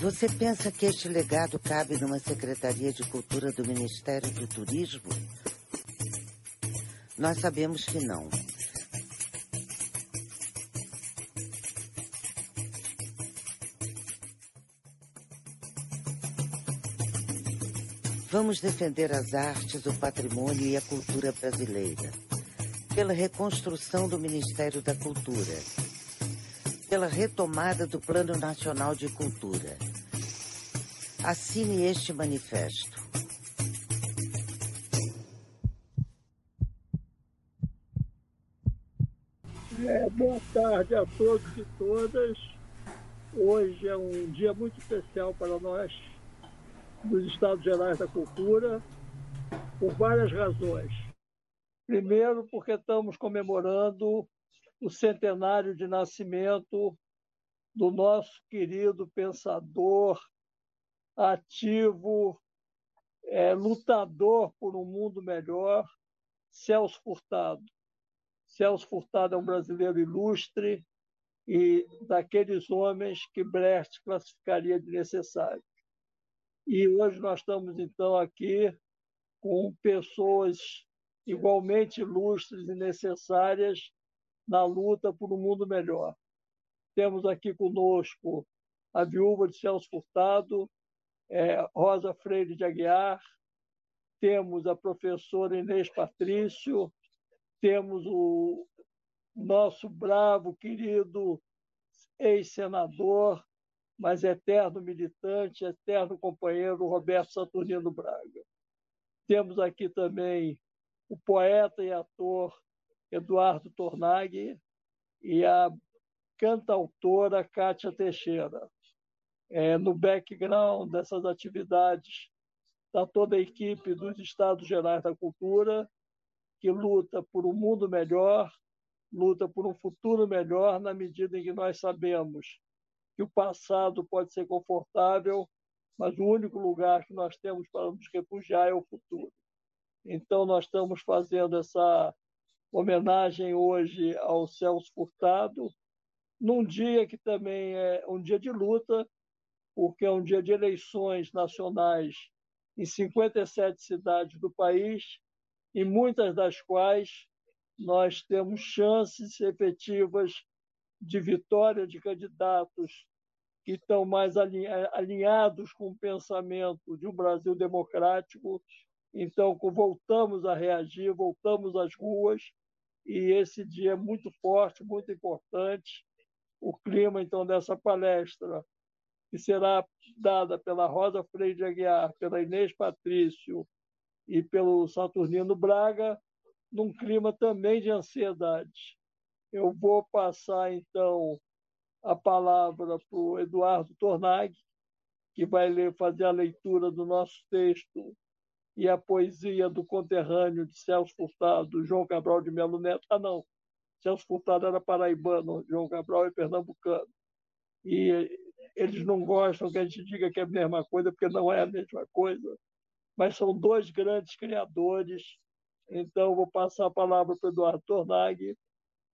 Você pensa que este legado cabe numa Secretaria de Cultura do Ministério do Turismo? Nós sabemos que não. Vamos defender as artes, o patrimônio e a cultura brasileira. Pela reconstrução do Ministério da Cultura. Pela retomada do Plano Nacional de Cultura. Assine este manifesto. É, boa tarde a todos e todas. Hoje é um dia muito especial para nós dos Estados Gerais da Cultura por várias razões. Primeiro, porque estamos comemorando o centenário de nascimento do nosso querido pensador, ativo, é, lutador por um mundo melhor, Celso Furtado. Celso Furtado é um brasileiro ilustre e daqueles homens que Brecht classificaria de necessário. E hoje nós estamos, então, aqui com pessoas igualmente ilustres e necessárias na luta por um mundo melhor. Temos aqui conosco a viúva de Celso Furtado, é, Rosa Freire de Aguiar, temos a professora Inês Patrício, temos o nosso bravo, querido ex-senador mas eterno militante, eterno companheiro Roberto Saturnino Braga. Temos aqui também o poeta e ator Eduardo Tornaghi e a cantautora Kátia Teixeira. É, no background dessas atividades está toda a equipe dos Estados Gerais da Cultura, que luta por um mundo melhor, luta por um futuro melhor, na medida em que nós sabemos que o passado pode ser confortável, mas o único lugar que nós temos para nos refugiar é o futuro. Então, nós estamos fazendo essa homenagem hoje ao Celso Furtado, num dia que também é um dia de luta, porque é um dia de eleições nacionais em 57 cidades do país, em muitas das quais nós temos chances efetivas de vitória de candidatos que estão mais alinhados com o pensamento de um Brasil democrático. Então, voltamos a reagir, voltamos às ruas, e esse dia é muito forte, muito importante. O clima, então, dessa palestra, que será dada pela Rosa Freire de Aguiar, pela Inês Patrício e pelo Saturnino Braga, num clima também de ansiedade. Eu vou passar, então, a palavra para o Eduardo Tornag, que vai ler, fazer a leitura do nosso texto e a poesia do conterrâneo de Celso Furtado, João Cabral de Melo Neto. Ah, não, Celso Furtado era paraibano, João Cabral é pernambucano. E eles não gostam que a gente diga que é a mesma coisa, porque não é a mesma coisa. Mas são dois grandes criadores. Então, vou passar a palavra para o Eduardo Tornag,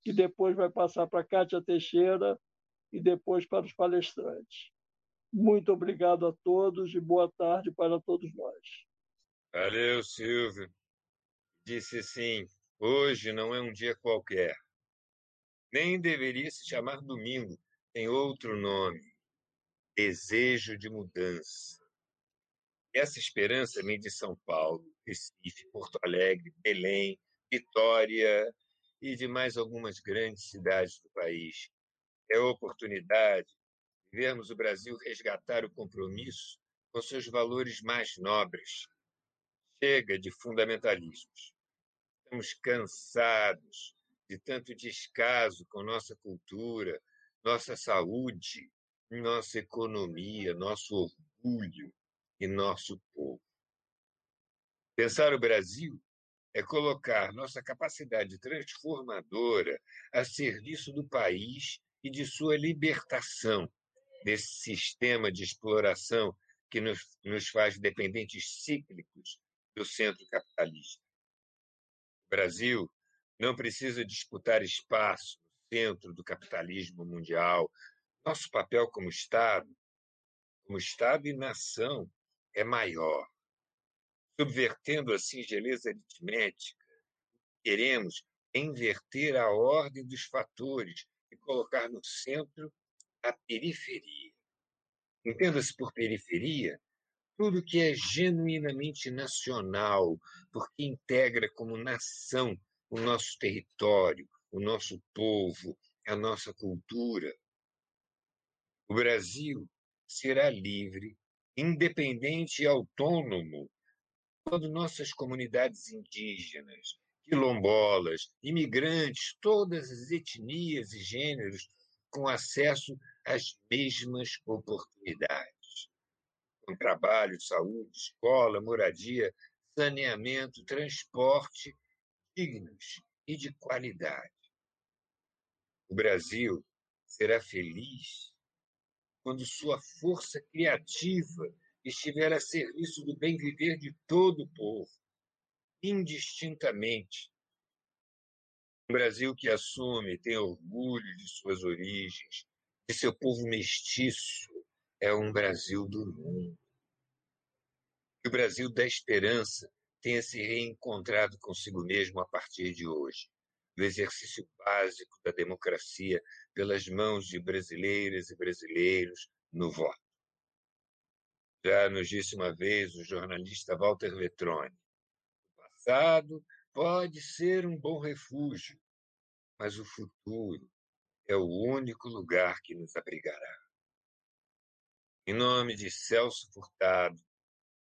que depois vai passar para a Cátia Teixeira, e depois para os palestrantes. Muito obrigado a todos e boa tarde para todos nós. Valeu, Silvio. Disse sim, hoje não é um dia qualquer. Nem deveria se chamar domingo, tem outro nome: desejo de mudança. Essa esperança vem de São Paulo, Recife, Porto Alegre, Belém, Vitória e de mais algumas grandes cidades do país é a oportunidade de vermos o Brasil resgatar o compromisso com seus valores mais nobres. Chega de fundamentalismos. Estamos cansados de tanto descaso com nossa cultura, nossa saúde, nossa economia, nosso orgulho e nosso povo. Pensar o Brasil é colocar nossa capacidade transformadora a serviço do país e de sua libertação desse sistema de exploração que nos, nos faz dependentes cíclicos do centro capitalista. O Brasil não precisa disputar espaço no centro do capitalismo mundial. Nosso papel como Estado, como Estado e nação, é maior. Subvertendo a singeleza aritmética, queremos inverter a ordem dos fatores e colocar no centro a periferia. Entenda-se por periferia tudo que é genuinamente nacional, porque integra como nação o nosso território, o nosso povo, a nossa cultura. O Brasil será livre, independente e autônomo quando nossas comunidades indígenas, quilombolas, imigrantes, todas as etnias e gêneros com acesso às mesmas oportunidades. Com trabalho, saúde, escola, moradia, saneamento, transporte dignos e de qualidade. O Brasil será feliz quando sua força criativa estiver a serviço do bem viver de todo o povo, indistintamente. Um Brasil que assume, tem orgulho de suas origens, de seu povo mestiço, é um Brasil do mundo. Que o Brasil da esperança tenha se reencontrado consigo mesmo a partir de hoje, do exercício básico da democracia pelas mãos de brasileiras e brasileiros no voto. Já nos disse uma vez o jornalista Walter Vetroni: o passado pode ser um bom refúgio, mas o futuro é o único lugar que nos abrigará. Em nome de Celso Furtado,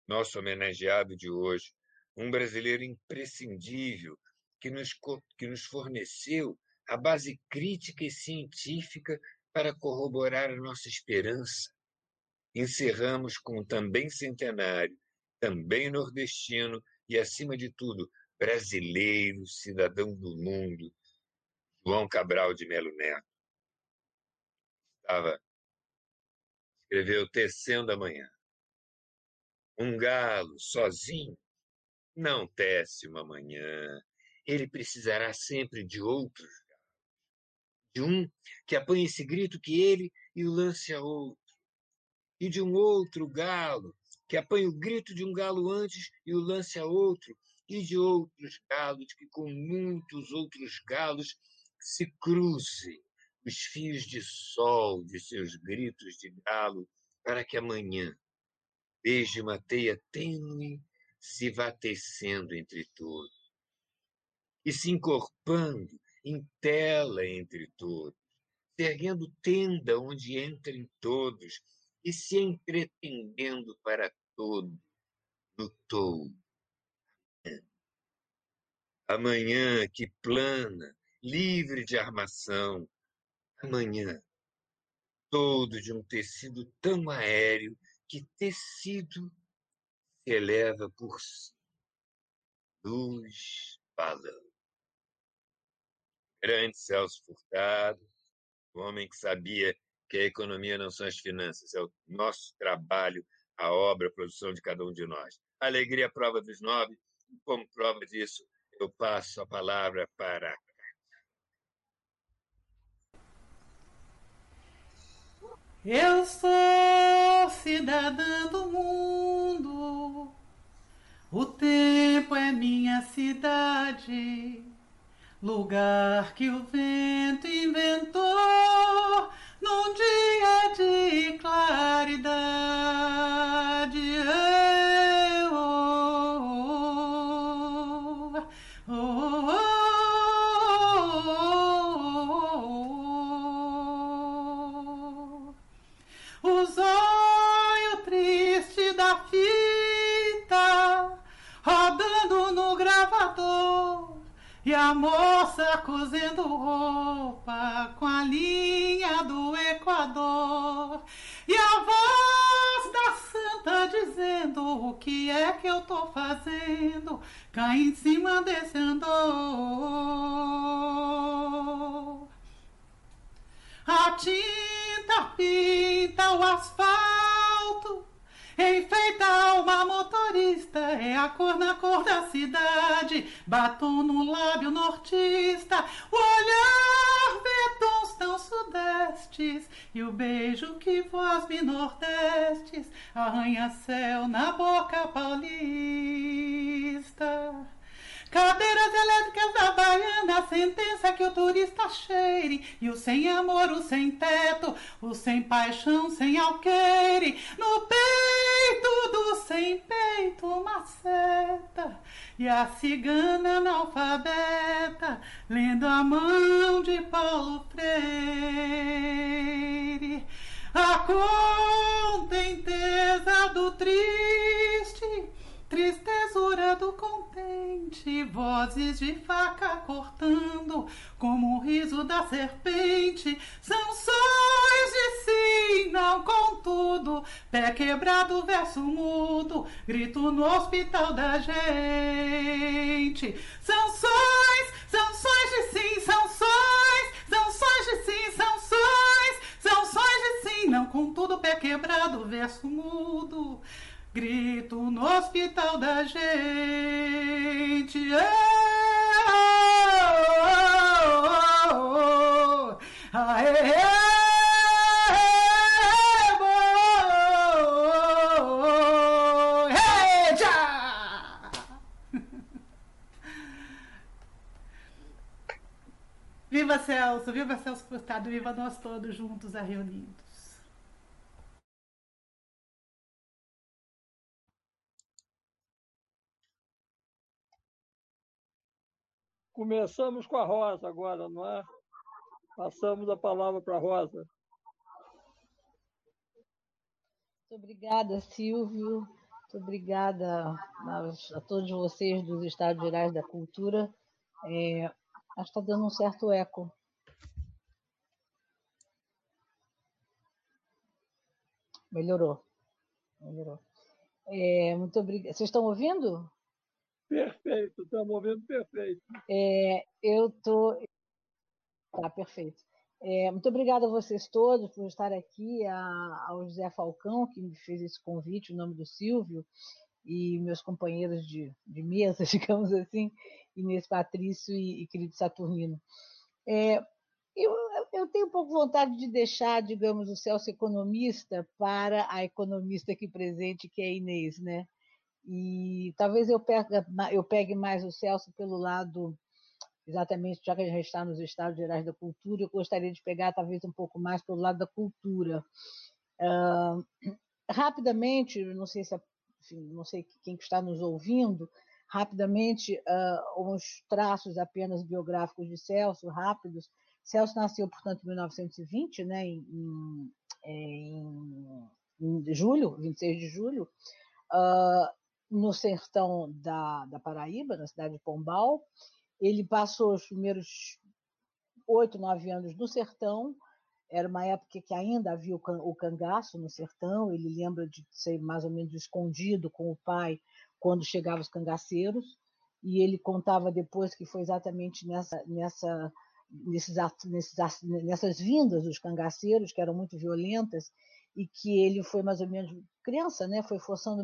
nosso homenageado de hoje, um brasileiro imprescindível que nos, que nos forneceu a base crítica e científica para corroborar a nossa esperança. Encerramos com também centenário, também nordestino e, acima de tudo, brasileiro, cidadão do mundo, João Cabral de Melo Neto. Estava, escreveu Tecendo a Manhã. Um galo sozinho não tece uma manhã. Ele precisará sempre de outros de um que apanhe esse grito que ele e o lance a outro, e de um outro galo que apanhe o grito de um galo antes e o lance a outro, e de outros galos que com muitos outros galos se cruzem os fios de sol de seus gritos de galo para que amanhã beije uma teia tênue se vá tecendo entre todos. E se encorpando em tela entre todos, erguendo tenda onde entrem todos e se entretendendo para todo no. Amanhã que plana, livre de armação, amanhã todo de um tecido tão aéreo que tecido se eleva por si. Luz, balão. Grande Celso Furtado, o homem que sabia que a economia não são as finanças, é o nosso trabalho, a obra, a produção de cada um de nós. Alegria, prova dos nove, como prova disso, eu passo a palavra para Eu sou cidadã do mundo, o tempo é minha cidade, lugar que o vento inventou num dia de claridade. A moça cozendo roupa com a linha do Equador. E a voz da santa dizendo o que é que eu tô fazendo. Cá em cima desse andor. A tinta pinta o asfalto Enfeita alma motorista, é a cor na cor da cidade. Batom no lábio nortista, o olhar vê tons são sudestes, e o beijo que me nordestes, arranha-céu na boca paulista. Cadeiras elétricas da Baiana, sentença que o turista cheire. E o sem amor, o sem teto, o sem paixão, sem alqueire. No peito do sem peito, uma seta. E a cigana analfabeta, lendo a mão de Paulo Freire. A contenteza do triste Tristezura do contente, vozes de faca cortando, como o riso da serpente, sons de não contudo, pé quebrado, verso mudo, grito no hospital da gente. Sanções, sanções de sim, sanções, sanções de sim, sanções, sanções de sim, não contudo, pé quebrado, verso mudo grito no hospital da gente. Oh, Viva Celso, viva Celso Furtado, viva nós todos juntos reunidos. Começamos com a Rosa agora, não é? Passamos a palavra para a Rosa. Muito obrigada, Silvio. Muito obrigada a, todos vocês dos Estados Gerais da Cultura. É, acho que está dando um certo eco. Melhorou. Melhorou. É, muito obrigada. Vocês estão ouvindo? Perfeito, estamos ouvindo perfeito. É, eu. Tô... Tá, perfeito. É, muito obrigada a vocês todos por estar aqui, a, ao José Falcão, que me fez esse convite, o nome do Silvio, e meus companheiros de, de mesa, digamos assim, Inês Patrício e, e querido Saturnino. É, eu, eu tenho um pouco vontade de deixar, digamos, o Celso economista para a economista aqui presente, que é a Inês, né? E talvez eu, perca, eu pegue mais o Celso pelo lado, exatamente, já que a gente está nos Estados Gerais da Cultura, eu gostaria de pegar talvez um pouco mais pelo lado da cultura. Uh, rapidamente, não sei se enfim, não sei quem está nos ouvindo, rapidamente, uh, uns traços apenas biográficos de Celso, rápidos. Celso nasceu, portanto, em 1920, né, em, em, em julho, 26 de julho. Uh, no sertão da, da Paraíba, na cidade de Pombal. Ele passou os primeiros oito, nove anos no sertão. Era uma época que ainda havia o cangaço no sertão. Ele lembra de ser mais ou menos escondido com o pai quando chegavam os cangaceiros. E ele contava depois que foi exatamente nessa, nessa, nesses, nesses, nessas vindas dos cangaceiros, que eram muito violentas, e que ele foi mais ou menos criança, né, foi forçando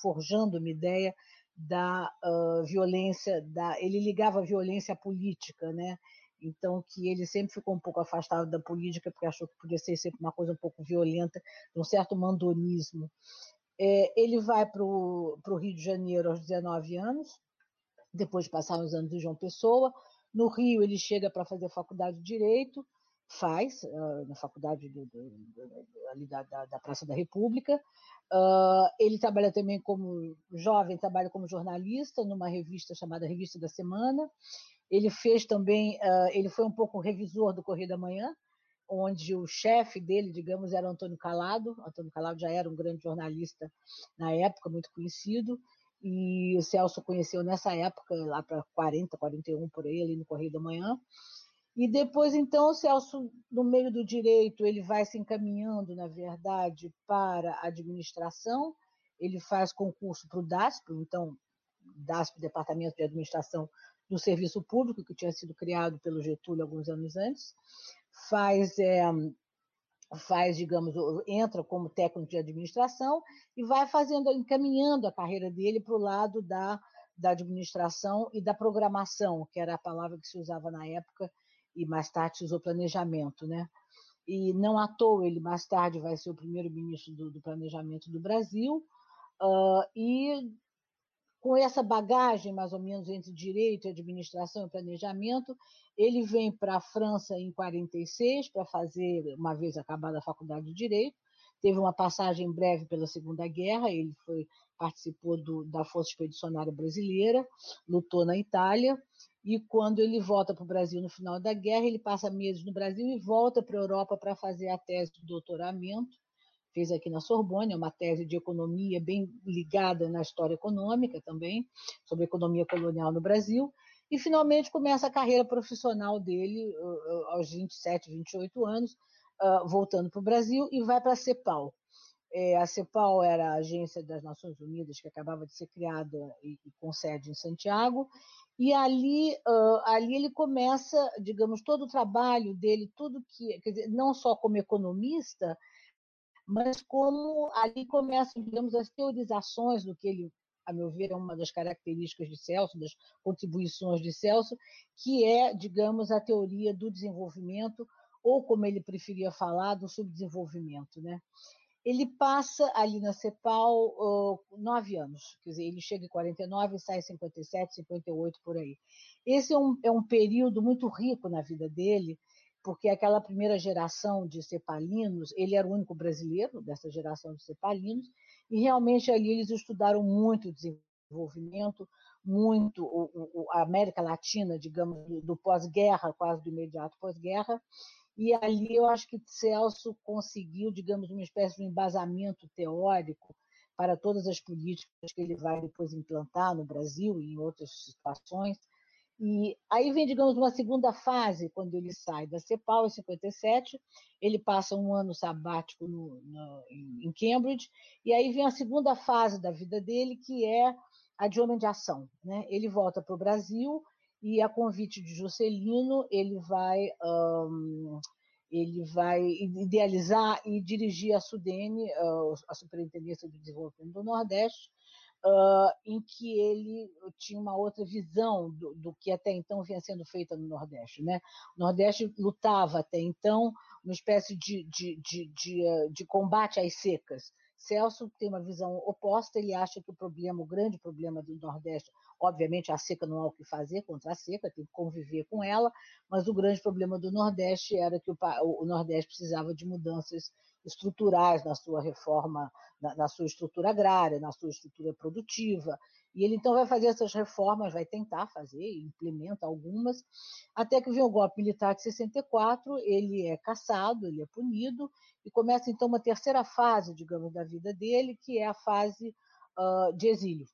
forjando uma ideia da uh, violência, da, ele ligava a violência à política, né? Então que ele sempre ficou um pouco afastado da política porque achou que podia ser sempre uma coisa um pouco violenta, um certo mandonismo. É, ele vai para o Rio de Janeiro aos 19 anos, depois de passar uns anos em João Pessoa. No Rio ele chega para fazer faculdade de direito faz uh, na faculdade do, do, do, da, da, Praça da República. Uh, ele trabalha também como jovem, trabalha como jornalista numa revista chamada Revista da Semana. Ele fez também, uh, ele foi um pouco revisor do Correio da Manhã, onde o chefe dele, digamos, era Antônio Calado. Antônio Calado já era um grande jornalista na época, muito conhecido. E o Celso conheceu nessa época, lá para 40, 41 por aí, ali no Correio da Manhã. E depois, então, o Celso, no meio do direito, ele vai se encaminhando, na verdade, para a administração. Ele faz concurso para o DASP, então, DASP, Departamento de Administração do Serviço Público, que tinha sido criado pelo Getúlio alguns anos antes. Faz, é, faz digamos, entra como técnico de administração e vai fazendo, encaminhando a carreira dele para o lado da, da administração e da programação, que era a palavra que se usava na época, e mais tarde usou planejamento, né? E não à toa ele mais tarde vai ser o primeiro ministro do, do planejamento do Brasil, uh, e com essa bagagem, mais ou menos, entre direito, administração e planejamento, ele vem para a França em 46 para fazer, uma vez acabada a faculdade de direito, teve uma passagem breve pela Segunda Guerra, ele foi participou do, da Força Expedicionária Brasileira, lutou na Itália, e quando ele volta para o Brasil no final da guerra, ele passa meses no Brasil e volta para a Europa para fazer a tese de doutoramento, fez aqui na Sorbonne, é uma tese de economia bem ligada na história econômica também, sobre economia colonial no Brasil, e finalmente começa a carreira profissional dele uh, uh, aos 27, 28 anos, uh, voltando para o Brasil e vai para a CEPAL. É, a CEPAL era a agência das Nações Unidas que acabava de ser criada e, e com sede em Santiago, e ali, ali ele começa, digamos, todo o trabalho dele, tudo que, quer dizer, não só como economista, mas como ali começam, digamos, as teorizações do que ele, a meu ver, é uma das características de Celso, das contribuições de Celso, que é, digamos, a teoria do desenvolvimento, ou como ele preferia falar, do subdesenvolvimento. Né? Ele passa ali na CEPAL uh, nove anos, quer dizer, ele chega em 49 e sai em 57, 58, por aí. Esse é um, é um período muito rico na vida dele, porque aquela primeira geração de cepalinos, ele era o único brasileiro dessa geração de cepalinos, e realmente ali eles estudaram muito o desenvolvimento, muito o, o, a América Latina, digamos, do, do pós-guerra, quase do imediato pós-guerra, e ali eu acho que Celso conseguiu, digamos, uma espécie de embasamento teórico para todas as políticas que ele vai depois implantar no Brasil e em outras situações, e aí vem, digamos, uma segunda fase, quando ele sai da CEPAL em 57, ele passa um ano sabático no, no, em Cambridge, e aí vem a segunda fase da vida dele, que é a de homem de ação. Né? Ele volta para o Brasil e, a convite de Juscelino, ele vai, um, ele vai idealizar e dirigir a SUDENE, a Superintendência de Desenvolvimento do Nordeste, uh, em que ele tinha uma outra visão do, do, que até então vinha sendo feita no Nordeste. Né? O Nordeste lutava até então uma espécie de, de, de, de, ah, de combate às secas. Celso tem uma visão oposta, ele acha que o problema, o grande problema do Nordeste, obviamente a seca não há o que fazer contra a seca, tem que conviver com ela, mas o grande problema do Nordeste era que o, o Nordeste precisava de mudanças estruturais na sua reforma, na, na, sua estrutura agrária, na sua estrutura produtiva. E ele então vai fazer essas reformas, vai tentar fazer, implementa algumas, até que vem o golpe militar de 64, ele é caçado, ele é punido, e começa então uma terceira fase, digamos, da vida dele, que é a fase uh, de exílio.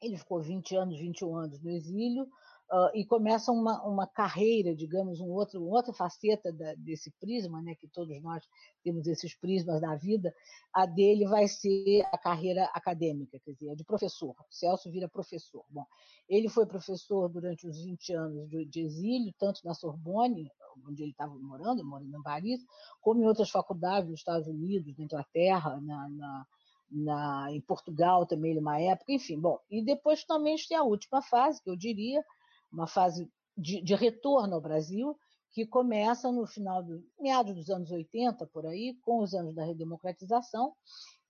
Ele ficou 20 anos, 21 anos no exílio, uh, e começa uma, uma carreira, digamos, um outro, uma outra faceta da, desse prisma, né, que todos nós temos esses prismas da vida, a dele vai ser a carreira acadêmica, quer dizer, de professor. Celso vira professor. Bom, ele foi professor durante os 20 anos de, de exílio, tanto na Sorbonne, onde ele estava morando, morando em Paris, como em outras faculdades nos Estados Unidos, na Inglaterra, na, na na, em Portugal também, numa época, enfim, bom. E depois também tem a última fase, que eu diria, uma fase de, de, retorno ao Brasil, que começa no final do meados dos anos 80, por aí, com os anos da redemocratização.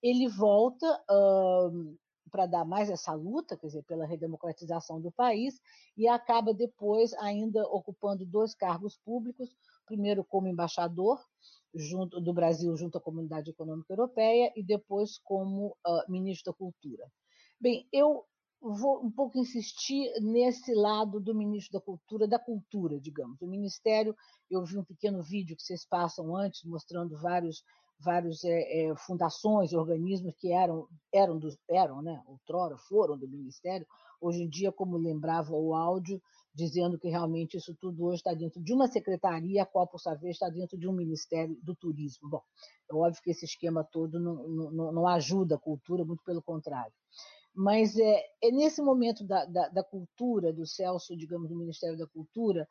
Ele volta uh, para dar mais essa luta, quer dizer, pela redemocratização do país, e acaba depois ainda ocupando dois cargos públicos, primeiro como embaixador junto do Brasil junto à Comunidade Econômica Europeia e depois como uh, ministro da Cultura. Bem, eu vou um pouco insistir nesse lado do ministro da Cultura, da cultura, digamos. O Ministério, eu vi um pequeno vídeo que vocês passam antes, mostrando vários, vários é, é, fundações, organismos que eram, eram, dos, eram, né, outrora foram do Ministério, hoje em dia, como lembrava o áudio, dizendo que realmente isso tudo hoje está dentro de uma secretaria, a qual, por sua vez, está dentro de um Ministério do Turismo. Bom, é óbvio que esse esquema todo não, não, não ajuda a cultura, muito pelo contrário. Mas é, é nesse momento da, da, da, cultura, do Celso, digamos, do Ministério da Cultura,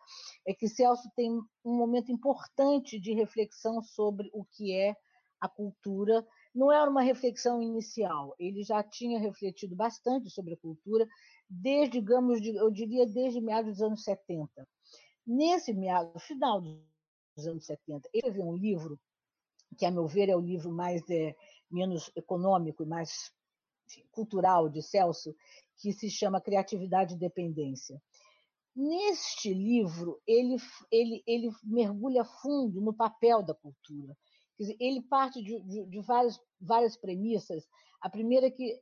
é que Celso tem um momento importante de reflexão sobre o que é a cultura. Não era uma reflexão inicial, ele já tinha refletido bastante sobre a cultura, desde, digamos, eu diria, desde meados dos anos 70. Nesse no final dos anos 70, ele escreveu um livro que, a meu ver, é o livro mais é, menos econômico e mais cultural de Celso, que se chama Criatividade e Dependência. Neste livro, ele, ele, ele mergulha fundo no papel da cultura. Dizer, ele parte de, de, de várias, várias premissas. A primeira é que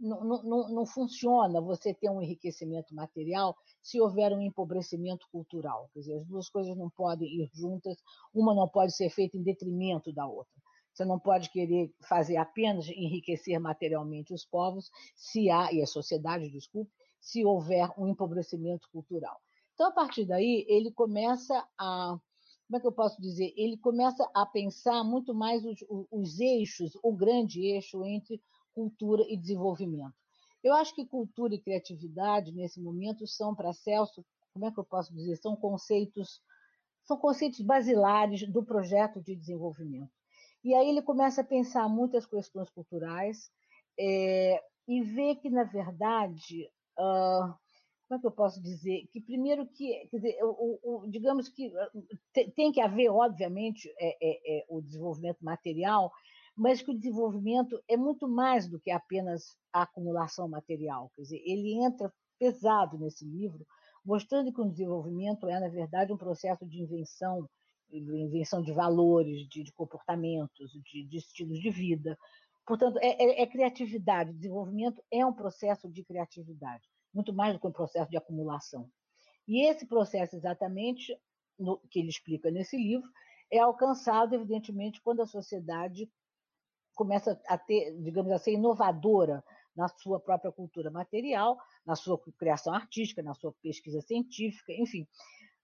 não, não, não funciona você ter um enriquecimento material se houver um empobrecimento cultural. Quer dizer, as duas coisas não podem ir juntas, uma não pode ser feita em detrimento da outra. Você não pode querer fazer apenas enriquecer materialmente os povos, se há, e a sociedade, desculpe, se houver um empobrecimento cultural. Então, a partir daí, ele começa a. Como é que eu posso dizer? Ele começa a pensar muito mais os, os eixos, o grande eixo entre cultura e desenvolvimento. Eu acho que cultura e criatividade, nesse momento, são para Celso, como é que eu posso dizer? São conceitos, são conceitos basilares do projeto de desenvolvimento. E aí ele começa a pensar muitas questões culturais é, e vê que, na verdade, uh, como é que eu posso dizer? Que primeiro que, dizer, o, o, digamos que tem que haver, obviamente, é, é, é, o desenvolvimento material, mas que o desenvolvimento é muito mais do que apenas a acumulação material. Quer dizer, ele entra pesado nesse livro, mostrando que o desenvolvimento é, na verdade, um processo de invenção invenção de valores, de, de comportamentos, de, de, estilos de vida. Portanto, é, é, é, criatividade. Desenvolvimento é um processo de criatividade, muito mais do que um processo de acumulação. E esse processo, exatamente, no, que ele explica nesse livro, é alcançado, evidentemente, quando a sociedade começa a ter, digamos assim, inovadora na sua própria cultura material, na sua criação artística, na sua pesquisa científica, enfim.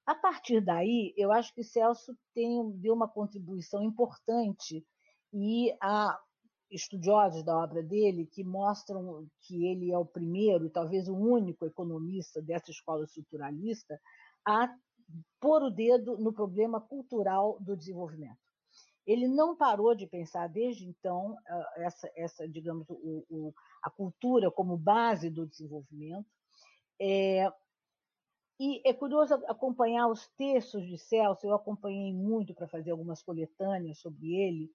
A partir daí, eu acho que Celso tem, deu uma contribuição importante e há estudiosos da obra dele que mostram que ele é o primeiro, talvez o único economista dessa escola estruturalista a pôr o dedo no problema cultural do desenvolvimento. Ele não parou de pensar desde então essa, essa digamos, o, o, a cultura como base do desenvolvimento. É, e é curioso acompanhar os textos de Celso, eu acompanhei muito para fazer algumas coletâneas sobre ele,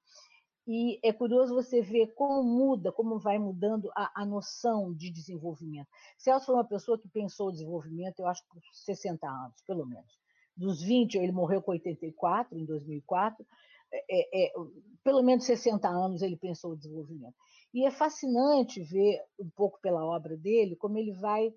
e é curioso você ver como muda, como vai mudando a, a noção de desenvolvimento. Celso foi uma pessoa que pensou o desenvolvimento, eu acho, por 60 anos, pelo menos. Dos 20, ele morreu com 84, em 2004, é, é, pelo menos 60 anos ele pensou o desenvolvimento. E é fascinante ver, um pouco pela obra dele, como ele vai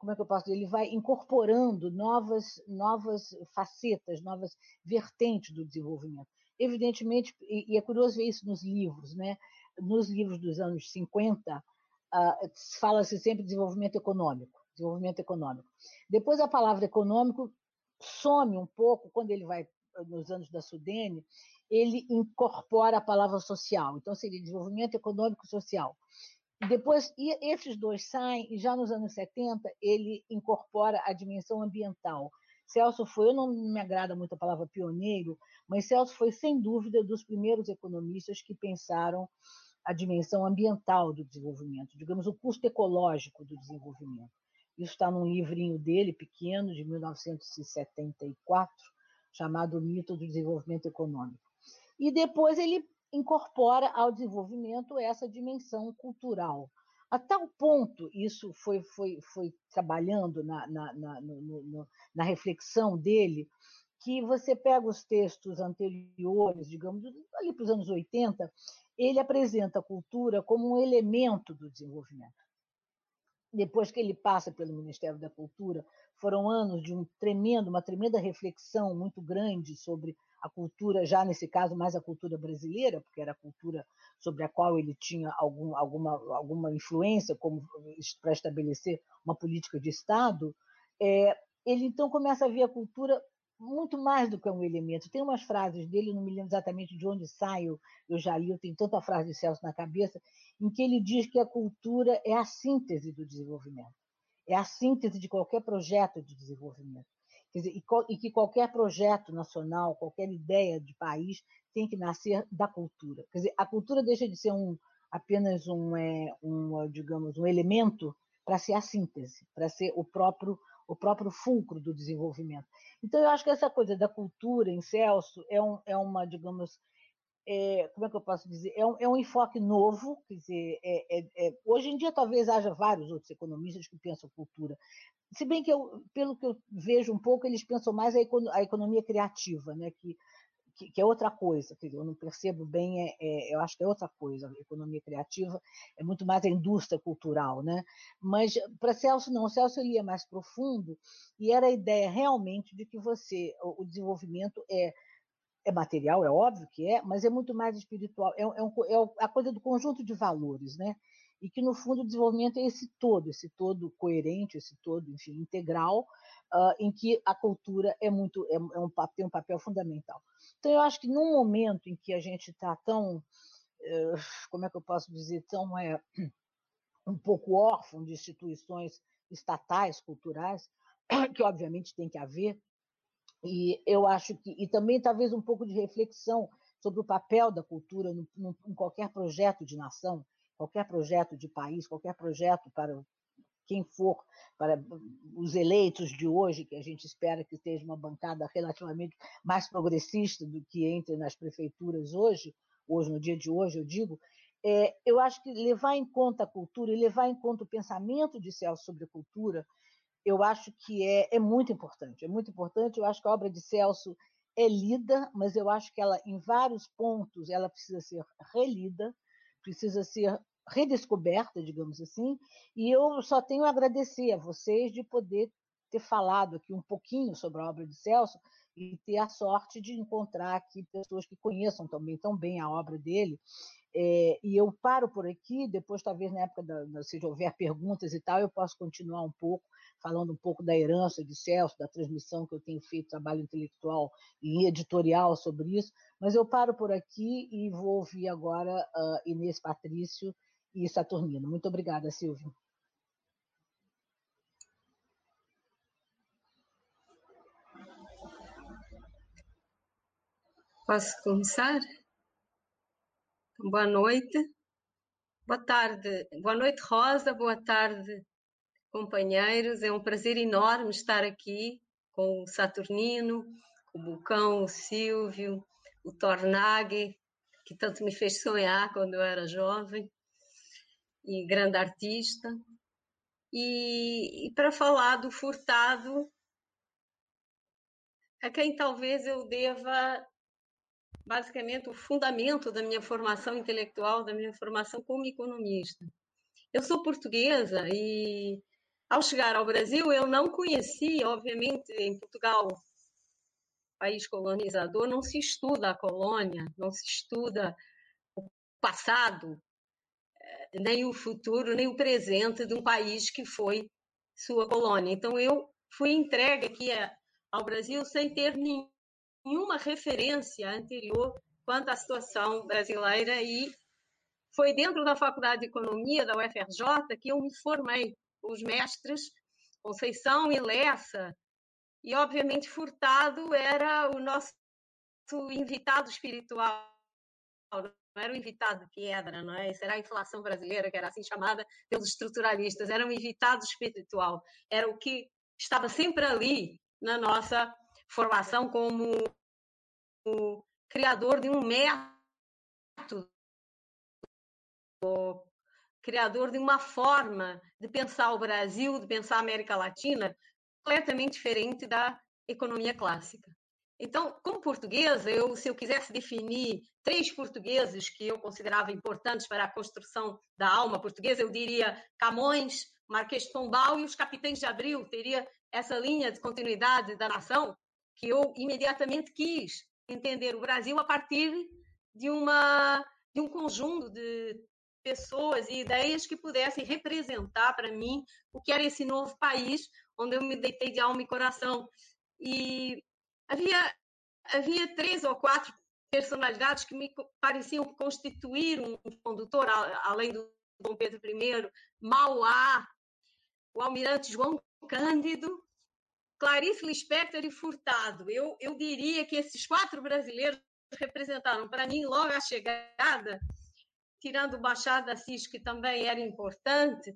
como é que eu posso dizer, ele vai incorporando novas, novas facetas, novas vertentes do desenvolvimento. Evidentemente, e é curioso ver isso nos livros, né? nos livros dos anos 50, uh, ah, fala-se sempre desenvolvimento econômico, desenvolvimento econômico. Depois a palavra econômico some um pouco quando ele vai nos anos da Sudene, ele incorpora a palavra social. Então seria desenvolvimento econômico social. Depois, esses dois saem, e já nos anos 70 ele incorpora a dimensão ambiental. Celso foi, eu não me agrada muito a palavra pioneiro, mas Celso foi, sem dúvida, dos primeiros economistas que pensaram a dimensão ambiental do desenvolvimento, digamos, o custo ecológico do desenvolvimento. Isso está num livrinho dele, pequeno, de 1974, chamado Mito do Desenvolvimento Econômico. E depois ele incorpora ao desenvolvimento essa dimensão cultural. A tal ponto isso foi, foi, foi trabalhando na, na, na, no, no, na reflexão dele, que você pega os textos anteriores, digamos, ali para os anos 80, ele apresenta a cultura como um elemento do desenvolvimento. Depois que ele passa pelo Ministério da Cultura, foram anos de um tremendo, uma tremenda reflexão muito grande sobre a cultura, já nesse caso, mais a cultura brasileira, porque era a cultura sobre a qual ele tinha algum, alguma, alguma influência como para estabelecer uma política de Estado, é, ele então começa a ver a cultura muito mais do que um elemento. Tem umas frases dele, não me lembro exatamente de onde saiu, eu já li, eu tenho tanta frase de Celso na cabeça, em que ele diz que a cultura é a síntese do desenvolvimento, é a síntese de qualquer projeto de desenvolvimento. Dizer, e, e, que qualquer projeto nacional, qualquer ideia de país tem que nascer da cultura. Quer dizer, a cultura deixa de ser um, apenas um, é, um, digamos, um elemento para ser a síntese, para ser o próprio o próprio fulcro do desenvolvimento. Então, eu acho que essa coisa da cultura em Celso é, um, é uma, digamos, é, como é que eu posso dizer? É um, é um enfoque novo, quer dizer, é, é, é hoje em dia talvez haja vários outros economistas que pensam cultura, se bem que eu, pelo que eu vejo um pouco, eles pensam mais a, a economia criativa, né? que, que, que, é outra coisa, que eu não percebo bem, é, é, eu acho que é outra coisa, a economia criativa é muito mais a indústria cultural, né? Mas para Celso não, Celso ele ia mais profundo e era a ideia realmente de que você, o, o desenvolvimento é é material, é óbvio que é, mas é muito mais espiritual, é, é, um, é a coisa do conjunto de valores, né? e que, no fundo, o desenvolvimento é esse todo, esse todo coerente, esse todo, enfim, integral, uh, em que a cultura é muito é, é um, tem um papel fundamental. Então, eu acho que num momento em que a gente está tão, uh, como é que eu posso dizer, tão é, um pouco órfão de instituições estatais, culturais, que obviamente tem que haver, e eu acho que, e também talvez um pouco de reflexão sobre o papel da cultura em qualquer projeto de nação, qualquer projeto de país, qualquer projeto para quem for, para os eleitos de hoje, que a gente espera que esteja uma bancada relativamente mais progressista do que entre nas prefeituras hoje, hoje no dia de hoje, eu digo, é, eu acho que levar em conta a cultura e levar em conta o pensamento de Celso sobre a cultura, eu acho que é, é muito importante. É muito importante. Eu acho que a obra de Celso é lida, mas eu acho que ela, em vários pontos, ela precisa ser relida, precisa ser redescoberta, digamos assim, e eu só tenho a agradecer a vocês de poder ter falado aqui um pouquinho sobre a obra de Celso e ter a sorte de encontrar aqui pessoas que conheçam também tão bem a obra dele. É, e eu paro por aqui, depois talvez na época, da, se houver perguntas e tal, eu posso continuar um pouco, falando um pouco da herança de Celso, da transmissão que eu tenho feito, trabalho intelectual e editorial sobre isso, mas eu paro por aqui e vou ouvir agora uh, Inês Patrício, e Saturnino. Muito obrigada, Silvio. Posso começar? Boa noite. Boa tarde. Boa noite, Rosa. Boa tarde, companheiros. É um prazer enorme estar aqui com o Saturnino, com o Bucão, o Silvio, o Tornaghi, que tanto me fez sonhar quando eu era jovem e grande artista. E, e para falar do Furtado, a quem talvez eu deva basicamente o fundamento da minha formação intelectual, da minha formação como economista. Eu sou portuguesa e ao chegar ao Brasil eu não conhecia, obviamente, em Portugal, país colonizador, não se estuda a colônia, não se estuda o passado, nem o futuro, nem o presente de um país que foi sua colônia. Então, eu fui entregue aqui ao Brasil sem ter nenhuma referência anterior quanto à situação brasileira e foi dentro da Faculdade de Economia da UFRJ que eu me formei. Os mestres Conceição e Lessa, e obviamente Furtado era o nosso invitado espiritual não era o invitado de pedra, não é? Isso era a inflação brasileira, que era assim chamada pelos estruturalistas, era um invitado espiritual, era o que estava sempre ali na nossa formação como o criador de um método, criador de uma forma de pensar o Brasil, de pensar a América Latina, completamente diferente da economia clássica. Então, como portuguesa, eu, se eu quisesse definir três portugueses que eu considerava importantes para a construção da alma portuguesa, eu diria Camões, Marquês de Pombal e os Capitães de Abril. Teria essa linha de continuidade da nação que eu imediatamente quis entender o Brasil a partir de, uma, de um conjunto de pessoas e ideias que pudessem representar para mim o que era esse novo país onde eu me deitei de alma e coração. E havia, havia três ou quatro personalidades que me pareciam constituir um condutor, além do Dom Pedro I, Mauá, o almirante João Cândido, Clarice Lispector e Furtado. Eu, eu diria que esses quatro brasileiros representaram, para mim, logo a chegada, tirando o Machado Assis, que também era importante,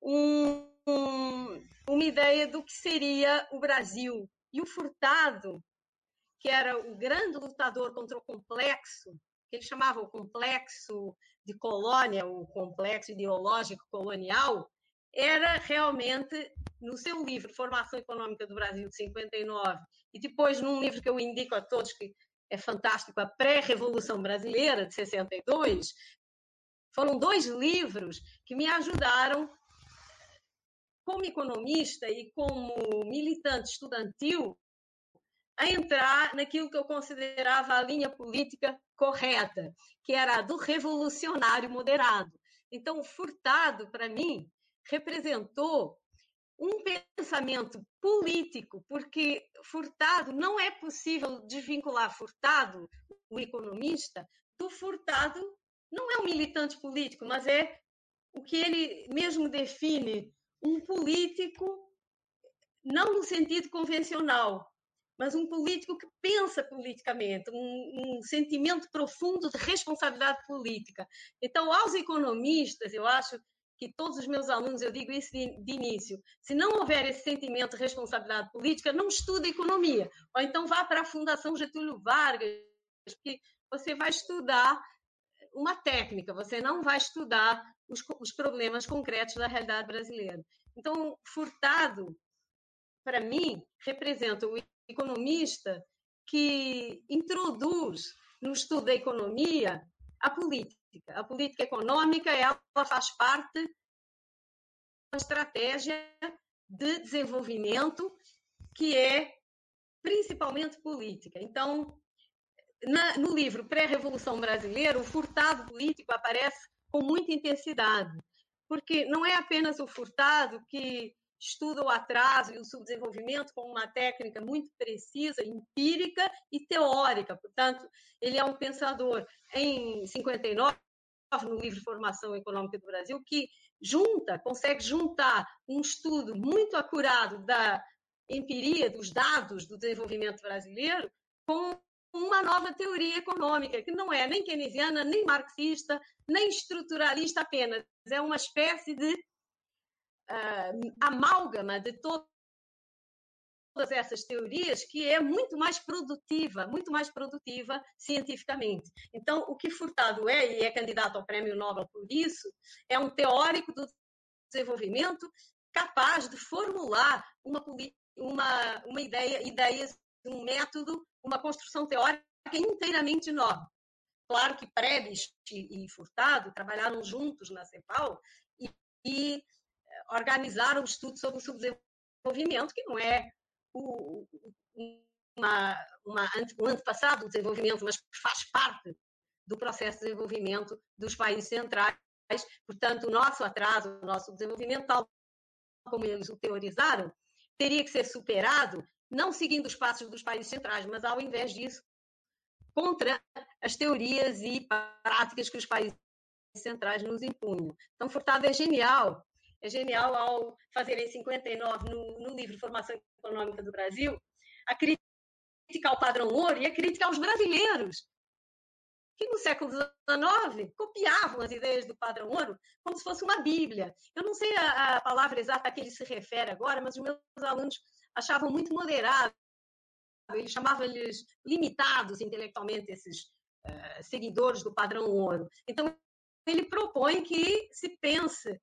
um, um uma ideia do que seria o Brasil. E o Furtado, que era o grande lutador contra o complexo, que ele chamava o complexo de colônia, o complexo ideológico colonial, era realmente, no seu livro Formação Econômica do Brasil, de 59, e depois num livro que eu indico a todos, que é fantástico, A Pré-Revolução Brasileira, de 62, foram dois livros que me ajudaram, como economista e como militante estudantil, a entrar naquilo que eu considerava a linha política correta, que era a do revolucionário moderado. Então, Furtado, para mim, representou um pensamento político, porque Furtado não é possível desvincular Furtado, o economista, do Furtado não é um militante político, mas é o que ele mesmo define um político não no sentido convencional, mas um político que pensa politicamente, um, um, sentimento profundo de responsabilidade política. Então, aos economistas, eu acho que todos os meus alunos, eu digo isso de, de início, se não houver esse sentimento de responsabilidade política, não estude economia. Ou então vá para a Fundação Getúlio Vargas, porque você vai estudar uma técnica, você não vai estudar os, os problemas concretos da realidade brasileira. Então, Furtado, para mim, representa o economista que introduz no estudo da economia a política. A política econômica ela faz parte da estratégia de desenvolvimento que é principalmente política. Então, na, no livro Pré-Revolução Brasileira, o furtado político aparece com muita intensidade, porque não é apenas o furtado que estuda o atraso e o subdesenvolvimento com uma técnica muito precisa, empírica e teórica. Portanto, ele é um pensador em 59 no livro Formação Econômica do Brasil que junta, consegue juntar um estudo muito acurado da empiria dos dados do desenvolvimento brasileiro com uma nova teoria econômica, que não é nem keynesiana, nem marxista, nem estruturalista apenas. É uma espécie de uh, amálgama de todas essas teorias que é muito mais produtiva, muito mais produtiva cientificamente. Então, o que Furtado é, e é candidato ao Prêmio Nobel por isso, é um teórico do desenvolvimento capaz de formular uma, uma, uma ideia, ideias, um método, uma construção teórica inteiramente nova. Claro que Prebisch e Furtado trabalharam juntos na CEPAL e, e organizaram um estudo sobre o subdesenvolvimento, que não é o, uma, uma, um antepassado do desenvolvimento, mas faz parte do processo de desenvolvimento dos países centrais. Portanto, o nosso atraso, o nosso desenvolvimento, tal como eles o teorizaram, teria que ser superado, não seguindo os passos dos países centrais, mas ao invés disso, contra as teorias e práticas que os países centrais nos impunham. Então, Furtado é genial é genial ao fazer em 59, no, no livro Formação Econômica do Brasil, a crítica ao padrão ouro e a crítica aos brasileiros, que no século XIX copiavam as ideias do padrão ouro como se fosse uma bíblia. Eu não sei a, a palavra exata a que ele se refere agora, mas os meus alunos achavam muito moderado, ele chamava-lhes limitados intelectualmente esses uh, seguidores do padrão ouro. Então, ele propõe que se pense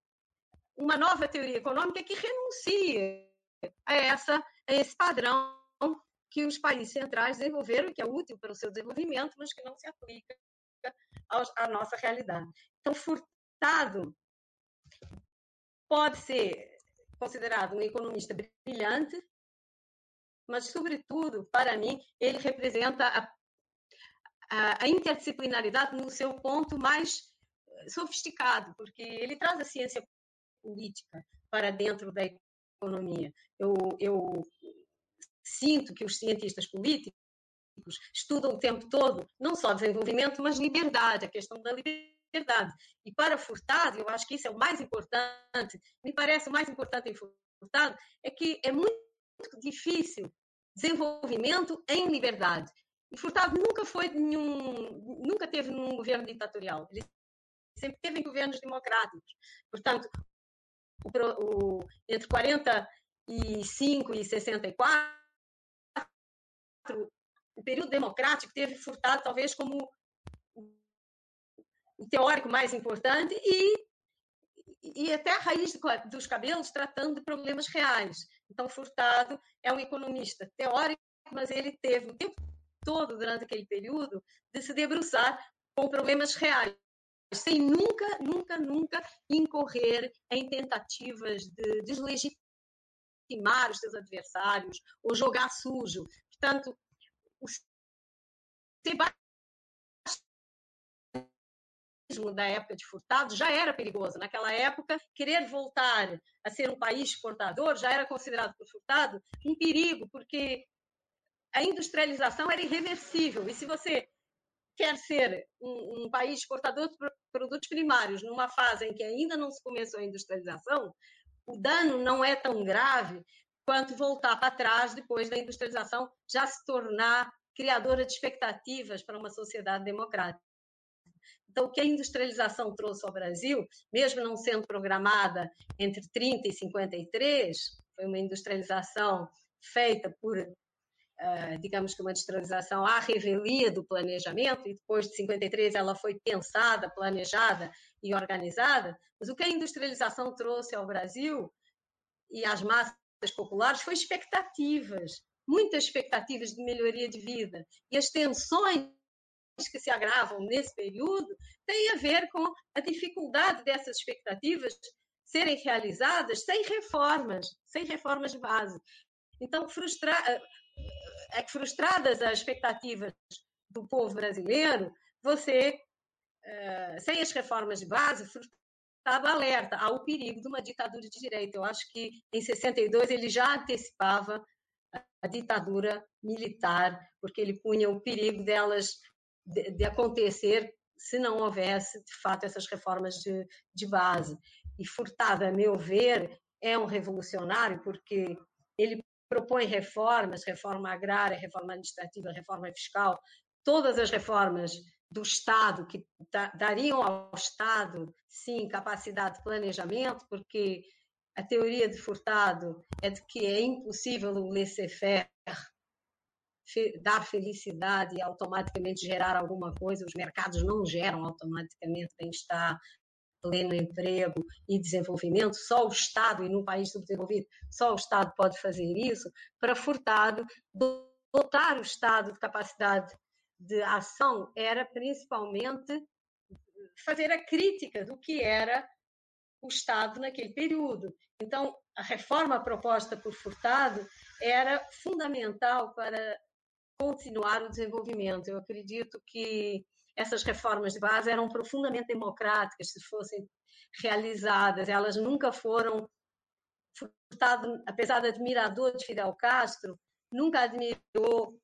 uma nova teoria econômica que renuncie a, essa, a esse padrão que os países centrais desenvolveram que é útil para o seu desenvolvimento, mas que não se aplica à nossa realidade. Então, Furtado pode ser considerado um economista brilhante, mas, sobretudo, para mim, ele representa a, a, a interdisciplinaridade no seu ponto mais sofisticado, porque ele traz a ciência política para dentro da economia. Eu, eu sinto que os cientistas políticos estudam o tempo todo não só desenvolvimento, mas liberdade, a questão da liberdade. E para Furtado, eu acho que isso é o mais importante, me parece o mais importante em Furtado, é que é muito difícil desenvolvimento em liberdade. E Furtado nunca foi nenhum, nunca teve num governo ditatorial. Ele sempre teve em governos democráticos. Portanto, o, o, entre 40 65 e 64, o período democrático teve Furtado talvez como o teórico mais importante e, e até a raiz dos cabelos tratando de problemas reais. Então, Furtado é um economista teórico, mas ele teve o tempo todo, durante aquele período, de se debruçar com problemas reais, sem nunca, nunca, nunca incorrer em tentativas de deslegitimar os seus adversários ou jogar sujo. Portanto, o sebastianismo da época de Furtado já era perigoso. Naquela época, querer voltar a ser um país exportador já era considerado por Furtado um perigo, porque a industrialização era irreversível. E se você quer ser um, um, país exportador de produtos primários numa fase em que ainda não se começou a industrialização, o dano não é tão grave quanto voltar para trás depois da industrialização já se tornar criadora de expectativas para uma sociedade democrática. Então, o que a industrialização trouxe ao Brasil, mesmo não sendo programada entre 30 e 53, foi uma industrialização feita por Uh, digamos que uma industrialização à revelia do planejamento, e depois de 53 ela foi pensada, planejada e organizada, mas o que a industrialização trouxe ao Brasil e às massas populares foi expectativas, muitas expectativas de melhoria de vida. E as tensões que se agravam nesse período têm a ver com a dificuldade dessas expectativas serem realizadas sem reformas, sem reformas de base. Então, frustra é frustradas as expectativas do povo brasileiro, você, eh, sem as reformas de base, estava alerta ao perigo de uma ditadura de direito. Eu acho que em 62 ele já antecipava a ditadura militar, porque ele punha o perigo delas de, de acontecer se não houvesse, de fato, essas reformas de, de base. E Furtado, a meu ver, é um revolucionário porque ele propõe reformas, reforma agrária, reforma administrativa, reforma fiscal, todas as reformas do Estado que dariam ao Estado, sim, capacidade de planejamento, porque a teoria de Furtado é de que é impossível o laissez-faire dar felicidade e automaticamente gerar alguma coisa, os mercados não geram automaticamente bem-estar, pleno emprego e desenvolvimento, só o Estado, e num país subdesenvolvido, só o Estado pode fazer isso, para Furtado, dotar o Estado de capacidade de ação era principalmente fazer a crítica do que era o Estado naquele período. Então, a reforma proposta por Furtado era fundamental para continuar o desenvolvimento. Eu acredito que essas reformas de base eram profundamente democráticas se fossem realizadas. Elas nunca foram. Apesar de admirador de Fidel Castro, nunca admirou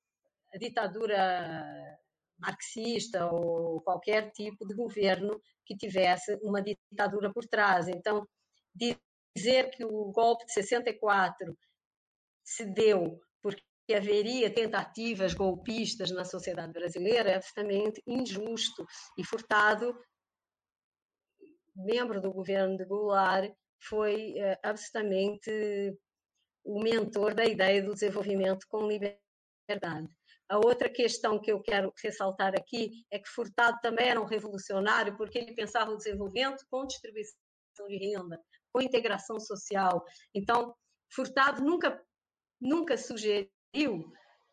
a ditadura marxista ou qualquer tipo de governo que tivesse uma ditadura por trás. Então, dizer que o golpe de 64 se deu que haveria tentativas golpistas na sociedade brasileira é absolutamente injusto. E Furtado, membro do governo de Goulart, foi uh, absolutamente o mentor da ideia do desenvolvimento com liberdade. A outra questão que eu quero ressaltar aqui é que Furtado também era um revolucionário porque ele pensava o desenvolvimento com distribuição de renda, com integração social. Então, Furtado nunca nunca sugeriu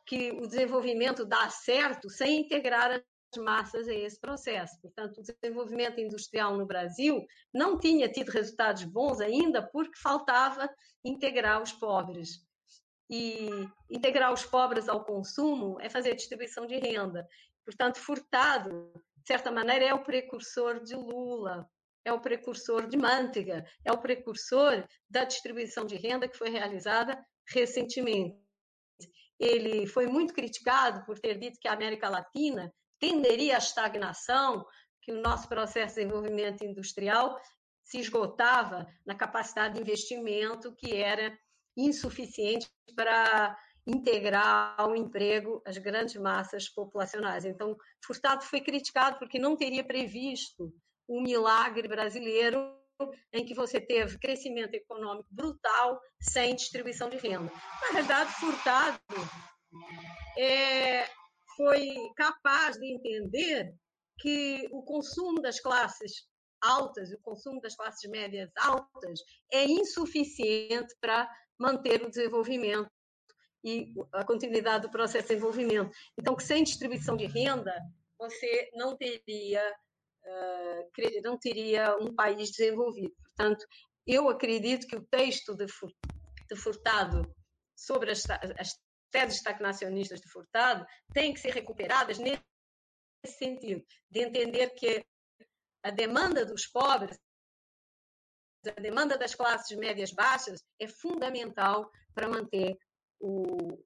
que o desenvolvimento dá certo sem integrar as massas a esse processo. Portanto, o desenvolvimento industrial no Brasil não tinha tido resultados bons ainda porque faltava integrar os pobres. E integrar os pobres ao consumo é fazer distribuição de renda. Portanto, Furtado, de certa maneira, é o precursor de Lula, é o precursor de Manteiga, é o precursor da distribuição de renda que foi realizada recentemente ele foi muito criticado por ter dito que a América Latina tenderia à estagnação, que o nosso processo de desenvolvimento industrial se esgotava na capacidade de investimento que era insuficiente para integrar ao emprego as grandes massas populacionais. Então, Furtado foi criticado porque não teria previsto o milagre brasileiro em que você teve crescimento econômico brutal sem distribuição de renda. Na verdade, Furtado é, foi capaz de entender que o consumo das classes altas, o consumo das classes médias altas, é insuficiente para manter o desenvolvimento e a continuidade do processo de desenvolvimento. Então, que sem distribuição de renda, você não teria, não teria um país desenvolvido. Portanto, eu acredito que o texto de, Furtado sobre as, as teses estagnacionistas de Furtado tem que ser recuperadas nesse sentido, de entender que a demanda dos pobres, a demanda das classes médias baixas é fundamental para manter o,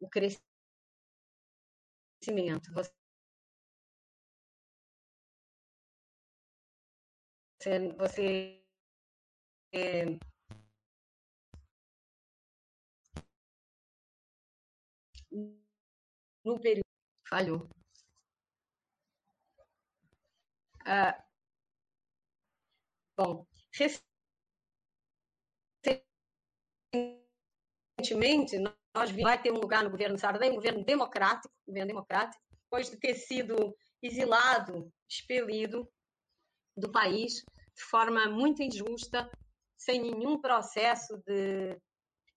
o crescimento. Você, você é, no período falhou. Ah, bom, recentemente nós vai ter um lugar no governo Sarney, um governo democrático, governo democrático, depois de ter sido exilado, expelido do país de forma muito injusta, sem nenhum processo de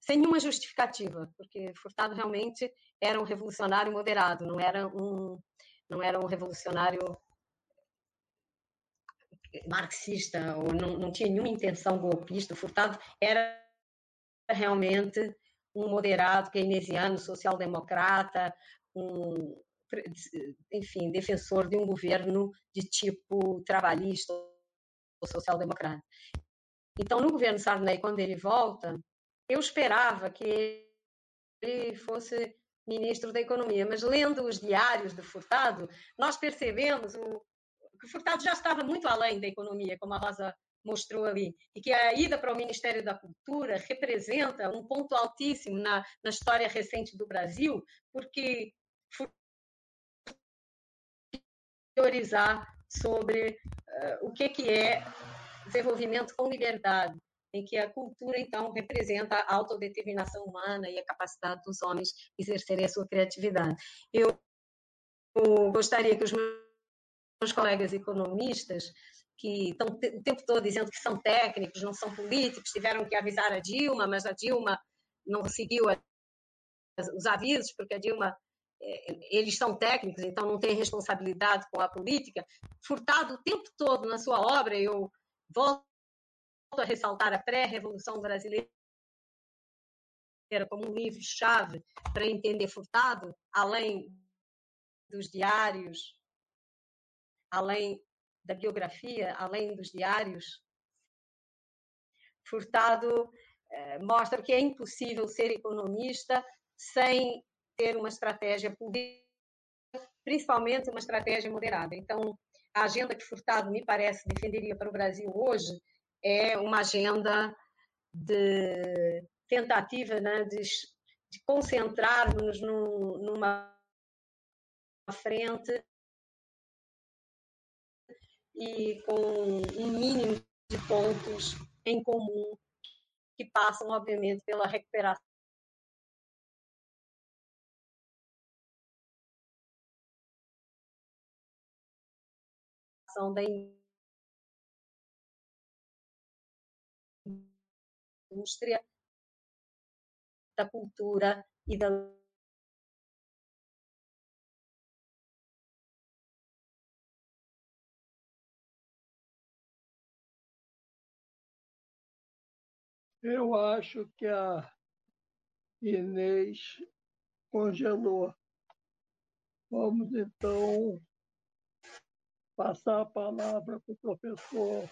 sem nenhuma justificativa, porque Furtado realmente era um revolucionário moderado, não era um não era um revolucionário marxista ou não, não tinha nenhuma intenção golpista. Furtado era realmente um moderado keynesiano, social-democrata, um, enfim, defensor de um governo de tipo trabalhista social-democrata. Então, no governo Sarney, quando ele volta, eu esperava que ele fosse ministro da Economia, mas lendo os diários do Furtado, nós percebemos o, que o Furtado já estava muito além da economia, como a Rosa mostrou ali, e que a ida para o Ministério da Cultura representa um ponto altíssimo na, na história recente do Brasil, porque teorizar sobre uh, o que, que é desenvolvimento com liberdade, em que a cultura, então, representa a autodeterminação humana e a capacidade dos homens exercerem a sua criatividade. Eu, eu gostaria que os meus colegas economistas que estão o tempo todo dizendo que são técnicos, não são políticos, tiveram que avisar a Dilma, mas a Dilma não seguiu os avisos, porque a Dilma, eles são técnicos, então não tem responsabilidade com a política. Furtado o tempo todo na sua obra, eu volto a ressaltar a pré-revolução brasileira como um livro-chave para entender Furtado, além dos diários, além da biografia, além dos diários, Furtado eh, mostra que é impossível ser economista sem ter uma estratégia política, principalmente uma estratégia moderada. Então, a agenda que Furtado, me parece, defenderia para o Brasil hoje é uma agenda de tentativa né, de, de concentrarmos num, numa frente e com um mínimo de pontos em comum que passam, obviamente, pela recuperação da indústria, da cultura e da Eu acho que a Inês congelou. Vamos então passar a palavra para o professor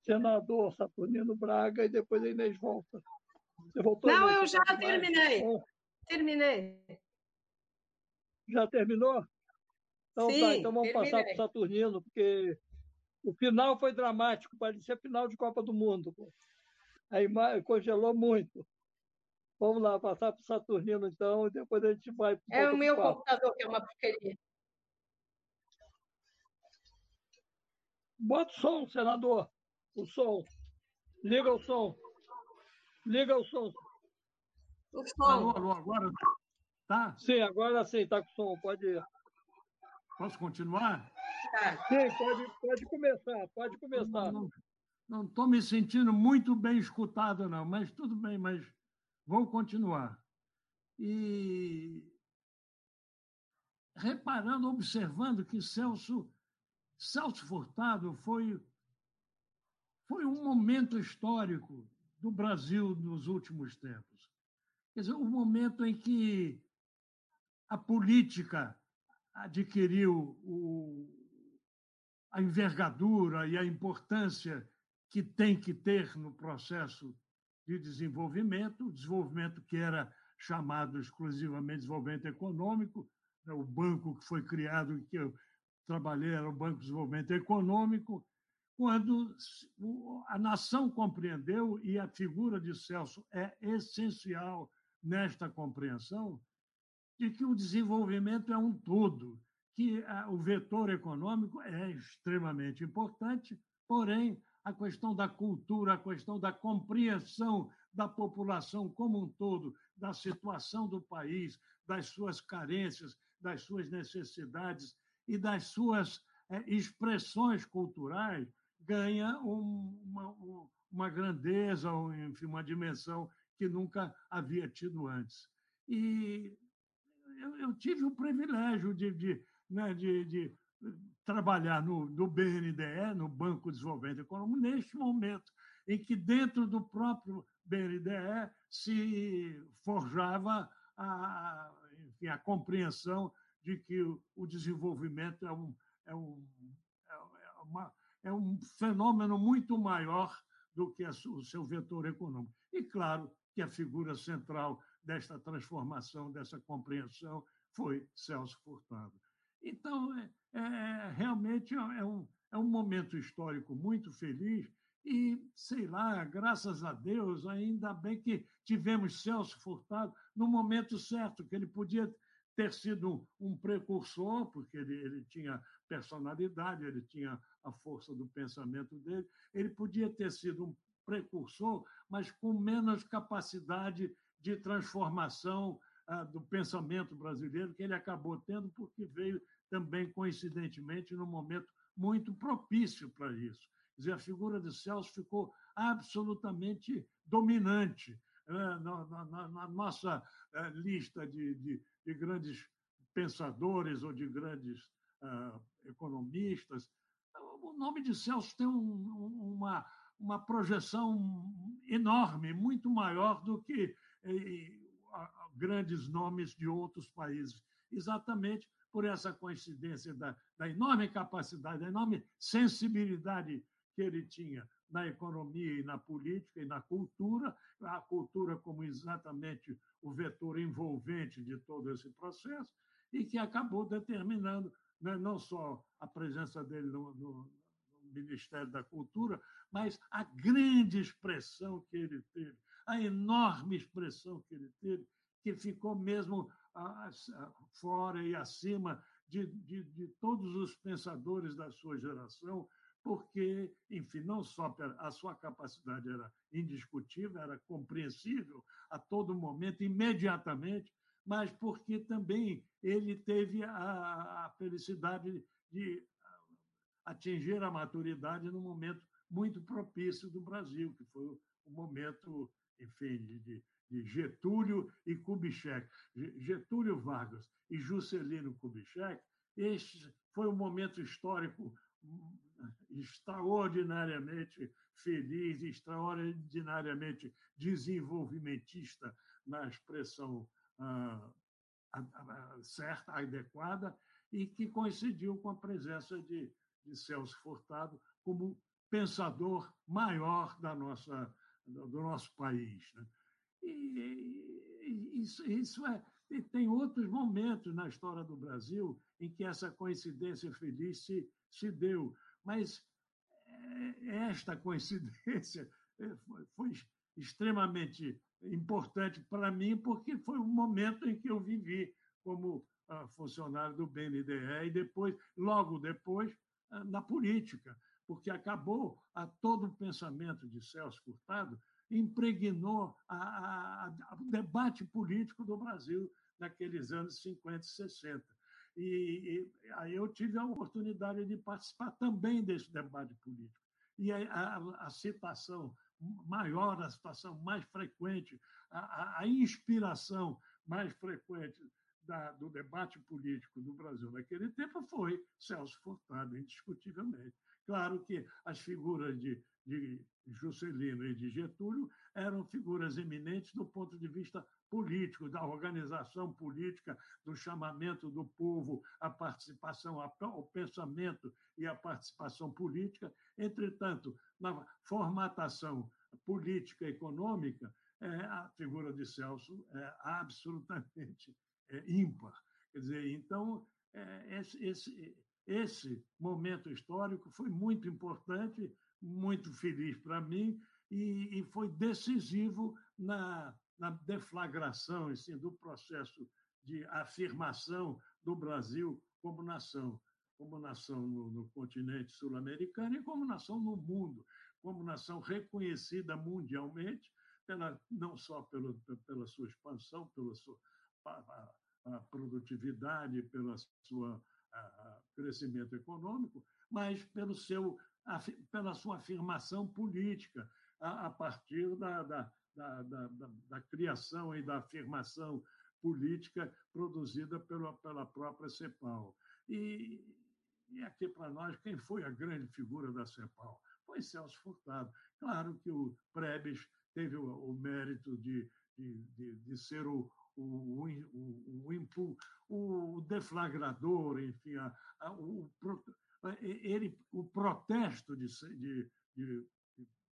senador Saturnino Braga e depois a Inês volta. Você voltou? Não, eu já terminei. Mais? Terminei. Já terminou? Então tá, Sim, tá, então vamos terminei. passar para o Saturnino, porque o final foi dramático, parecia final de Copa do Mundo. Pô. A imagem congelou muito. Vamos lá, passar para o Saturnino, então, e depois a gente vai. É o meu computador que é uma porcaria. Bota o som, senador. O som. Liga o som. Liga o som. O som. Alô, alô, agora tá? Sim, agora sim, está com som, pode ir. Posso continuar? Sim, pode, pode começar, pode começar. Não estou me sentindo muito bem escutado, não, mas tudo bem, mas vou continuar. E reparando, observando que Celso, Celso Furtado foi, foi um momento histórico do Brasil nos últimos tempos. Quer dizer, o um momento em que a política adquiriu o, a envergadura e a importância que tem que ter no processo de desenvolvimento, desenvolvimento que era chamado exclusivamente desenvolvimento econômico, né, o banco que foi criado, que eu trabalhei, era o Banco de Desenvolvimento Econômico, quando a nação compreendeu, e a figura de Celso é essencial nesta compreensão, de que o desenvolvimento é um todo, que o vetor econômico é extremamente importante, porém, a questão da cultura, a questão da compreensão da população como um todo, da situação do país, das suas carências, das suas necessidades e das suas é, expressões culturais, ganha um, uma, uma grandeza, enfim, uma dimensão que nunca havia tido antes. E eu, eu tive o privilégio de, de, né, de, de trabalhar no, no BNDE, no Banco de Desenvolvimento Econômico, neste momento em que, dentro do próprio BNDE, se forjava a, enfim, a compreensão de que o desenvolvimento é um, é um, é uma, é um fenômeno muito maior do que o seu vetor econômico. E, claro, que a figura central desta transformação, dessa compreensão, foi Celso Furtado. Então, é, é, realmente é um, é um momento histórico muito feliz e, sei lá, graças a Deus, ainda bem que tivemos Celso Furtado no momento certo, que ele podia ter sido um precursor, porque ele, ele tinha personalidade, ele tinha a força do pensamento dele, ele podia ter sido um precursor, mas com menos capacidade de transformação ah, do pensamento brasileiro, que ele acabou tendo, porque veio também, coincidentemente, num momento muito propício para isso. Quer dizer, a figura de Celso ficou absolutamente dominante né, na, na, na nossa eh, lista de, de, de, grandes pensadores ou de grandes uh, economistas. O nome de Celso tem um, uma, uma projeção enorme, muito maior do que eh, grandes nomes de outros países, exatamente por essa coincidência da, da enorme capacidade, da enorme sensibilidade que ele tinha na economia e na política e na cultura, a cultura como exatamente o vetor envolvente de todo esse processo, e que acabou determinando né, não só a presença dele no, no, no Ministério da Cultura, mas a grande expressão que ele teve, a enorme expressão que ele teve, que ficou mesmo fora e acima de, de, de todos os pensadores da sua geração, porque, enfim, não só a sua capacidade era indiscutível, era compreensível a todo momento, imediatamente, mas porque também ele teve a, a felicidade de atingir a maturidade num momento muito propício do Brasil, que foi o momento, enfim, de, de Getúlio e Kubitschek. Getúlio Vargas e Juscelino Kubitschek, este foi um momento histórico extraordinariamente feliz, extraordinariamente desenvolvimentista na expressão ah, certa, adequada, e que coincidiu com a presença de, de Celso Furtado como pensador maior da nossa, do nosso país. Né? E, isso, isso é. tem outros momentos na história do Brasil em que essa coincidência feliz se, se deu, mas é, esta coincidência é, foi, foi extremamente importante para mim, porque foi o momento em que eu vivi como ah, funcionário do BNDE e depois, logo depois, ah, na política. porque acabou a todo o pensamento de Celso Furtado, impregnou a, a, a, o debate político do Brasil naqueles anos 50 e 60. E, e, aí eu tive a oportunidade de participar também desse debate político. E a, a citação maior, a citação mais frequente, a, inspiração mais frequente da, do debate político do Brasil naquele tempo foi Celso Furtado, indiscutivelmente. Claro que as figuras de, de Juscelino e de Getúlio eram figuras eminentes do ponto de vista político, da organização política, do chamamento do povo à participação, ao pensamento e à participação política. Entretanto, na formatação política econômica, é, a figura de Celso é absolutamente é, ímpar. Quer dizer, então, é, esse, esse, esse momento histórico foi muito importante, muito feliz para mim, e, e, foi decisivo na, na deflagração assim, do processo de afirmação do Brasil como nação, como nação no, no continente sul-americano e como nação no mundo, como nação reconhecida mundialmente, pela, não só pelo, pela sua expansão, pela sua a, a produtividade, pelo seu crescimento econômico, mas pelo seu, pela sua afirmação política, a, a partir da, da, da, da, da criação e da afirmação política produzida pela, pela própria CEPAL. E, e aqui para nós, quem foi a grande figura da CEPAL? Foi Celso Furtado. Claro que o Prebes teve o, o mérito de, de, de, de, ser o, o, o, o, o deflagrador, enfim, a, a, o, ele, o protesto de, de, de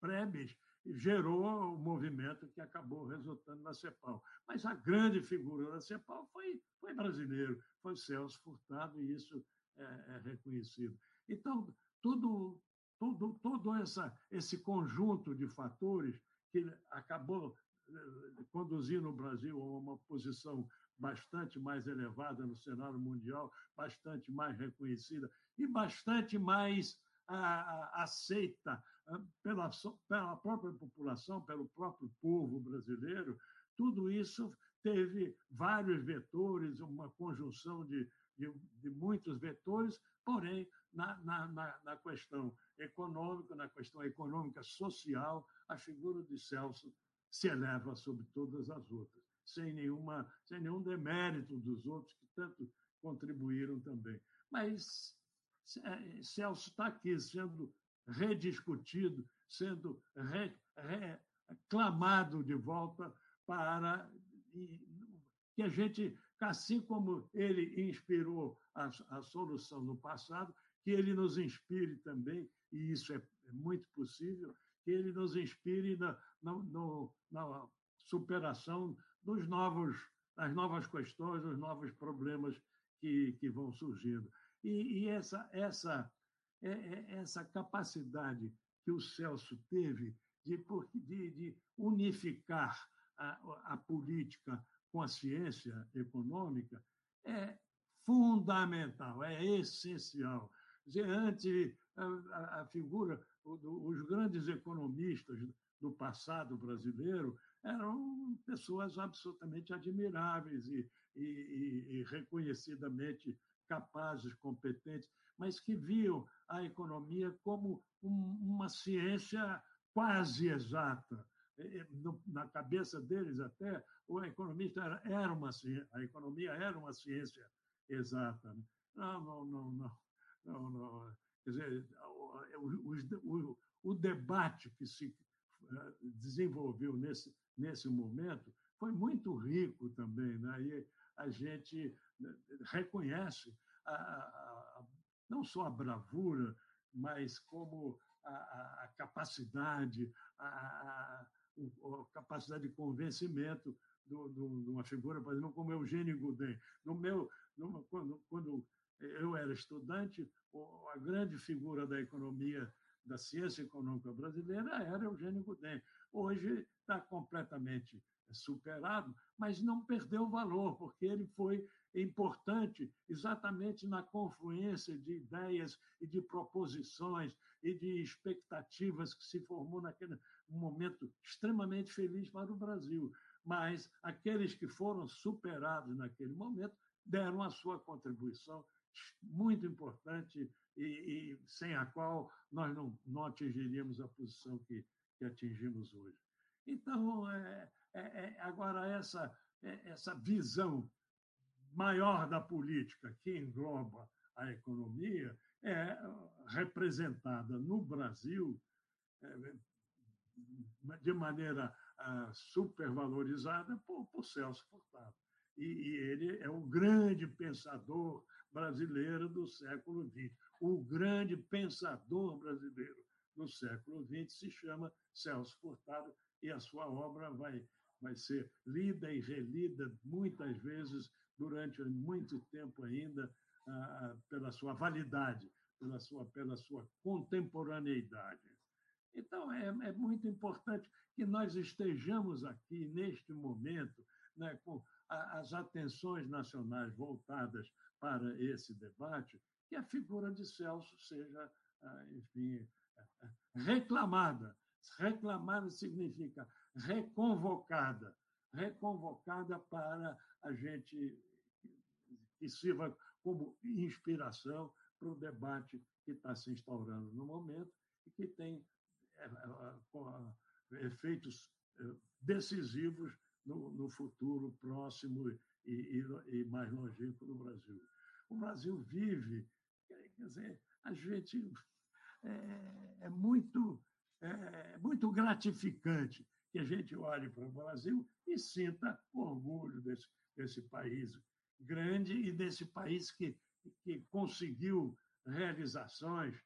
Prebes gerou o movimento que acabou resultando na CEPAL. Mas a grande figura da CEPAL foi, foi brasileiro, foi Celso Furtado, e isso é, é reconhecido. Então, tudo, tudo, todo essa, esse conjunto de fatores que acabou eh, conduzindo o Brasil a uma posição bastante mais elevada no cenário mundial, bastante mais reconhecida e bastante mais a, a, aceita pela, pela própria população, pelo próprio povo brasileiro, tudo isso teve vários vetores, uma conjunção de, de, de muitos vetores, porém, na, na, na, questão econômica, na questão econômica social, a figura de Celso se eleva sobre todas as outras, sem, nenhuma, sem nenhum demérito dos outros que tanto contribuíram também. Mas é, Celso está aqui sendo rediscutido, sendo reclamado de volta para que a gente, assim como ele inspirou a, a solução no passado, que ele nos inspire também, e isso é muito possível, que ele nos inspire na, na, no, na superação dos novos, das novas questões, dos novos problemas que, que vão surgindo. E, e essa, essa é, é essa capacidade que o Celso teve de, de, de unificar a, a, política com a ciência econômica é fundamental, é essencial. Dizer, a, a figura, os grandes economistas do passado brasileiro eram pessoas absolutamente admiráveis e, e, e reconhecidamente capazes, competentes, mas que viam a economia como uma ciência quase exata. Na cabeça deles, até, o economista era uma a economia era uma ciência exata. Né? Não, não, não, não. não. Quer dizer, o, o, debate que se eh, desenvolveu nesse, nesse momento foi muito rico também. Né? E a gente reconhece a, a, não só a bravura, mas como a, a capacidade, a, capacidade de convencimento de uma figura, por exemplo, como Eugênio Goudin. No meu, no, quando, quando eu era estudante, a grande figura da economia, da ciência econômica brasileira era Eugênio Goudin. Hoje está completamente superado, mas não perdeu valor, porque ele foi importante exatamente na confluência de ideias e de proposições e de expectativas que se formou naquele momento extremamente feliz para o Brasil. Mas aqueles que foram superados naquele momento deram a sua contribuição muito importante e, e sem a qual nós não, não atingiríamos a posição que, que atingimos hoje. Então, é, é, é, agora, essa, é, essa visão maior da política, que engloba a economia, é representada no Brasil é, de maneira ah, supervalorizada por, Celso Furtado. E, e ele é o grande pensador brasileiro do século XX. O grande pensador brasileiro do século XX se chama Celso Furtado e a sua obra vai, vai ser lida e relida muitas vezes durante muito tempo ainda ah, pela sua validade, pela sua, pela sua contemporaneidade. Então, é, é muito importante que nós estejamos aqui, neste momento, né, com a, as atenções nacionais voltadas para esse debate, que a figura de Celso seja, ah, enfim, reclamada. Reclamada significa reconvocada, reconvocada para a gente que sirva como inspiração para o debate que está se instaurando no momento e que tem é, é, é, efeitos decisivos no, futuro próximo e, mais longínquo do Brasil. O Brasil vive, quer dizer, a gente é muito, é, muito gratificante que a gente olhe para o Brasil e sinta orgulho desse, desse país grande e desse país que, que conseguiu realizações,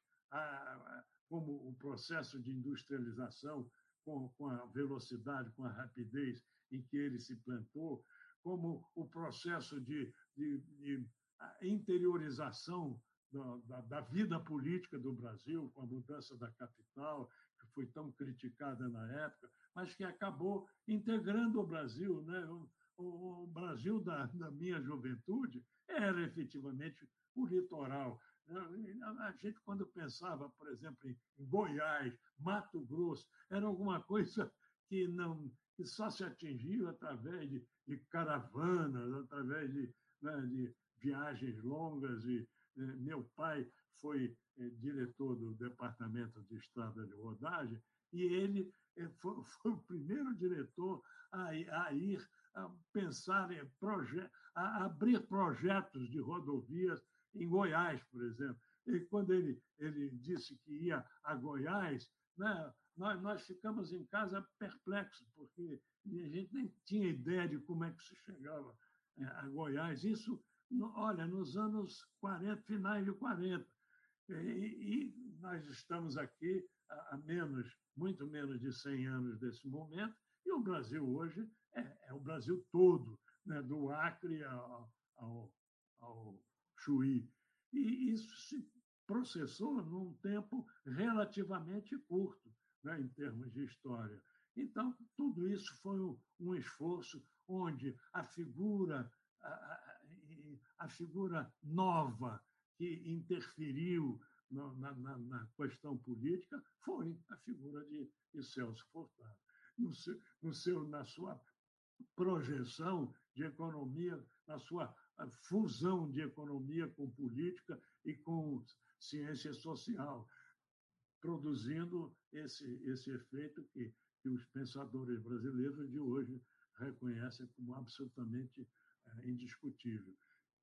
como o processo de industrialização, com, com a velocidade, com a rapidez em que ele se plantou, como o processo de, de, de interiorização da, da, da, vida política do Brasil, com a mudança da capital, foi tão criticada na época, mas que acabou integrando o Brasil. Né? O, o Brasil da, da minha juventude era efetivamente o litoral. A gente, quando pensava, por exemplo, em Goiás, Mato Grosso, era alguma coisa que não que só se atingia através de, de caravanas, através de, né, de viagens longas. E né, meu pai foi eh, diretor do departamento de estrada de rodagem e ele eh, foi, o primeiro diretor a, ir a pensar em a abrir projetos de rodovias em Goiás, por exemplo. E quando ele, ele disse que ia a Goiás, né, nós, nós ficamos em casa perplexos, porque a gente nem tinha ideia de como é que se chegava é, a Goiás. Isso, olha, nos anos 40, finais de 40. E, e nós estamos aqui a, menos, muito menos de 100 anos desse momento, e o Brasil hoje é, é o Brasil todo, né, do Acre ao, ao, ao Chuí. E isso se processou num tempo relativamente curto né, em termos de história. Então, tudo isso foi um esforço onde a figura, a, a figura nova que interferiu na, na, na, questão política foi a figura de, de Celso Furtado. No seu, no seu, na sua projeção de economia, na sua fusão de economia com política e com ciência social, produzindo esse, esse efeito que, que os pensadores brasileiros de hoje reconhecem como absolutamente é, indiscutível.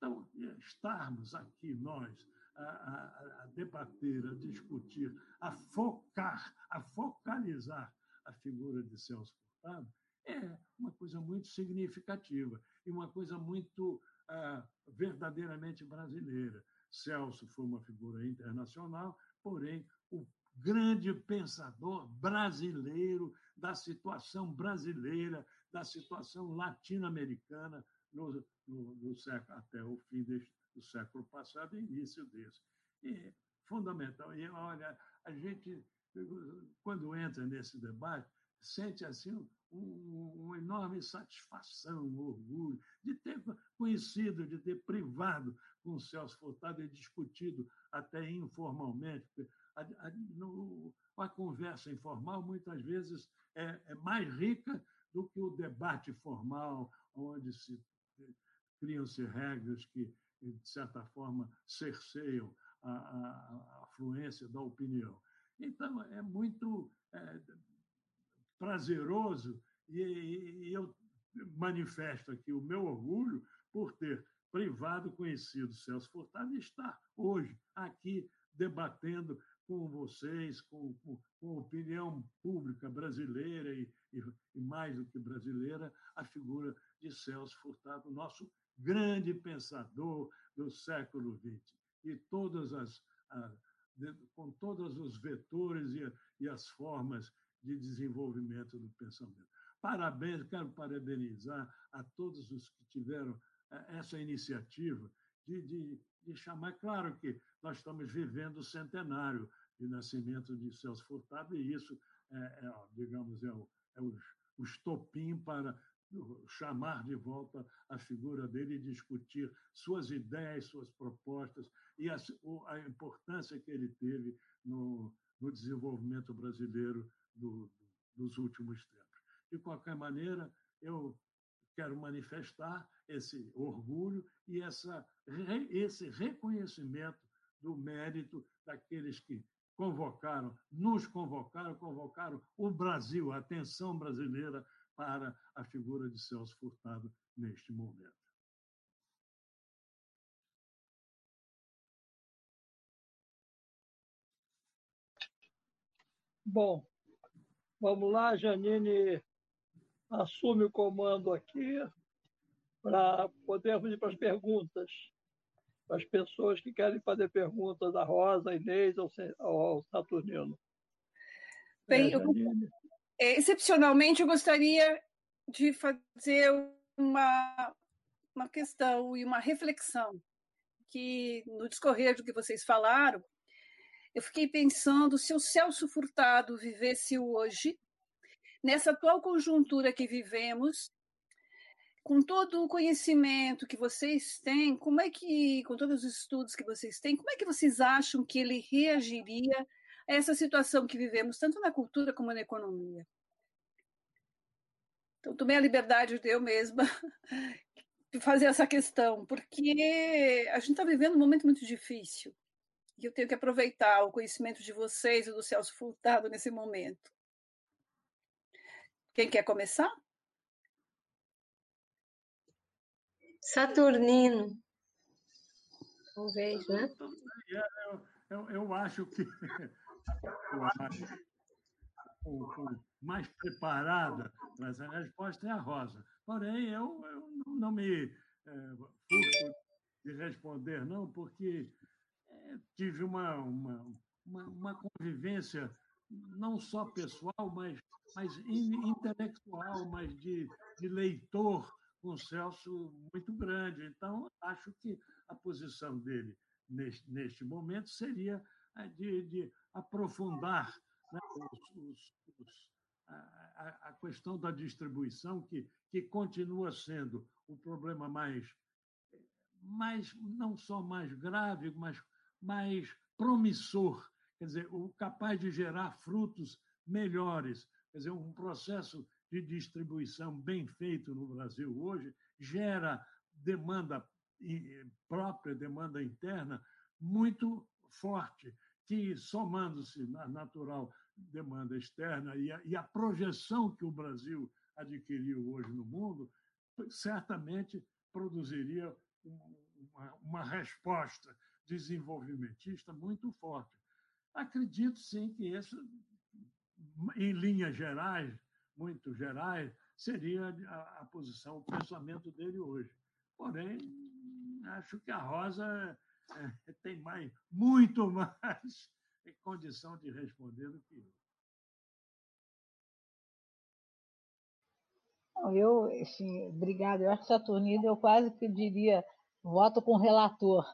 Então, estarmos aqui, nós, a, a, a, debater, a discutir, a focar, a focalizar a figura de Celso Furtado, é uma coisa muito significativa e uma coisa muito ah, verdadeiramente brasileira. Celso foi uma figura internacional, porém, o grande pensador brasileiro, da situação brasileira, da situação latino-americana no, no, no, século, até o fim deste, do século passado e início desse. E fundamental. E olha, a gente, quando entra nesse debate, sente assim um, uma enorme satisfação, um orgulho de ter conhecido, de ter privado com o Celso Furtado e discutido até informalmente. A, a, no, a conversa informal, muitas vezes, é, é mais rica do que o debate formal, onde se criam-se regras que, de certa forma, cerceiam a, a, a fluência da opinião. Então, é muito é, prazeroso e, e, eu manifesto aqui o meu orgulho por ter privado conhecido Celso Furtado e estar hoje aqui debatendo com vocês, com, com, com a opinião pública brasileira e, e, e, mais do que brasileira, a figura de Celso Furtado, nosso grande pensador do século XX. E todas as, a, de, com todos os vetores e, e as formas de desenvolvimento do pensamento. Parabéns, quero parabenizar a todos os que tiveram eh, essa iniciativa de, de, de chamar. Claro que nós estamos vivendo o centenário de nascimento de Celso Furtado, e isso, é, é digamos, é o, é o, o estopim para chamar de volta a figura dele e discutir suas ideias, suas propostas e a, a importância que ele teve no, no desenvolvimento brasileiro do, dos últimos tempos. De qualquer maneira, eu quero manifestar esse orgulho e essa, esse reconhecimento do mérito daqueles que convocaram, nos convocaram, convocaram o Brasil, a atenção brasileira para a figura de Celso Furtado neste momento. Bom, vamos lá, Janine assume o comando aqui para podermos ir para as perguntas. Para as pessoas que querem fazer perguntas à Rosa, Inês ou ao Saturnino. Bem, é, eu, é, excepcionalmente, eu gostaria de fazer uma, uma questão e uma reflexão que, no discorrer do que vocês falaram, eu fiquei pensando se o Celso Furtado vivesse hoje, nessa atual conjuntura que vivemos, com todo o conhecimento que vocês têm, como é que, com todos os estudos que vocês têm, como é que vocês acham que ele reagiria essa situação que vivemos, tanto na cultura como na economia? Então, tomei a liberdade de eu mesma de fazer essa questão, porque a gente está vivendo um momento muito difícil e eu tenho que aproveitar o conhecimento de vocês e do Celso Furtado nesse momento. Quem quer começar? Saturnino. Talvez, né? Eu, eu, acho que eu acho, o, o mais preparada para essa resposta é a Rosa. Porém, eu, eu não me é, furto de responder, não, porque é, tive uma, uma, uma, uma, convivência não só pessoal, mas, mas intelectual, mas de, de leitor com o Celso muito grande. Então, acho que a posição dele neste, neste momento seria de, de aprofundar né, os, os, os, a, a, questão da distribuição, que, que continua sendo o problema mais, mais, não só mais grave, mas mais promissor, quer dizer, o capaz de gerar frutos melhores. Quer dizer, um processo de distribuição bem feito no Brasil hoje gera demanda própria, demanda interna muito forte, que somando-se na natural demanda externa e a, e a projeção que o Brasil adquiriu hoje no mundo, certamente produziria uma, uma resposta desenvolvimentista muito forte. Acredito, sim, que isso, em linhas gerais, muito gerais, seria a, a posição, o pensamento dele hoje. Porém, acho que a Rosa é, tem mais, muito mais condição de responder do que eu. Eu, assim, obrigada. Eu acho que Saturnino eu quase que diria voto com o relator,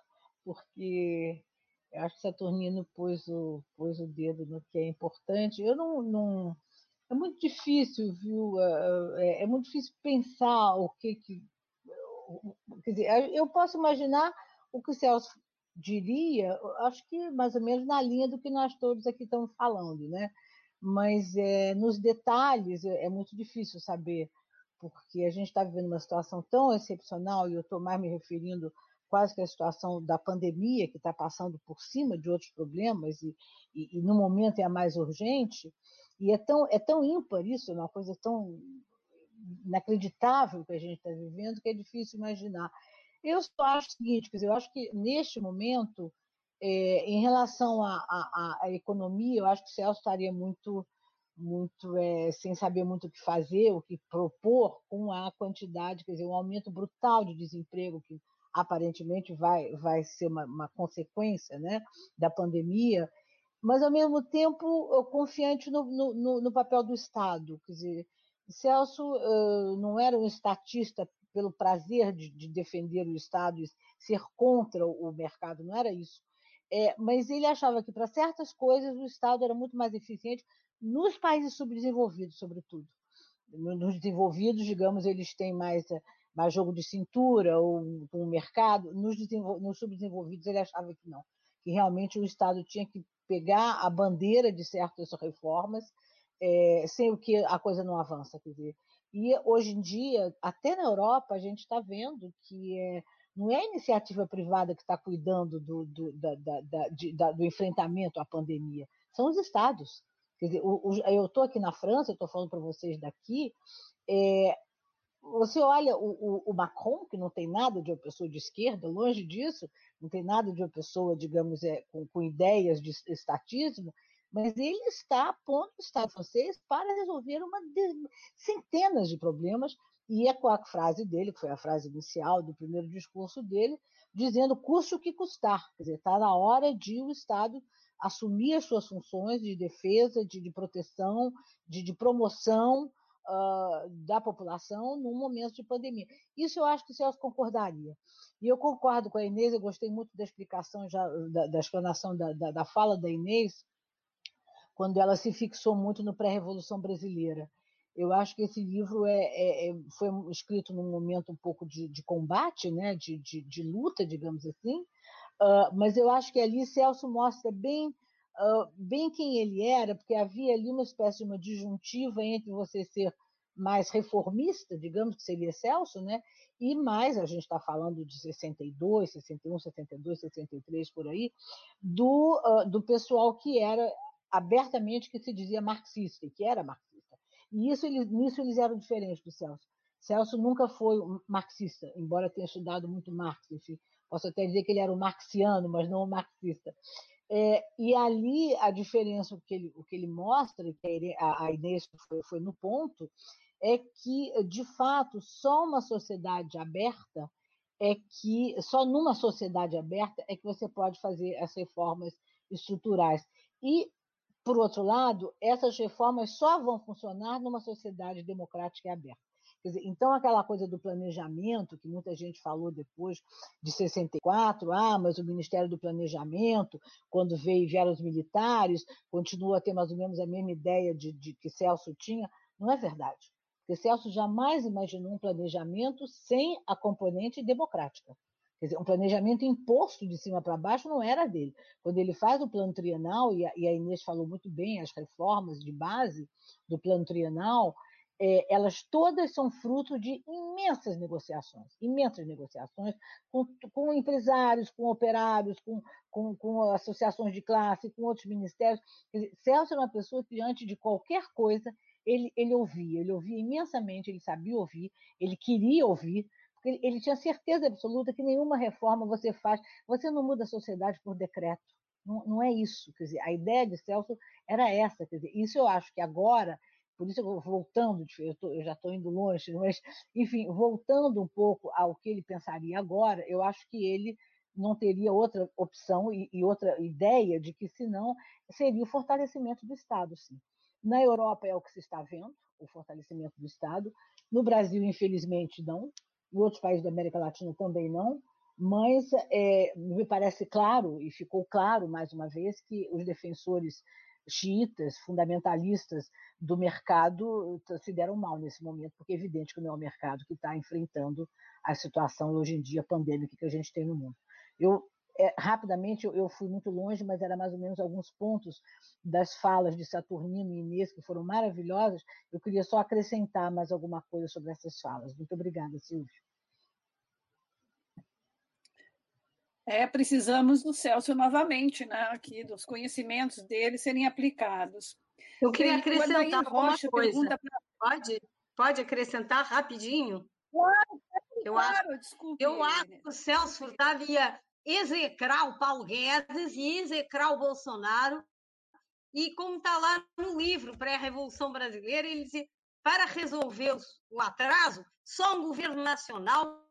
porque eu acho que Saturnino pôs o, pôs o dedo no que é importante. Eu não, não, é muito difícil, viu? É, é muito difícil pensar o que, que quer dizer, eu posso imaginar o que o Celso diria, acho que mais ou menos na linha do que nós todos aqui estamos falando, né? Mas é, nos detalhes é, é muito difícil saber, porque a gente está vivendo uma situação tão excepcional e eu estou mais me referindo quase que à situação da pandemia que está passando por cima de outros problemas e, e, e, no momento é a mais urgente e é tão é tão ímpar isso, é uma coisa tão inacreditável que a gente está vivendo que é difícil imaginar. Eu só acho o seguinte, eu acho que neste momento, é, em relação à, economia, eu acho que o Celso estaria muito, muito é, sem saber muito o que fazer, o que propor com a quantidade, quer dizer, um aumento brutal de desemprego que aparentemente vai, vai ser uma, uma consequência né, da pandemia, mas ao mesmo tempo eu confiante no, no, no papel do Estado, quer dizer, Celso uh, não era um estatista pelo prazer de, de, defender o Estado e ser contra o mercado, não era isso. É, mas ele achava que para certas coisas o Estado era muito mais eficiente nos países subdesenvolvidos, sobretudo. Nos desenvolvidos, digamos, eles têm mais, mais jogo de cintura ou o mercado. Nos, nos subdesenvolvidos, ele achava que não, que realmente o Estado tinha que pegar a bandeira de certas reformas é, sem o que a coisa não avança. Quer dizer. E hoje em dia, até na Europa, a gente está vendo que é, não é a iniciativa privada que está cuidando do, do, da, da, de, da, do enfrentamento à pandemia, são os estados. Quer dizer, o, o, eu estou aqui na França, estou falando para vocês daqui, é, você olha o, o, Macron, que não tem nada de uma pessoa de esquerda, longe disso, não tem nada de uma pessoa, digamos, é, com, com ideias de estatismo, mas ele está pondo o Estado francês para resolver uma de, centenas de problemas, e é com a frase dele, que foi a frase inicial do primeiro discurso dele, dizendo custe o que custar. Quer dizer, está na hora de o Estado assumir as suas funções de defesa, de, de proteção, de, de promoção uh, da população num momento de pandemia. Isso eu acho que o Celso concordaria. E eu concordo com a Inês, eu gostei muito da explicação, já, da, da explanação da, da, da fala da Inês, quando ela se fixou muito no pré-revolução brasileira. Eu acho que esse livro é, é, é foi escrito num momento um pouco de, de combate, né, de, de, de, luta, digamos assim, uh, mas eu acho que ali Celso mostra bem, uh, bem quem ele era, porque havia ali uma espécie de uma disjuntiva entre você ser mais reformista, digamos que seria Celso, né? E mais, a gente está falando de 62, 61, 62, 63 por aí, do, uh, do pessoal que era abertamente que se dizia marxista, e que era marxista. E isso, eles, nisso eles eram diferentes do Celso. Celso nunca foi um marxista, embora tenha estudado muito Marx, enfim. Posso até dizer que ele era um marxiano, mas não um marxista. É, e ali a diferença, o que ele, o que ele mostra, que a, a Inês foi, foi no ponto, é que, de fato, só uma sociedade aberta é que, só numa sociedade aberta é que você pode fazer as reformas estruturais. E por outro lado, essas reformas só vão funcionar numa sociedade democrática e aberta. Dizer, então, aquela coisa do planejamento, que muita gente falou depois de 64, ah, mas o Ministério do Planejamento, quando veio vieram os militares, continua a ter mais ou menos a mesma ideia de, de que Celso tinha, não é verdade. Porque Celso jamais imaginou um planejamento sem a componente democrática. Quer dizer, um planejamento imposto de cima para baixo não era dele. Quando ele faz o plano trienal, e a, e a Inês falou muito bem, as reformas de base do plano trienal, é, elas todas são fruto de imensas negociações, imensas negociações com, com empresários, com operários, com, com, com, associações de classe, com outros ministérios. Dizer, Celso era uma pessoa que, diante de qualquer coisa, ele, ele ouvia, ele ouvia imensamente, ele sabia ouvir, ele queria ouvir, porque ele tinha certeza absoluta que nenhuma reforma você faz, você não muda a sociedade por decreto. Não, não é isso. Quer dizer, a ideia de Celso era essa. Quer dizer, isso eu acho que agora, por isso eu voltando, eu, tô, eu já estou indo longe, mas, enfim, voltando um pouco ao que ele pensaria agora, eu acho que ele não teria outra opção e, e outra ideia de que, senão, seria o fortalecimento do Estado, sim. Na Europa é o que se está vendo, o fortalecimento do Estado. No Brasil, infelizmente, não outros países da América Latina também não, mas é, me parece claro, e ficou claro mais uma vez, que os defensores xiitas, fundamentalistas do mercado se deram mal nesse momento, porque é evidente que não é o mercado que está enfrentando a situação hoje em dia pandêmica que a gente tem no mundo. Eu é, rapidamente eu, eu, fui muito longe, mas era mais ou menos alguns pontos das falas de Saturnino e Inês que foram maravilhosas. Eu queria só acrescentar mais alguma coisa sobre essas falas. Muito obrigada, Silvio. É, precisamos do Celso novamente, né? Aqui, dos conhecimentos dele serem aplicados. Eu queria acrescentar Rocha coisa. Pra... Pode? Pode acrescentar rapidinho? Claro, eu claro, acho, desculpe. Eu acho que o Celso Furtado ia execrar o Paulo Guedes e execrar o Bolsonaro. E como está lá no livro Pré-Revolução Brasileira, ele diz para resolver o atraso, só um governo nacional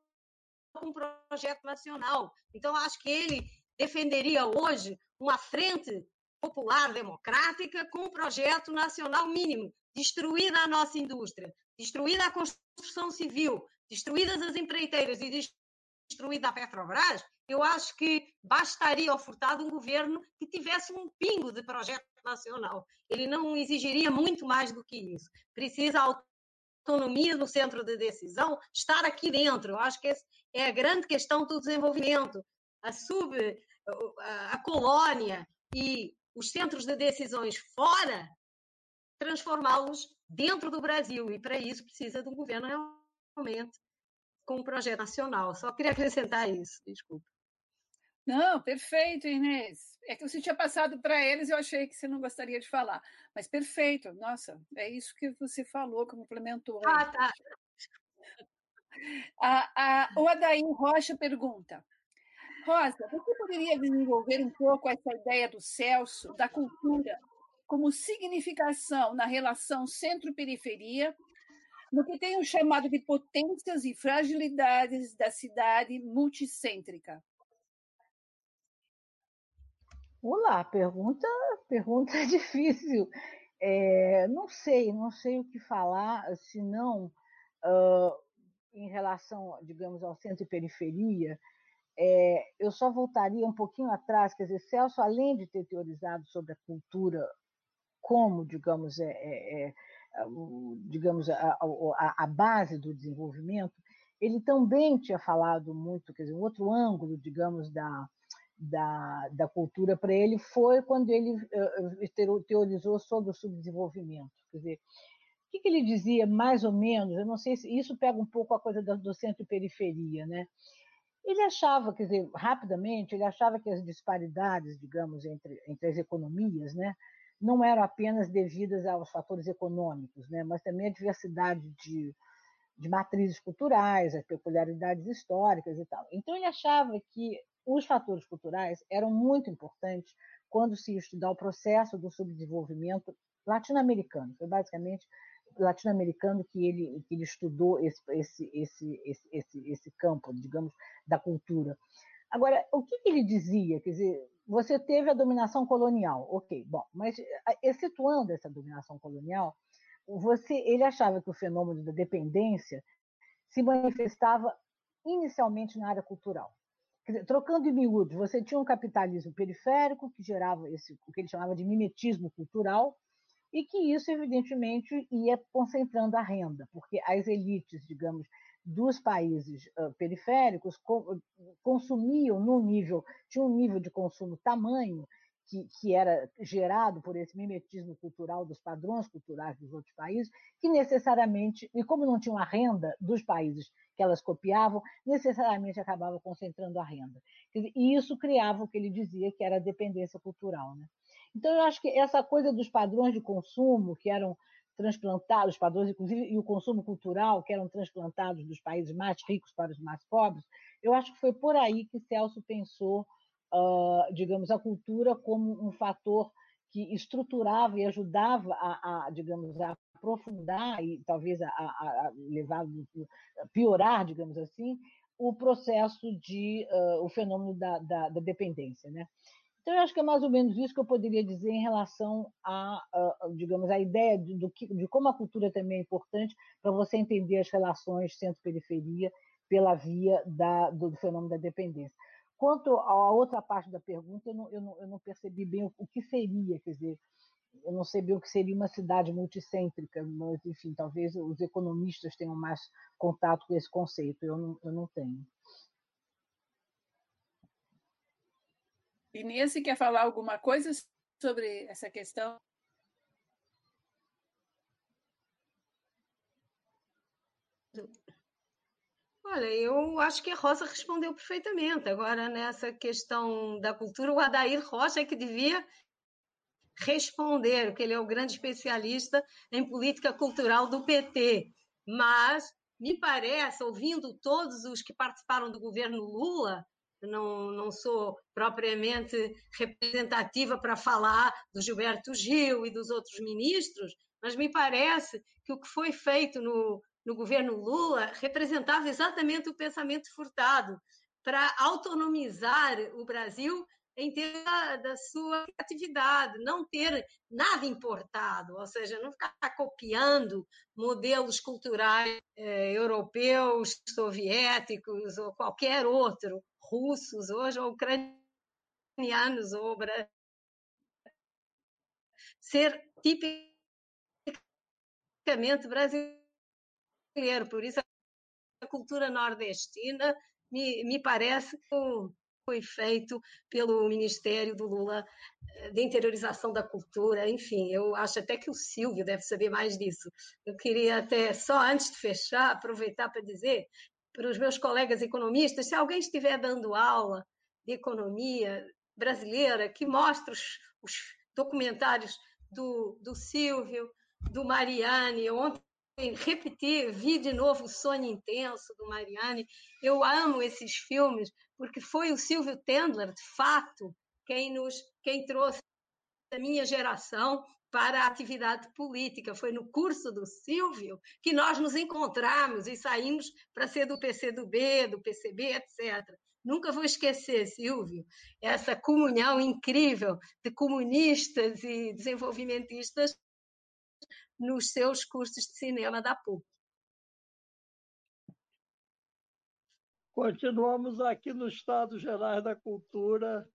um projeto nacional. Então, acho que ele defenderia hoje uma frente popular democrática com um projeto nacional mínimo, destruída a nossa indústria, destruída a construção civil, destruídas as empreiteiras e destruída a Petrobras, eu acho que bastaria ao Furtado um governo que tivesse um pingo de projeto nacional. Ele não exigiria muito mais do que isso. Precisa autonomia no centro de decisão, estar aqui dentro. Eu acho que essa é a grande questão do desenvolvimento. A sub, a colônia e os centros de decisões fora, transformá-los dentro do Brasil. E para isso precisa de um governo realmente com um projeto nacional. Só queria acrescentar isso, desculpa. Não, perfeito, Inês. É que você tinha passado para eles, eu achei que você não gostaria de falar. Mas perfeito, nossa, é isso que você falou, complementou. Ah, tá. A, a, o Adair Rocha pergunta: Rosa, você poderia desenvolver um pouco essa ideia do Celso, da cultura, como significação na relação centro-periferia, no que tem o chamado de potências e fragilidades da cidade multicêntrica? Olá, pergunta, pergunta difícil. É, não sei, não sei o que falar, se não uh, em relação, digamos, ao centro e periferia. É, eu só voltaria um pouquinho atrás, quer dizer, Celso, além de ter teorizado sobre a cultura como, digamos, é, é, é digamos a, a, a, base do desenvolvimento, ele também tinha falado muito, quer dizer, um outro ângulo, digamos, da, da, da cultura para ele foi quando ele uh, teorizou sobre o subdesenvolvimento. Quer dizer, o que, que, ele dizia mais ou menos? Eu não sei se isso pega um pouco a coisa do, do centro e periferia, né? Ele achava, quer dizer, rapidamente, ele achava que as disparidades, digamos, entre, entre as economias, né, não eram apenas devidas aos fatores econômicos, né, mas também a diversidade de, de matrizes culturais, as peculiaridades históricas e tal. Então ele achava que os fatores culturais eram muito importantes quando se estudar o processo do subdesenvolvimento latino-americano. Foi basicamente latino-americano que ele, que ele estudou esse, esse, esse, esse, esse, esse campo, digamos, da cultura. Agora, o que, que ele dizia? Quer dizer, você teve a dominação colonial, ok, bom, mas excetuando essa dominação colonial, você, ele achava que o fenômeno da dependência se manifestava inicialmente na área cultural trocando em miúdos, você tinha um capitalismo periférico que gerava esse, o que ele chamava de mimetismo cultural, e que isso, evidentemente, ia concentrando a renda, porque as elites, digamos, dos países uh, periféricos co consumiam no nível, tinha um nível de consumo tamanho que, que, era gerado por esse mimetismo cultural dos padrões culturais dos outros países, que necessariamente, e como não tinham a renda dos países que elas copiavam, necessariamente acabava concentrando a renda. E isso criava o que ele dizia que era a dependência cultural. Né? Então, eu acho que essa coisa dos padrões de consumo que eram transplantados, padrões, inclusive, e o consumo cultural, que eram transplantados dos países mais ricos para os mais pobres, eu acho que foi por aí que Celso pensou, uh, digamos, a cultura como um fator que estruturava e ajudava a, a digamos, a aprofundar e talvez a, a, levar, a piorar, digamos assim, o processo de uh, o fenômeno da, da, da, dependência, né? Então eu acho que é mais ou menos isso que eu poderia dizer em relação a, uh, digamos, a ideia de, do que, de como a cultura também é importante para você entender as relações centro-periferia pela via da, do, fenômeno da dependência. Quanto à outra parte da pergunta, eu não, eu não, eu não percebi bem o, o que seria, quer dizer, eu não sei bem o que seria uma cidade multicêntrica, mas, enfim, talvez os economistas tenham mais contato com esse conceito, eu não, eu não tenho. Inês, quer falar alguma coisa sobre essa questão? Olha, eu acho que a Rosa respondeu perfeitamente. Agora, nessa questão da cultura, o Adair Rocha é que devia responder, porque ele é o grande especialista em política cultural do PT. Mas me parece, ouvindo todos os que participaram do governo Lula, não, não sou propriamente representativa para falar do Gilberto Gil e dos outros ministros, mas me parece que o que foi feito no, no governo Lula representava exatamente o pensamento furtado para autonomizar o Brasil em termos da, sua atividade, não ter nada importado, ou seja, não ficar copiando modelos culturais eh, europeus, soviéticos ou qualquer outro, russos hoje, ou ucranianos, ou ser tipicamente brasileiro. Por isso, a cultura nordestina me, me parece foi feito pelo Ministério do Lula eh, de Interiorização da Cultura, enfim, eu acho até que o Silvio deve saber mais disso. Eu queria até, só antes de fechar, aproveitar para dizer para os meus colegas economistas, se alguém estiver dando aula de economia brasileira, que mostre os, os documentários do, do Silvio, do Mariane, ontem repetir, vi de novo o Sonho Intenso do Mariane. Eu amo esses filmes porque foi o Silvio Tendler, de fato, quem nos quem trouxe a minha geração para a atividade política. Foi no curso do Silvio que nós nos encontramos e saímos para ser do PCdoB, do PCB, etc. Nunca vou esquecer, Silvio, essa comunhão incrível de comunistas e desenvolvimentistas nos seus cursos de cinema da PUC. Continuamos aqui no Estado Gerais da Cultura,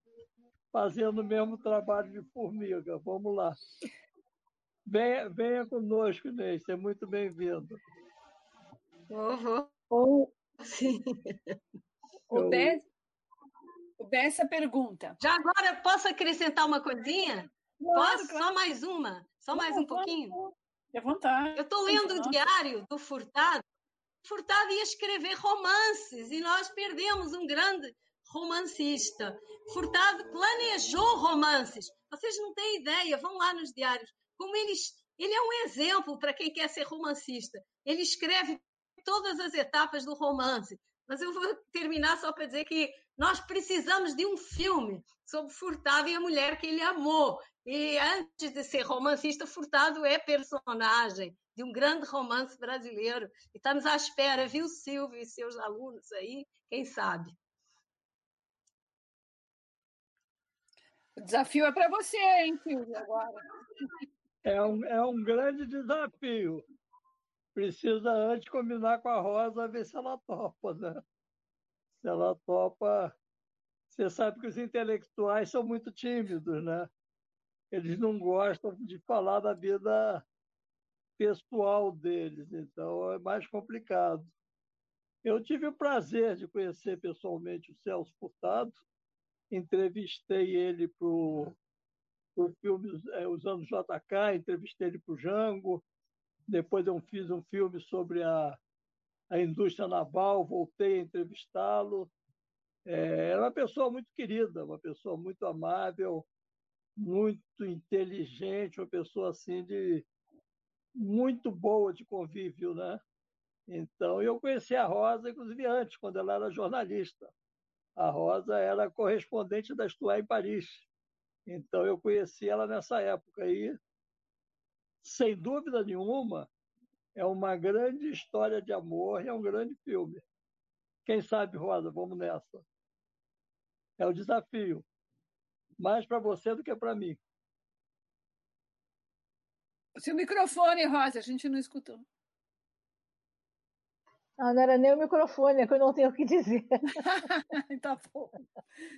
fazendo o mesmo trabalho de formiga. Vamos lá. Venha, venha conosco, Inês, é muito bem-vindo. Vou, vou. Sim. O Eu... Dessa pergunta. Já agora posso acrescentar uma coisinha? Claro, Posso? Claro. Só mais uma? Só mais um pouquinho? À vontade. Eu estou lendo o diário do Furtado. Furtado ia escrever romances e nós perdemos um grande romancista. Furtado planejou romances. Vocês não têm ideia, vão lá nos diários. Como eles, ele é um exemplo para quem quer ser romancista. Ele escreve todas as etapas do romance. Mas eu vou terminar só para dizer que nós precisamos de um filme sobre Furtado e a mulher que ele amou. E antes de ser romancista, Furtado é personagem de um grande romance brasileiro. E estamos à espera, viu, Silvio e seus alunos aí? Quem sabe? O desafio é para você, hein, Silvio, agora. É um, é um grande desafio. Precisa antes combinar com a Rosa, ver se ela topa, né? Se ela topa. Você sabe que os intelectuais são muito tímidos, né? Eles não gostam de falar da vida pessoal deles, então é mais complicado. Eu tive o prazer de conhecer pessoalmente o Celso Furtado, entrevistei ele para o filme é, Usando JK, entrevistei ele para o Jango, depois eu fiz um filme sobre a, a indústria naval, voltei a entrevistá-lo. É, era uma pessoa muito querida, uma pessoa muito amável, muito inteligente, uma pessoa assim de muito boa de convívio, né? Então, eu conheci a Rosa, inclusive antes, quando ela era jornalista. A Rosa era correspondente da Estuar em Paris. Então, eu conheci ela nessa época aí. Sem dúvida nenhuma, é uma grande história de amor e é um grande filme. Quem sabe, Rosa, vamos nessa. É o desafio mais para você do que para mim. O seu microfone, Rosa, a gente não escutou. Não, não era nem o microfone, é que eu não tenho o que dizer. tá bom.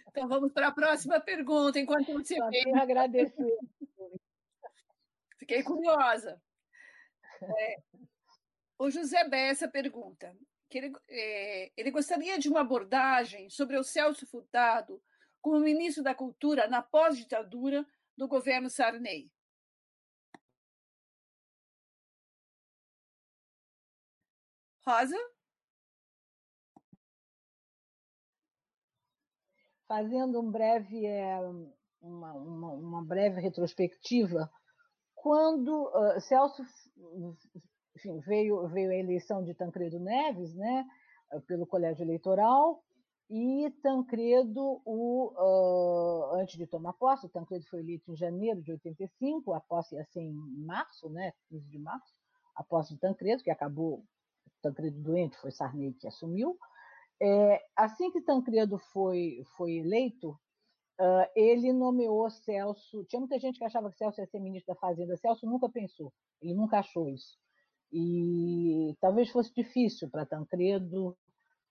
Então vamos para a próxima pergunta, enquanto você Só tenho agradecer. Fiquei curiosa. É, o José Bessa pergunta que ele, é, ele gostaria de uma abordagem sobre o Celso Furtado como ministro da Cultura na pós-ditadura do governo Sarney. Rosa? Fazendo um breve, é, uma, uma, uma, breve retrospectiva, quando uh, Celso enfim, veio, veio a eleição de Tancredo Neves, né, pelo colégio eleitoral, e Tancredo, o, uh, antes de tomar posse, Tancredo foi eleito em janeiro de 85, a posse ia ser em março, né, 15 de março, a posse de Tancredo, que acabou, Tancredo doente, foi Sarney que assumiu. É, assim que Tancredo foi, foi eleito, uh, ele nomeou Celso. Tinha muita gente que achava que Celso ia ser ministro da Fazenda. Celso nunca pensou, ele nunca achou isso. E talvez fosse difícil para Tancredo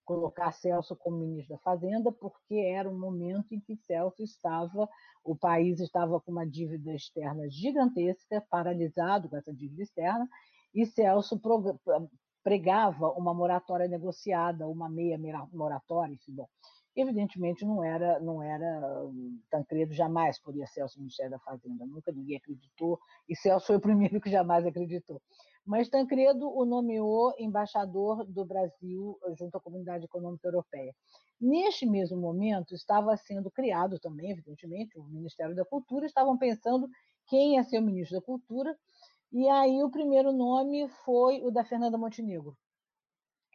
colocar Celso como ministro da Fazenda, porque era um momento em que Celso estava, o país estava com uma dívida externa gigantesca, paralisado com essa dívida externa, e Celso pregava uma moratória negociada, uma meia moratória, enfim, bom. Evidentemente não era, não era Tancredo jamais poderia Celso Ministério da Fazenda, nunca ninguém acreditou, e Celso foi o primeiro que jamais acreditou. Mas Tancredo o nomeou embaixador do Brasil junto à Comunidade Econômica Europeia. Neste mesmo momento, estava sendo criado também, evidentemente, o Ministério da Cultura, estavam pensando quem ia ser o ministro da Cultura, e aí o primeiro nome foi o da Fernanda Montenegro.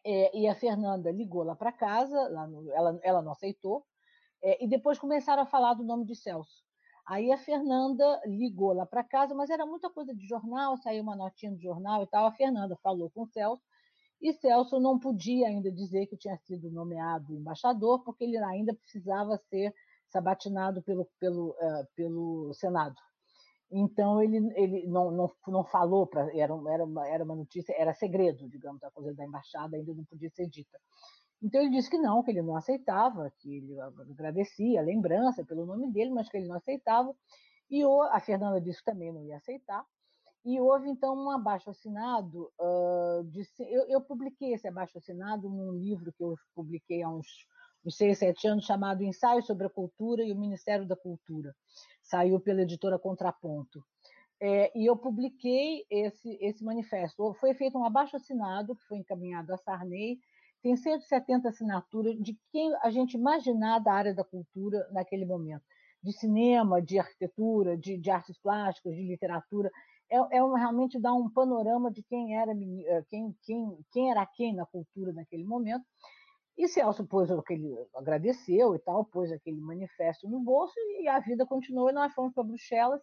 É, e a Fernanda ligou lá para casa, lá no, ela, ela não aceitou, é, e depois começaram a falar do nome de Celso. Aí a Fernanda ligou lá para casa, mas era muita coisa de jornal, saiu uma notinha do jornal e tal. A Fernanda falou com o Celso, e Celso não podia ainda dizer que tinha sido nomeado embaixador, porque ele ainda precisava ser sabatinado pelo, pelo, uh, pelo Senado. Então ele, ele não, não, não falou, pra, era, era, uma, era uma notícia, era segredo, digamos, a coisa da embaixada ainda não podia ser dita. Então ele disse que não, que ele não aceitava, que ele agradecia a lembrança pelo nome dele, mas que ele não aceitava. E a Fernanda disse que também não ia aceitar. E houve então um abaixo assinado. Uh, eu, eu, publiquei esse abaixo assinado num livro que eu publiquei há uns, uns seis, sete anos, chamado Ensaio sobre a Cultura e o Ministério da Cultura. Saiu pela editora Contraponto. É, e eu publiquei esse, esse manifesto. Foi feito um abaixo assinado que foi encaminhado a Sarney tem 170 assinaturas de quem a gente imaginar da área da cultura naquele momento, de cinema, de arquitetura, de, de artes plásticas, de literatura. É, é um, realmente dar um panorama de quem era eh, quem, quem, quem era quem na cultura naquele momento. E Celso pôs aquele, agradeceu e tal, pôs aquele manifesto no bolso e a vida continuou e nós fomos para Bruxelas.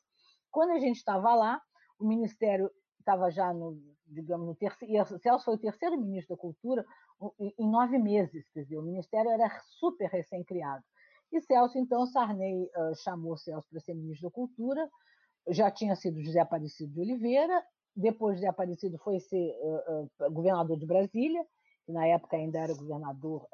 Quando a gente estava lá, o Ministério estava já no, digamos, no terceiro, e Celso foi o terceiro ministro da Cultura em nove meses, quer dizer, o ministério era super recém-criado. E Celso, então, Sarney uh, chamou Celso para ser ministro da Cultura, já tinha sido José Aparecido de Oliveira, depois José Aparecido foi ser uh, uh, governador de Brasília, que na época ainda era governador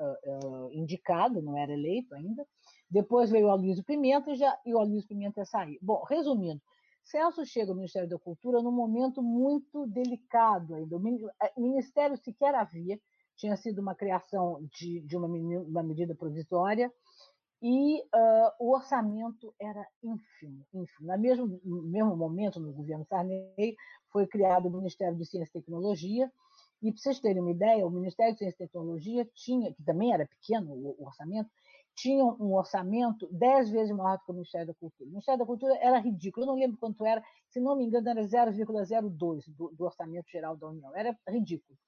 indicado, não era eleito ainda. Depois veio o Aloysio Pimenta e, já, e o Aloysio Pimenta ia sair. Bom, resumindo, Celso chega ao Ministério da Cultura num momento muito delicado ainda. O eh, Ministério sequer havia, tinha sido uma criação de, de uma, uma, medida provisória e uh, o orçamento era ínfimo, ínfimo. No mesmo, no mesmo momento, no governo Sarney, foi criado o Ministério de Ciência e Tecnologia, e para vocês terem uma ideia, o Ministério de Ciência e Tecnologia tinha, que também era pequeno o, orçamento, tinham um orçamento dez vezes maior do que o Ministério da Cultura. O Ministério da Cultura era ridículo, eu não lembro quanto era, se não me engano, era 0,02 do, do orçamento geral da União, era ridículo.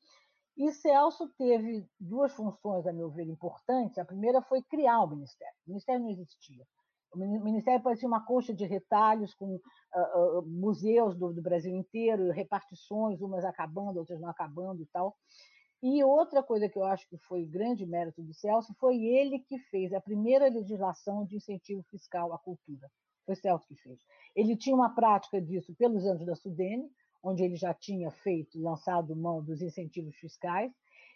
E Celso teve duas funções, a meu ver, importantes. A primeira foi criar o Ministério. O Ministério não existia. O Ministério parecia uma coxa de retalhos com uh, uh, museus do, do Brasil inteiro, repartições, umas acabando, outras não acabando e tal. E outra coisa que eu acho que foi grande mérito do Celso foi ele que fez a primeira legislação de incentivo fiscal à cultura. Foi Celso que fez. Ele tinha uma prática disso pelos anos da Sudene, onde ele já tinha feito, lançado mão dos incentivos fiscais.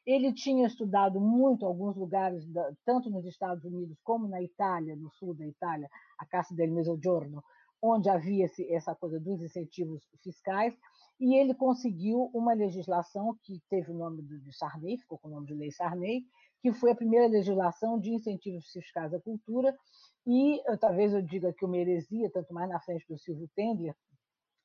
Ele tinha estudado muito alguns lugares, tanto nos Estados Unidos como na Itália, no sul da Itália, a Casa del Mezzogiorno, onde havia essa coisa dos incentivos fiscais, e ele conseguiu uma legislação que teve o nome de Sarney, ficou com o nome de Lei Sarney, que foi a primeira legislação de incentivos fiscais à cultura, e talvez eu diga que uma heresia, tanto mais na frente do Silvio Tendler,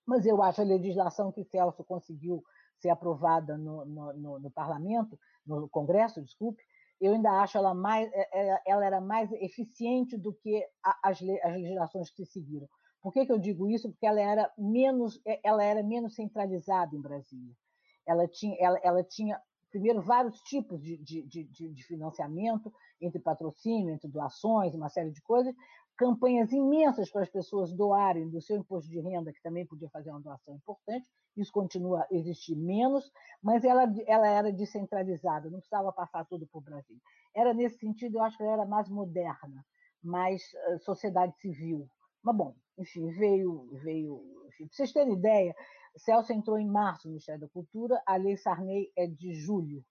mas eu acho a legislação que Celso conseguiu ser aprovada no, no, no, no parlamento, no Congresso, desculpe, eu ainda acho ela mais, é, é, ela era mais eficiente do que as, as legislações que se seguiram. Por que, que eu digo isso? Porque ela era menos, é, ela era menos centralizada em Brasília. Ela tinha, ela, ela tinha primeiro vários tipos de, de, de, de financiamento, entre patrocínio, entre doações, uma série de coisas, campanhas imensas para as pessoas doarem do seu imposto de renda, que também podia fazer uma doação importante, isso continua a existir menos, mas ela, ela era descentralizada, não precisava passar tudo por Brasil. Era nesse sentido, eu acho que ela era mais moderna, mais uh, sociedade civil. Mas, bom, enfim, veio. veio enfim, para vocês terem ideia, Celso entrou em março no Ministério da Cultura, a Lei Sarney é de julho,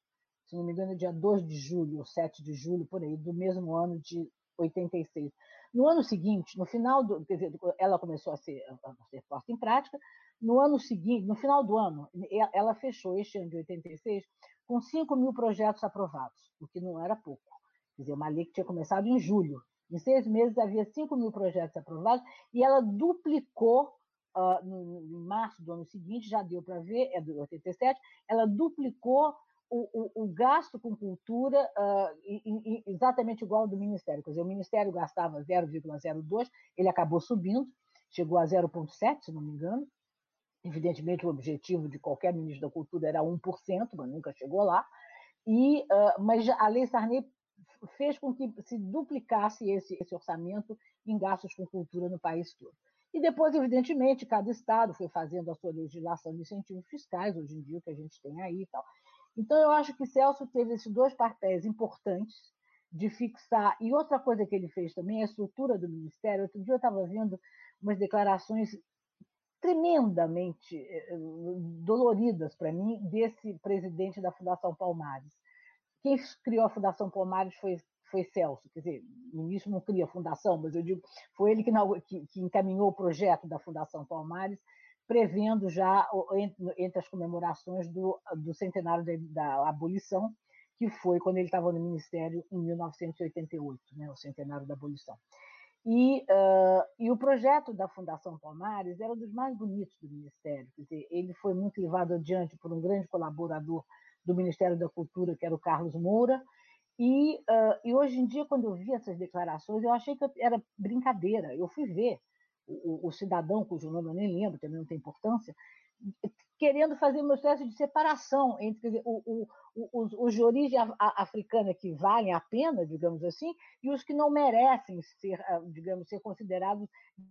se não me engano, é dia 2 de julho, ou 7 de julho, por aí, do mesmo ano de 86. No ano seguinte, no final do, quer dizer, ela começou a ser, a ser posta em prática. No ano seguinte, no final do ano, ela fechou este ano de 86 com 5 mil projetos aprovados, o que não era pouco. Quer dizer, uma lei que tinha começado em julho. Em seis meses havia 5 mil projetos aprovados e ela duplicou uh, no, em março do ano seguinte, já deu para ver, é do 87, ela duplicou o, o, gasto com cultura uh, exatamente igual ao do Ministério. Quer dizer, o Ministério gastava 0,02, ele acabou subindo, chegou a 0,7, se não me engano. Evidentemente, o objetivo de qualquer ministro da Cultura era 1%, mas nunca chegou lá. E, uh, mas a Lei Sarney fez com que se duplicasse esse, esse orçamento em gastos com cultura no país todo. E depois, evidentemente, cada estado foi fazendo a sua legislação de incentivos fiscais, hoje em dia, o que a gente tem aí e tal. Então, eu acho que Celso teve esses dois papéis importantes de fixar. E outra coisa que ele fez também a estrutura do Ministério. Outro dia eu estava vendo umas declarações tremendamente eh, doloridas para mim desse presidente da Fundação Palmares. Quem criou a Fundação Palmares foi, foi Celso, quer dizer, o ministro não cria a fundação, mas eu digo, foi ele que, que, que encaminhou o projeto da Fundação Palmares prevendo já entre as comemorações do, do centenário da abolição, que foi quando ele estava no Ministério em 1988, né, o centenário da abolição. E, uh, e, o projeto da Fundação Palmares era um dos mais bonitos do Ministério. Quer dizer, ele foi muito levado adiante por um grande colaborador do Ministério da Cultura, que era o Carlos Moura. E, uh, e hoje em dia, quando eu vi essas declarações, eu achei que era brincadeira. Eu fui ver o, o, cidadão, cujo nome eu nem lembro, também não tem importância, querendo fazer uma espécie de separação entre dizer, o, os, os, de origem africana que valem a pena, digamos assim, e os que não merecem ser, ah, digamos, ser considerados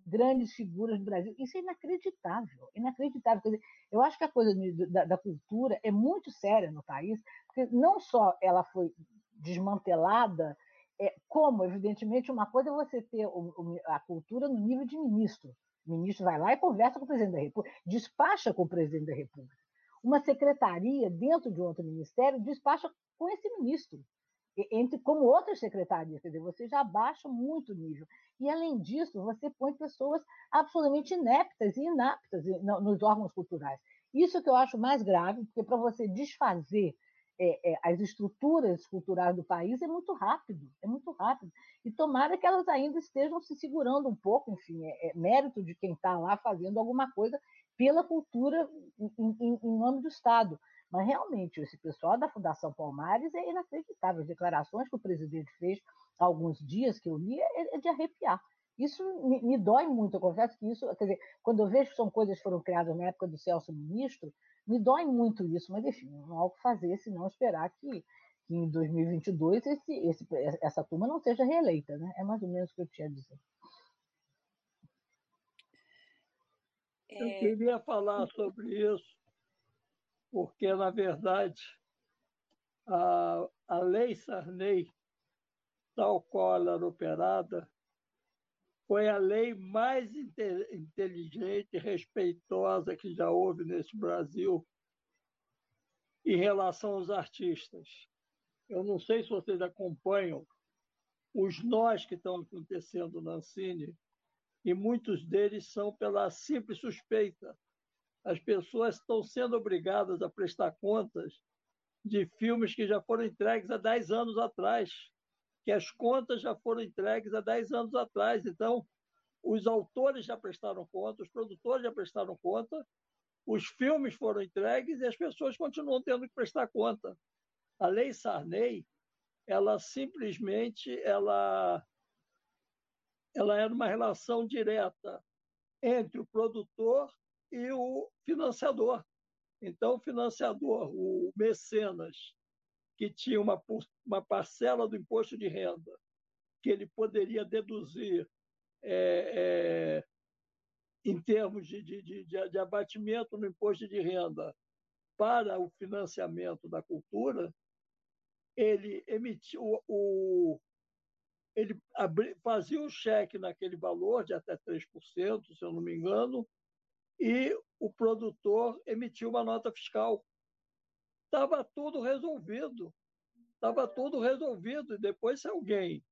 grandes figuras do Brasil. Isso é inacreditável, inacreditável. Dizer, eu acho que a coisa da, da cultura é muito séria no país, porque não só ela foi desmantelada é, como, evidentemente, uma coisa é você ter o, a cultura no nível de ministro. O ministro vai lá e conversa com o presidente da República, despacha com o presidente da República. Uma secretaria dentro de outro ministério despacha com esse ministro, entre como outras secretarias, quer dizer, você já baixa muito o nível. E, além disso, você põe pessoas absolutamente ineptas e inaptas nos órgãos culturais. Isso que eu acho mais grave, porque para você desfazer é, é, as estruturas culturais do país é muito rápido, é muito rápido. E tomara que elas ainda estejam se segurando um pouco, enfim, é, é mérito de quem está lá fazendo alguma coisa pela cultura em, em, em, nome do Estado. Mas realmente, esse pessoal da Fundação Palmares é inacreditável. As declarações que o presidente fez há alguns dias que eu li é, é de arrepiar. Isso me, me, dói muito, eu confesso que isso, quer dizer, quando eu vejo que são coisas que foram criadas na época do Celso Ministro, me dói muito isso, mas enfim, não há o que fazer senão esperar que, que em 2022 esse, esse, essa turma não seja reeleita, né? É mais ou menos o que eu tinha a dizer. Eu é. queria falar sobre isso, porque, na verdade, a, a lei Sarney, tal qual ela era operada, foi a lei mais inteligente e respeitosa que já houve nesse Brasil em relação aos artistas. Eu não sei se vocês acompanham os nós que estão acontecendo na Ancine, e muitos deles são pela simples suspeita. As pessoas estão sendo obrigadas a prestar contas de filmes que já foram entregues há 10 anos atrás, que as contas já foram entregues há 10 anos atrás. Então, os autores já prestaram conta, os produtores já prestaram conta, os filmes foram entregues e as pessoas continuam tendo que prestar conta. A lei Sarney, ela simplesmente ela ela era uma relação direta entre o produtor e o financiador. Então, o financiador, o mecenas, que tinha uma, uma parcela do imposto de renda que ele poderia deduzir é, é, em termos de, de, de, de, abatimento no imposto de renda para o financiamento da cultura, ele emitiu o, ele abri, fazia um cheque naquele valor de até 3%, se eu não me engano, e o produtor emitiu uma nota fiscal. Estava tudo resolvido. Estava tudo resolvido. E depois, se alguém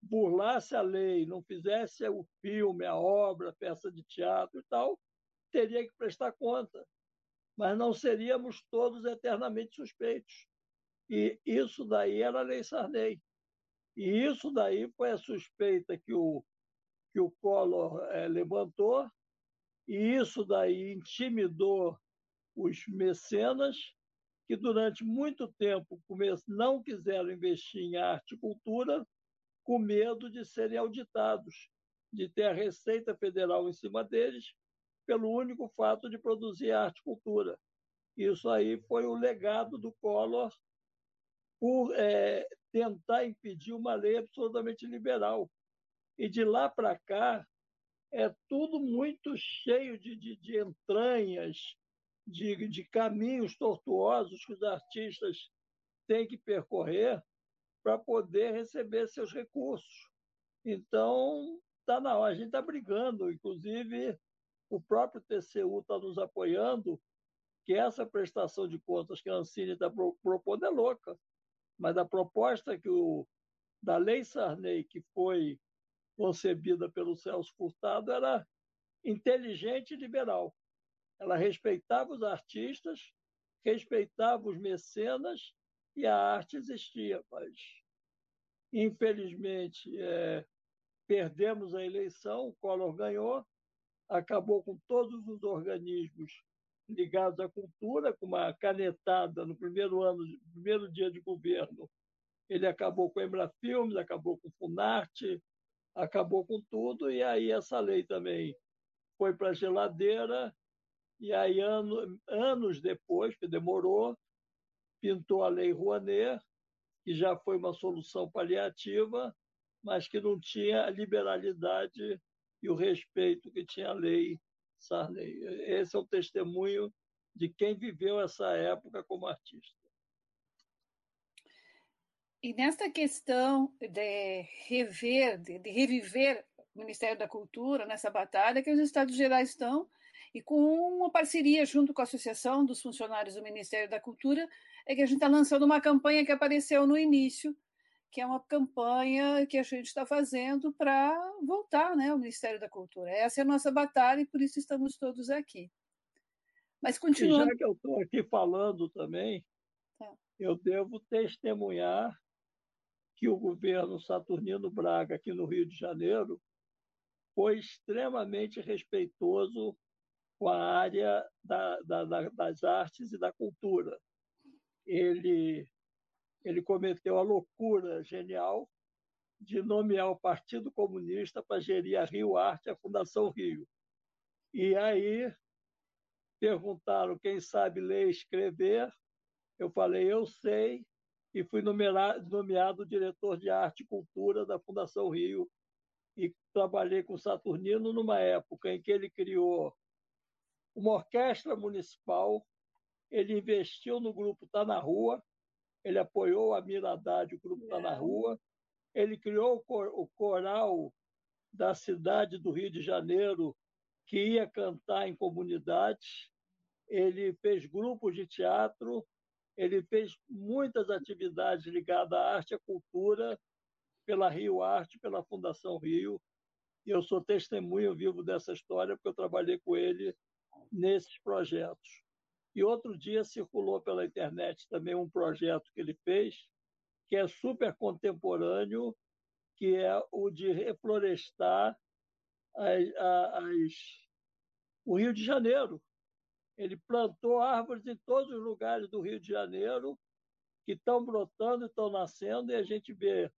burlasse a lei, não fizesse o filme, a obra, a peça de teatro e tal, teria que prestar conta. Mas não seríamos todos eternamente suspeitos. E isso daí era a Lei Sarney. E isso daí foi a suspeita que o, que o Collor é, levantou, e isso daí intimidou os mecenas, que durante muito tempo não quiseram investir em arte e cultura, com medo de serem auditados, de ter a Receita Federal em cima deles, pelo único fato de produzir arte e cultura. Isso aí foi o legado do Collor por é, tentar impedir uma lei absolutamente liberal. E de lá para cá, é tudo muito cheio de, de, de entranhas, de, de caminhos tortuosos que os artistas têm que percorrer para poder receber seus recursos. Então, está na hora, a gente está brigando, inclusive o próprio TCU está nos apoiando, que essa prestação de contas que a Ancine está propondo é louca mas a proposta que o, da Lei Sarney, que foi concebida pelo Celso Furtado, era inteligente e liberal. Ela respeitava os artistas, respeitava os mecenas e a arte existia, mas infelizmente é, perdemos a eleição, o Collor ganhou, acabou com todos os organismos ligados à cultura, com uma canetada no primeiro ano, primeiro dia de governo. Ele acabou com a Embrafilmes, acabou com o Funarte, acabou com tudo, e aí essa lei também foi para a geladeira, e aí ano, anos depois, que demorou, pintou a Lei Rouanet, que já foi uma solução paliativa, mas que não tinha a liberalidade e o respeito que tinha a lei Sarney. Esse é o testemunho de quem viveu essa época como artista. E nesta questão de rever, de, reviver o Ministério da Cultura nessa batalha que os Estados Gerais estão, e com uma parceria junto com a Associação dos Funcionários do Ministério da Cultura, é que a gente está lançando uma campanha que apareceu no início, que é uma campanha que a gente está fazendo para voltar né, ao Ministério da Cultura. Essa é a nossa batalha e por isso estamos todos aqui. Mas continuando. E já que eu estou aqui falando também, tá. eu devo testemunhar que o governo Saturnino Braga, aqui no Rio de Janeiro, foi extremamente respeitoso com a área da, da, da, das artes e da cultura. Ele ele cometeu a loucura genial de nomear o Partido Comunista para gerir a Rio Arte, a Fundação Rio. E aí perguntaram quem sabe ler e escrever. Eu falei, eu sei, e fui nomeado, diretor de arte e cultura da Fundação Rio. E trabalhei com Saturnino numa época em que ele criou uma orquestra municipal, ele investiu no grupo Tá na Rua, ele apoiou a Mira Haddad, o grupo está na rua, ele criou o coral da cidade do Rio de Janeiro, que ia cantar em comunidades, ele fez grupos de teatro, ele fez muitas atividades ligadas à arte e à cultura, pela Rio Arte, pela Fundação Rio, e eu sou testemunho vivo dessa história, porque eu trabalhei com ele nesses projetos. E outro dia circulou pela internet também um projeto que ele fez, que é super contemporâneo, que é o de reflorestar as, as, o Rio de Janeiro. Ele plantou árvores em todos os lugares do Rio de Janeiro que estão brotando e estão nascendo, e a gente vê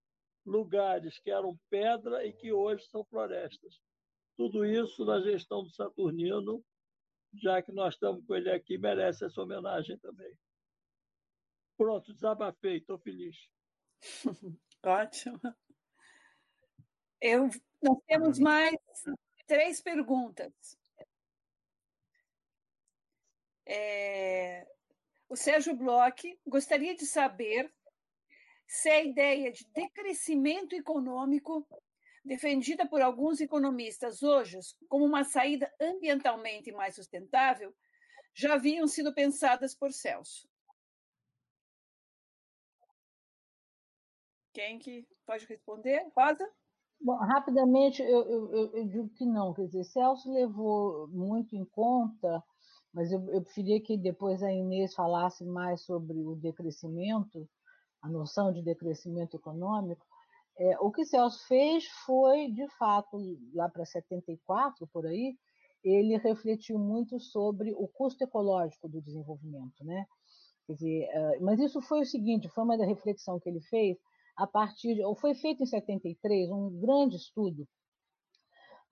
lugares que eram pedra e que hoje são florestas. Tudo isso na gestão do Saturnino, já que nós estamos com ele aqui, merece essa homenagem também. Pronto, desabafei, estou feliz. Ótimo. Eu, nós temos mais três perguntas. É, o Sérgio Bloch gostaria de saber se a ideia de decrescimento econômico, defendida por alguns economistas hoje como uma saída ambientalmente mais sustentável, já haviam sido pensadas por Celso. Quem que pode responder? Rosa? Bom, rapidamente, eu, eu, eu, digo que não. Quer dizer, Celso levou muito em conta, mas eu, eu preferia que depois a Inês falasse mais sobre o decrescimento, a noção de decrescimento econômico. É, o que Celso fez foi, de fato, lá para 74, por aí, ele refletiu muito sobre o custo ecológico do desenvolvimento. Né? Quer dizer, mas isso foi o seguinte, foi uma reflexão que ele fez a partir de, ou foi feito em 73 um grande estudo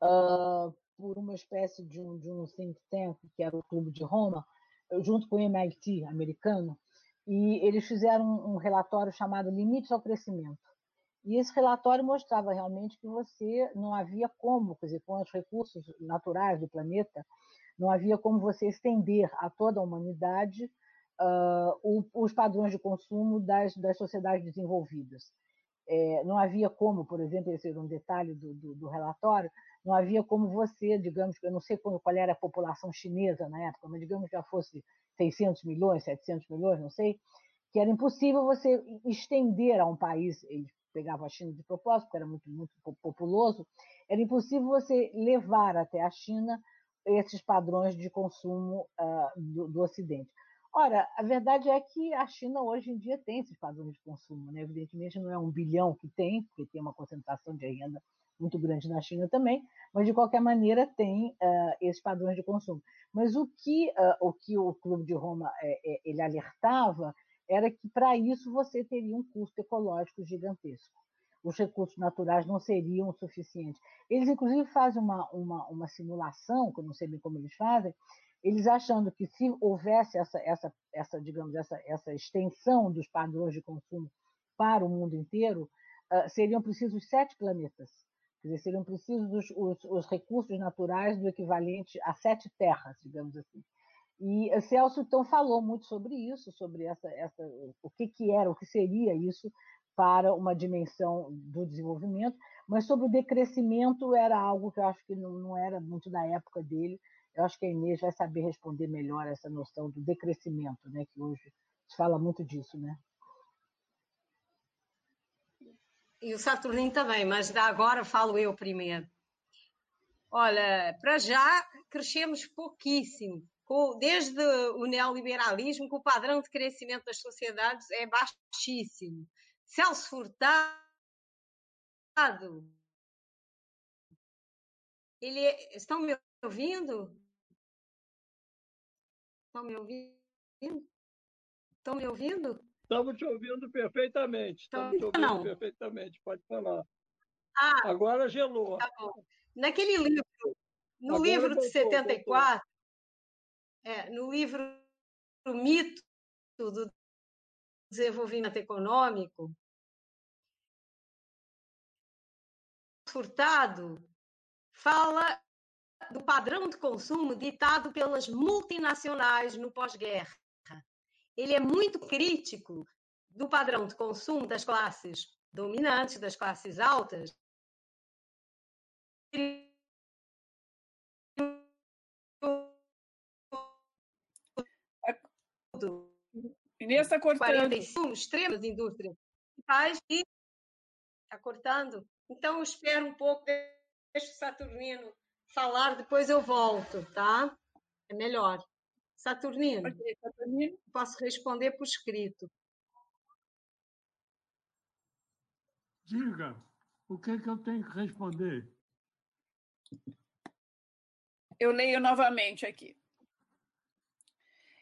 uh, por uma espécie de um, de um think tank que era o Clube de Roma, junto com o MIT americano, e eles fizeram um relatório chamado Limites ao Crescimento. E esse relatório mostrava realmente que você não havia como, quer dizer, com os recursos naturais do planeta, não havia como você estender a toda a humanidade uh, os padrões de consumo das, das sociedades desenvolvidas. É, não havia como, por exemplo, esse era um detalhe do, do, do, relatório, não havia como você, digamos, eu não sei qual, qual era a população chinesa na época, mas digamos que já fosse 600 milhões, 700 milhões, não sei, que era impossível você estender a um país, eles pegavam a China de propósito, porque era muito, muito populoso, era impossível você levar até a China esses padrões de consumo uh, do, do Ocidente. Ora, a verdade é que a China hoje em dia tem esses padrões de consumo, né? evidentemente não é um bilhão que tem, porque tem uma concentração de renda muito grande na China também, mas de qualquer maneira tem uh, esses padrões de consumo. Mas o que, uh, o, que o Clube de Roma é, é, ele alertava era que para isso você teria um custo ecológico gigantesco. Os recursos naturais não seriam suficientes. Eles, inclusive, fazem uma, uma, uma simulação, que eu não sei bem como eles fazem, eles achando que se houvesse essa, essa, essa digamos, essa, essa extensão dos padrões de consumo para o mundo inteiro, uh, seriam precisos sete planetas. Quer dizer, seriam precisos os, os, os, recursos naturais do equivalente a sete terras, digamos assim. E Celso então falou muito sobre isso, sobre essa, essa, o que, que era, o que seria isso para uma dimensão do desenvolvimento, mas sobre o decrescimento era algo que eu acho que não, não era muito da época dele, eu acho que a Inês vai saber responder melhor essa noção do decrescimento, né? que hoje se fala muito disso. Né? E o Saturnino também, mas agora falo eu primeiro. Olha, para já crescemos pouquíssimo. Desde o neoliberalismo, que o padrão de crescimento das sociedades é baixíssimo. Celso Furtado, ele, é, estão me ouvindo? Estão me ouvindo? Estão me ouvindo? Estamos te ouvindo perfeitamente. Estamos te ouvindo não. perfeitamente. Pode falar. Ah, Agora gelou. Tá Naquele livro, no Agora livro voltou, de 74, é, no livro O Mito do Desenvolvimento Econômico, Furtado fala do padrão de consumo ditado pelas multinacionais no pós-guerra. Ele é muito crítico do padrão de consumo das classes dominantes, das classes altas. Inês está cortando. 45 extremas indústrias. Faz e está cortando. Então, eu espero um pouco o Saturnino falar, depois eu volto, tá? É melhor. Saturnino, Saturnino. posso responder por escrito. Diga, o que, é que eu tenho que responder? Eu leio novamente aqui.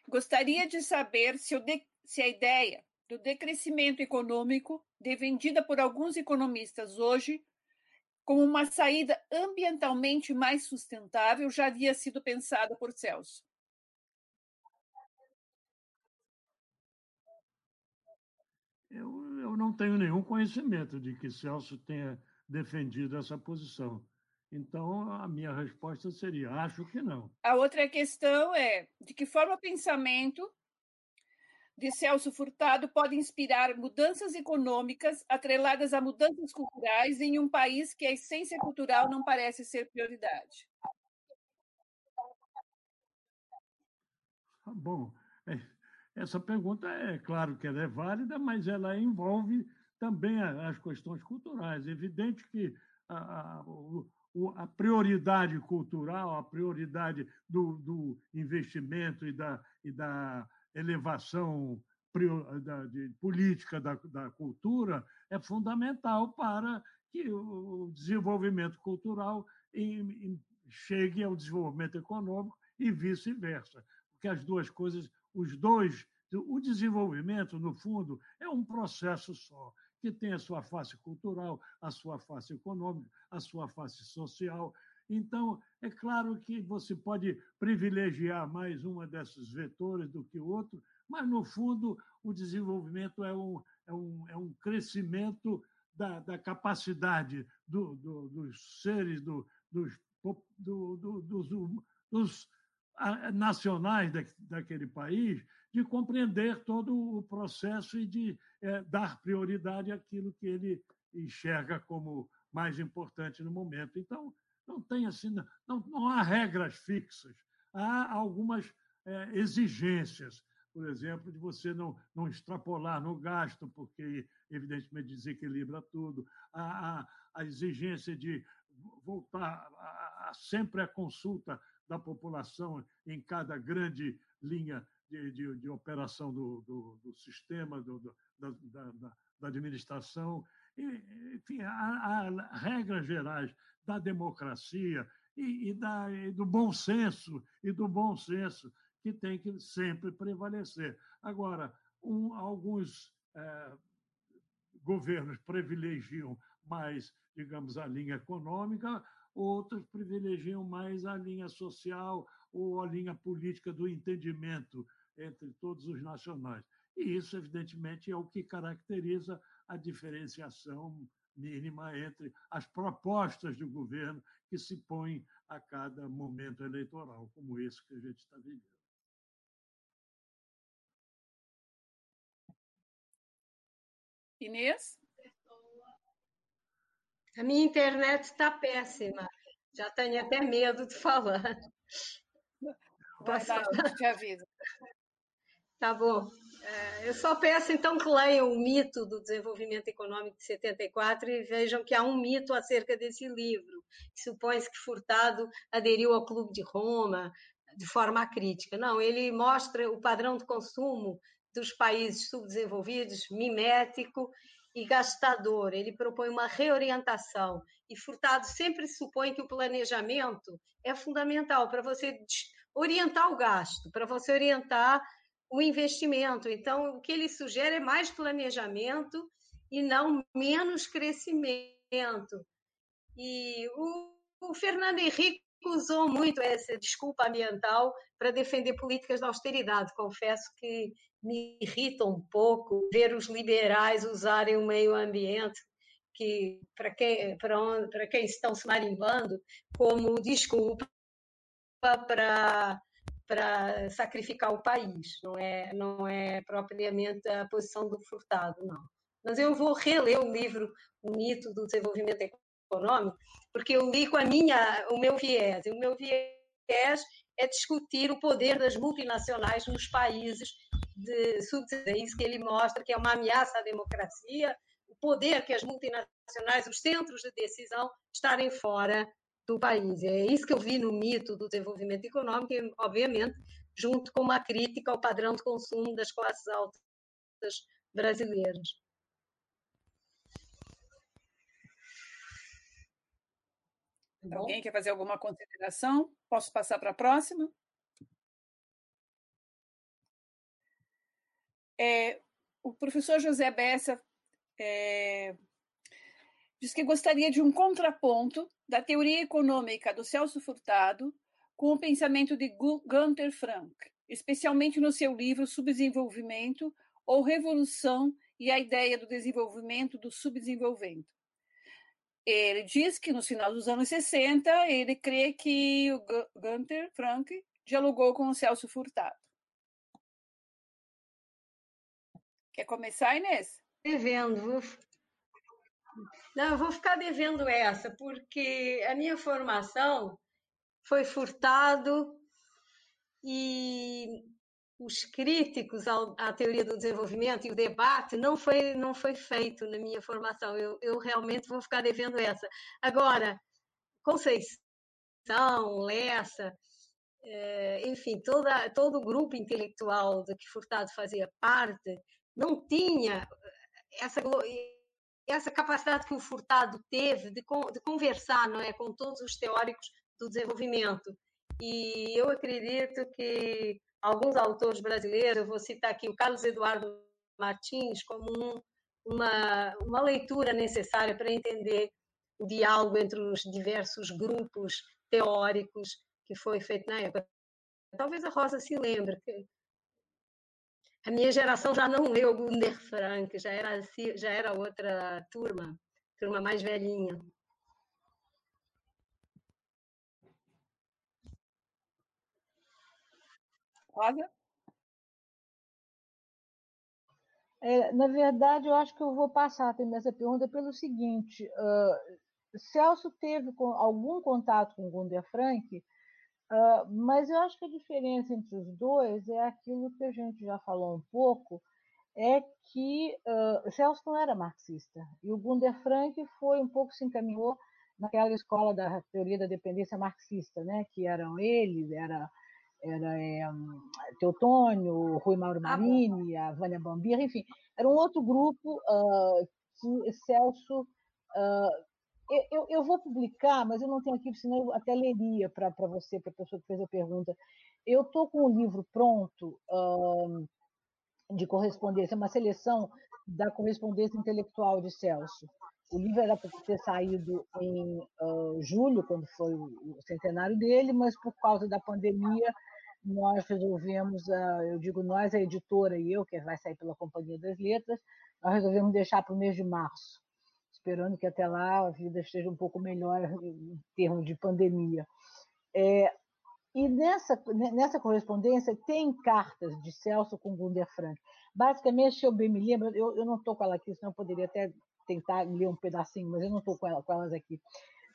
Gostaria de saber se, de, se a ideia do decrescimento econômico, defendida por alguns economistas hoje, como uma saída ambientalmente mais sustentável, já havia sido pensada por Celso. Eu, eu não tenho nenhum conhecimento de que Celso tenha defendido essa posição. Então, a minha resposta seria: acho que não. A outra questão é de que forma o pensamento de Celso Furtado pode inspirar mudanças econômicas atreladas a mudanças culturais em um país que a essência cultural não parece ser prioridade. Tá bom, é, essa pergunta é claro que ela é válida, mas ela envolve também as questões culturais. É evidente que a, a, a prioridade cultural, a prioridade do, do investimento e da, e da elevação da, de política da, da cultura é fundamental para que o desenvolvimento cultural chegue ao desenvolvimento econômico e vice-versa. Porque as duas coisas, os dois, o desenvolvimento, no fundo, é um processo só que tem a sua face cultural, a sua face econômica, a sua face social. Então, é claro que você pode privilegiar mais uma desses vetores do que outro, mas, no fundo, o desenvolvimento é um, é um, é um crescimento da, da capacidade do, do, dos seres, do, dos, do, dos, dos nacionais daquele país, de compreender todo o processo e de é, dar prioridade àquilo que ele enxerga como mais importante no momento. Então, não tem assim, não, não há regras fixas, há algumas é, exigências, por exemplo, de você não, não extrapolar no gasto, porque, evidentemente, desequilibra tudo, a, a, a exigência de voltar a, a, sempre a consulta da população em cada grande linha de, de, de operação do, do, do sistema, do, da, da, da, administração. Enfim, há, regras gerais da democracia e, e, da, e do bom senso, e do bom senso que tem que sempre prevalecer. Agora, um, alguns é, governos privilegiam mais, digamos, a linha econômica, outros privilegiam mais a linha social ou a linha política do entendimento entre todos os nacionais. E isso, evidentemente, é o que caracteriza a diferenciação mínima entre as propostas do governo que se põem a cada momento eleitoral, como esse que a gente está vivendo. Inês? A minha internet está péssima. Já tenho até medo de falar. Vai lá, te aviso. Tá bom. É, eu só peço então que leiam o mito do desenvolvimento econômico de 74 e vejam que há um mito acerca desse livro. Supõe-se que Furtado aderiu ao Clube de Roma de forma crítica. Não, ele mostra o padrão de consumo dos países subdesenvolvidos, mimético e gastador. Ele propõe uma reorientação. E Furtado sempre supõe que o planejamento é fundamental para você orientar o gasto, para você orientar o investimento. Então, o que ele sugere é mais planejamento e não menos crescimento. E o, o Fernando Henrique usou muito essa desculpa ambiental para defender políticas de austeridade. Confesso que me irrita um pouco ver os liberais usarem o meio ambiente que para quem para onde, para quem estão se marimbando como desculpa para para sacrificar o país, não é, não é propriamente a posição do Furtado, não. Mas eu vou reler o livro O Mito do Desenvolvimento Econômico, porque eu li com a minha, o meu viés, e o meu viés é discutir o poder das multinacionais nos países de subdesenvolvimento, é que ele mostra que é uma ameaça à democracia, o poder que as multinacionais, os centros de decisão, estarem fora do país. É isso que eu vi no mito do desenvolvimento econômico, e, obviamente, junto com uma crítica ao padrão de consumo das classes altas brasileiras. Tá Alguém quer fazer alguma consideração? Posso passar para a próxima? É, o professor José Bessa é, diz que gostaria de um contraponto da teoria econômica do Celso Furtado com o pensamento de Gunther Frank, especialmente no seu livro Subdesenvolvimento ou Revolução e a Ideia do Desenvolvimento do Subdesenvolvimento. Ele diz que no final dos anos 60 ele crê que o Gunther Frank dialogou com o Celso Furtado. Quer começar, Inês? Devendo. Não, eu vou ficar devendo essa, porque a minha formação foi furtado e os críticos à teoria do desenvolvimento e o debate não foi, não foi feito na minha formação. Eu, eu realmente vou ficar devendo essa. Agora, Conceição, Lessa, eh, enfim, toda, todo o grupo intelectual de que Furtado fazia parte não tinha essa, essa capacidade que o Furtado teve de, de conversar não é, com todos os teóricos do desenvolvimento. E eu acredito que alguns autores brasileiros, eu vou citar aqui o Carlos Eduardo Martins como um, uma, uma leitura necessária para entender o diálogo entre os diversos grupos teóricos que foi feito na época. Talvez a Rosa se lembre a minha geração já não leu Gunder Frank, já era, já era outra turma, turma mais velhinha. Rosa? É, na verdade, eu acho que eu vou passar também essa pergunta pelo seguinte: uh, Celso teve algum contato com Gunder Frank, uh, mas eu acho que a diferença entre os dois é aquilo que a gente já falou um pouco, é que uh, Celso não era marxista e o Gunder Frank foi um pouco se encaminhou naquela escola da teoria da dependência marxista, né? Que eram ele, era era é, Teotônio, Rui Mauro ah, Marini, a Vânia Bambira, enfim, era um outro grupo uh, que Celso. Uh, eu, eu, vou publicar, mas eu não tenho aqui, senão eu até leria para você, para a pessoa que fez a pergunta. Eu estou com o livro pronto uh, de correspondência, uma seleção da correspondência intelectual de Celso. O livro era para ter saído em uh, julho, quando foi o centenário dele, mas por causa da pandemia nós resolvemos, eu digo nós, a editora e eu, que vai sair pela Companhia das Letras, nós resolvemos deixar para o mês de março, esperando que até lá a vida esteja um pouco melhor em termos de pandemia. É, e nessa, nessa correspondência tem cartas de Celso com Gunder Frank. Basicamente, se eu bem me lembro, eu, eu não estou com ela aqui, senão eu poderia até tentar ler um pedacinho, mas eu não estou com, ela, com elas aqui.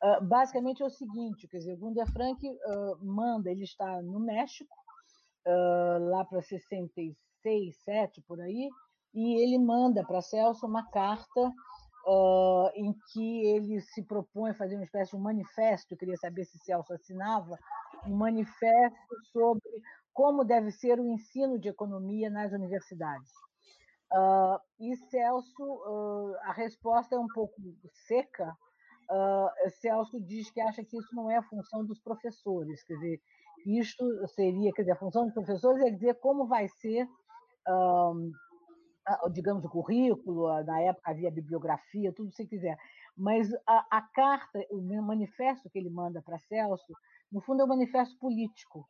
Uh, basicamente é o seguinte, quer dizer, Gunder Frank uh, manda, ele está no México, uh, lá para 66, 7 por aí, e ele manda para Celso uma carta em que ele se propõe a fazer uma espécie de um manifesto, eu queria saber se Celso assinava, um manifesto sobre como deve ser o ensino de economia nas universidades. Uh, e Celso, uh, a resposta é um pouco seca, uh, Celso diz que acha que isso não é a função dos professores, quer dizer, isto seria, quer dizer, a função dos professores é dizer como vai ser, digamos, o currículo, na época havia bibliografia, tudo se quiser, mas a, a carta, o manifesto que ele manda para Celso, no fundo é um manifesto político,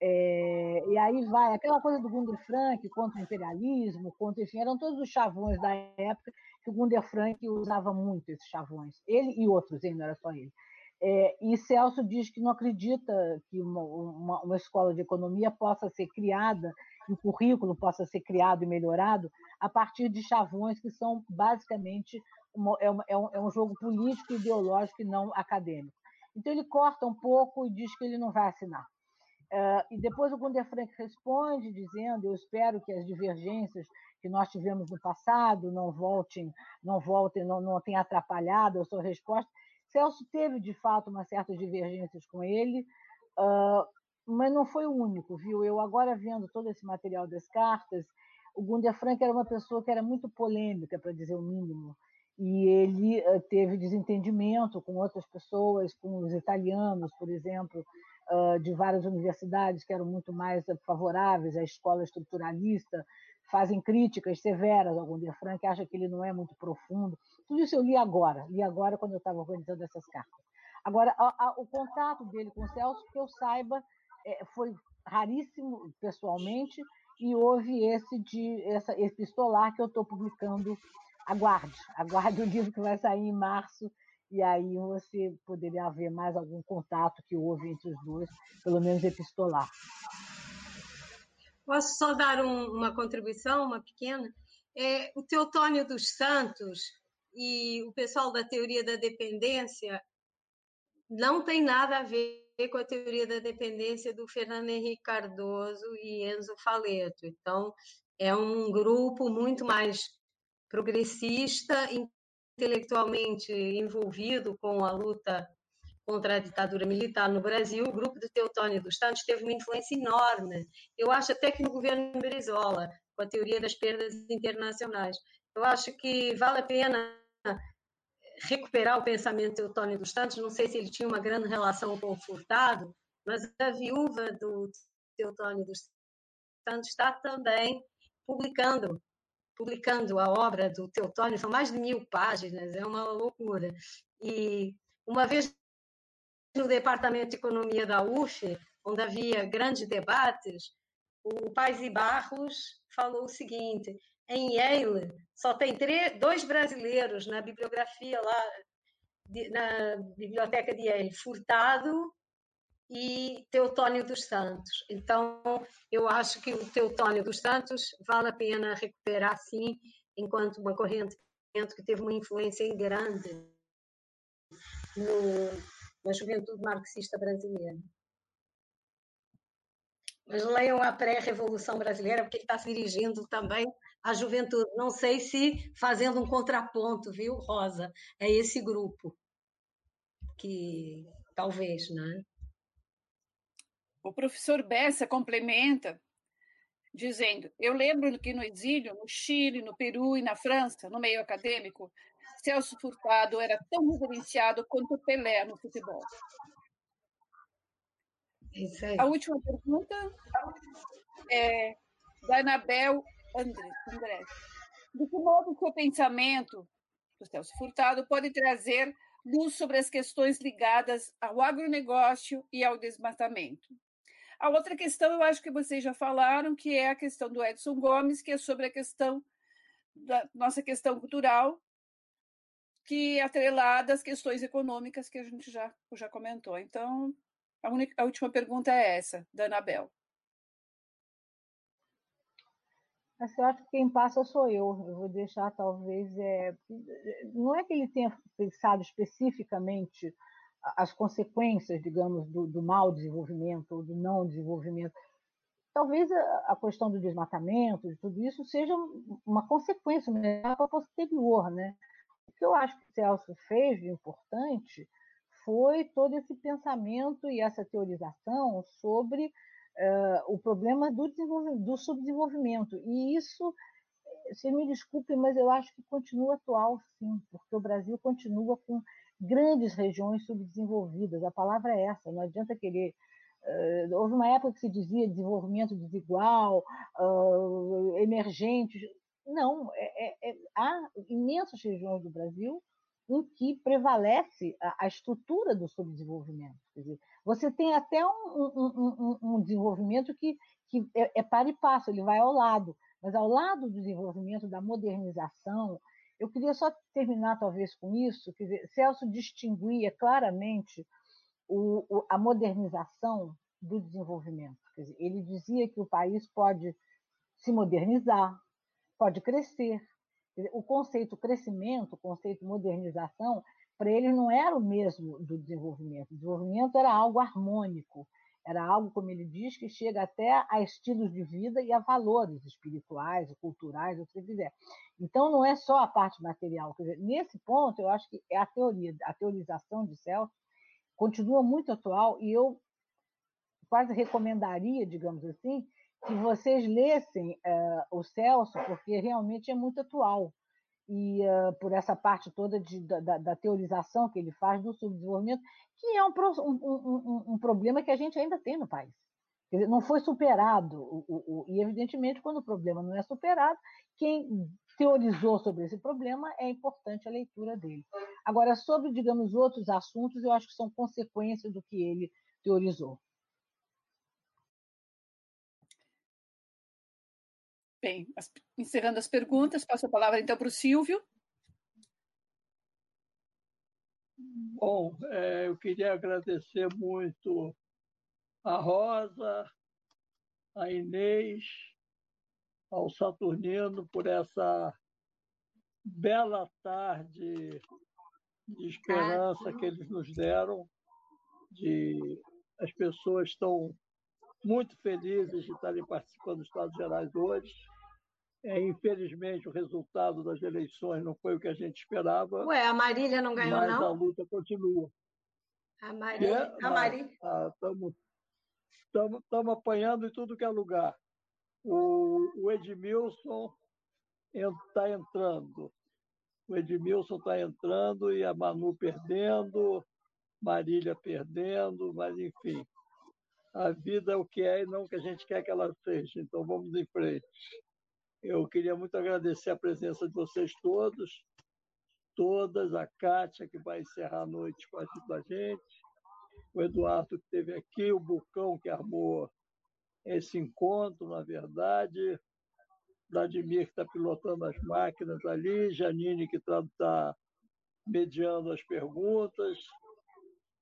é, e aí vai aquela coisa do Gunder Frank contra o imperialismo, contra, enfim, eram todos os chavões da época que o Gunder Frank usava muito esses chavões, ele e outros, hein, não era só ele. É, e Celso diz que não acredita que uma, uma, uma, escola de economia possa ser criada, o currículo possa ser criado e melhorado a partir de chavões que são basicamente uma, é, uma, é, um, é um jogo político, ideológico e não acadêmico. Então ele corta um pouco e diz que ele não vai assinar. Uh, e depois o Gunder Frank responde dizendo: Eu espero que as divergências que nós tivemos no passado não voltem, não voltem, não, não tenham atrapalhado a sua resposta. Celso teve, de fato, uma certa divergências com ele, uh, mas não foi o único, viu? Eu agora vendo todo esse material das cartas, o Gunter Frank era uma pessoa que era muito polêmica, para dizer o mínimo, e ele uh, teve desentendimento com outras pessoas, com os italianos, por exemplo, uh, de várias universidades que eram muito mais favoráveis à escola estruturalista, fazem críticas severas ao Gunter Frank, acha que ele não é muito profundo. Tudo isso eu li agora, li agora quando eu estava organizando essas cartas. Agora, a, a, o contato dele com o Celso, que eu saiba, foi raríssimo pessoalmente, e houve esse de essa epistolar que eu estou publicando. Aguarde, aguarde o livro que vai sair em março, e aí você poderia haver mais algum contato que houve entre os dois, pelo menos epistolar. Posso só dar um, uma contribuição, uma pequena? É, o Teotônio dos Santos e o pessoal da teoria da dependência não tem nada a ver com a teoria da dependência do Fernando Henrique Cardoso e Enzo Faleto. Então, é um grupo muito mais progressista, intelectualmente envolvido com a luta contra a ditadura militar no Brasil, o grupo de Teotônio dos Santos teve uma influência enorme. Eu acho até que no governo Brizola, com a teoria das perdas internacionais. Eu acho que vale a pena recuperar o pensamento de Teotônio dos Santos. Não sei se ele tinha uma grande relação com o Furtado, mas a viúva do Teotônio dos Santos está também publicando publicando a obra do Teotônio, são mais de mil páginas, é uma loucura. E uma vez no departamento de economia da UF, onde havia grandes debates, o Pais e Barros falou o seguinte: em Yale só tem três, dois brasileiros na bibliografia lá, na biblioteca de Yale, Furtado e Teotônio dos Santos. Então, eu acho que o Teotônio dos Santos vale a pena recuperar, sim, enquanto uma corrente que teve uma influência grande no, na juventude marxista brasileira. Mas leiam a pré-revolução brasileira, porque ele está se dirigindo também à juventude. Não sei se fazendo um contraponto, viu, Rosa, é esse grupo que talvez, não é? O professor Bessa complementa dizendo: Eu lembro que no exílio, no Chile, no Peru e na França, no meio acadêmico, Celso Furtado era tão reverenciado quanto Pelé no futebol. A última pergunta é da Anabel André. André. De que modo o seu pensamento, do Celso Furtado, pode trazer luz sobre as questões ligadas ao agronegócio e ao desmatamento? A outra questão, eu acho que vocês já falaram, que é a questão do Edson Gomes, que é sobre a questão da nossa questão cultural, que é atrelada às questões econômicas que a gente já, já comentou. Então, a, única, a última pergunta é essa, da Anabel. Mas eu acho que quem passa sou eu. Eu vou deixar, talvez. É... Não é que ele tenha pensado especificamente as consequências, digamos, do, do mau desenvolvimento ou do não desenvolvimento. Talvez a, questão do desmatamento, de tudo isso, seja uma consequência, uma etapa posterior, né? que eu acho que o Celso fez de importante foi todo esse pensamento e essa teorização sobre uh, o problema do, do subdesenvolvimento. E isso, se me desculpe, mas eu acho que continua atual, sim, porque o Brasil continua com grandes regiões subdesenvolvidas. A palavra é essa, não adianta querer. Uh, houve uma época que se dizia desenvolvimento desigual, uh, emergente. Não, é, é, é, há imensas regiões do Brasil em que prevalece a, a estrutura do subdesenvolvimento. Dizer, você tem até um, um, um, um desenvolvimento que, que é, é para e passo, ele vai ao lado, mas ao lado do desenvolvimento, da modernização, eu queria só terminar talvez com isso, quer dizer, Celso distinguia claramente o, o, a modernização do desenvolvimento. Dizer, ele dizia que o país pode se modernizar, pode crescer. O conceito crescimento, o conceito modernização, para ele não era o mesmo do desenvolvimento. O desenvolvimento era algo harmônico, Era algo, como ele diz, que chega até a estilos de vida e a valores espirituais, culturais, o que você quiser. Então, não é só a parte material. Dizer, nesse ponto, eu acho que é a teoria, a teorização de Celso continua muito atual e eu quase recomendaria, digamos assim, que vocês lessem uh, o Celso, porque realmente é muito atual. E uh, por essa parte toda de, da, da, teorização que ele faz do subdesenvolvimento, que é um, um, um, um problema que a gente ainda tem no país. Dizer, não foi superado, o, o, o, e evidentemente, quando o problema não é superado, quem teorizou sobre esse problema é importante a leitura dele. Agora, sobre, digamos, outros assuntos, eu acho que são consequências do que ele teorizou. Bem, encerrando as perguntas, passo a palavra então para o Silvio. Bom, é, eu queria agradecer muito a Rosa, a Inês, ao Saturnino por essa bela tarde de esperança que eles nos deram, de as pessoas estão muito felizes de estarem participando dos Estados Gerais hoje. É, infelizmente, o resultado das eleições não foi o que a gente esperava. Ué, a Marília não ganhou, mas não? Mas a luta continua. A Marília. É, a Marília. Estamos ah, apanhando em tudo que é lugar. O, o Edmilson está entrando. O Edmilson está entrando e a Manu perdendo, Marília perdendo, mas enfim a vida é o que é e não o que a gente quer que ela seja. Então vamos em frente. Eu queria muito agradecer a presença de vocês todos, todas, a Kátia, que vai encerrar a noite com a gente, o Eduardo que esteve aqui, o Bucão que armou esse encontro, na verdade, Vladimir que está pilotando as máquinas ali, Janine que está tá mediando as perguntas,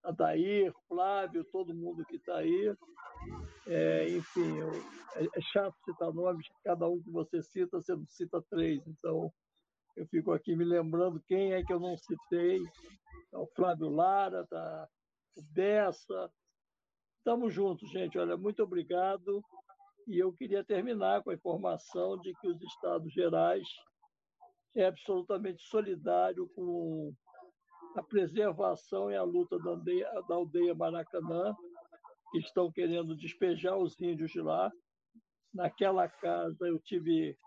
Adair, Flávio, todo mundo que está aí. É, enfim, eu, é, é, chato citar nomes, cada um que você cita, você não cita três. Então, eu fico aqui me lembrando quem é que eu não citei. É o Flávio Lara, tá, o Bessa. Estamos juntos, gente. Olha, muito obrigado. E eu queria terminar com a informação de que os Estados Gerais é absolutamente solidário com a preservação e a luta da aldeia, da aldeia Maracanã, que estão querendo despejar os índios de lá. Naquela casa eu tive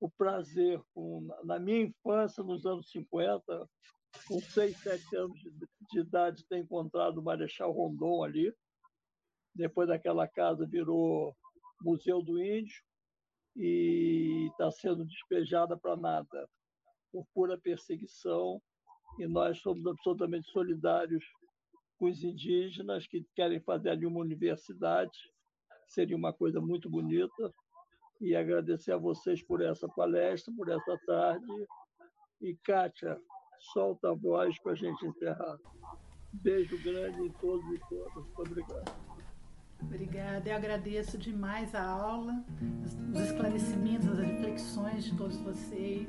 o prazer, com, na minha infância, nos anos 50, com 6, 7 anos de, de idade, ter encontrado o Marechal Rondon ali. Depois daquela casa virou Museu do Índio e está sendo despejada para nada, por pura perseguição e nós somos absolutamente solidários com os indígenas que querem fazer ali uma universidade, seria uma coisa muito bonita. E agradecer a vocês por essa palestra, por essa tarde. E, Kátia, solta a voz para a gente encerrar. Beijo grande em todos e todas. Muito obrigado. Obrigada, eu agradeço demais a aula, os esclarecimentos, as reflexões de todos vocês.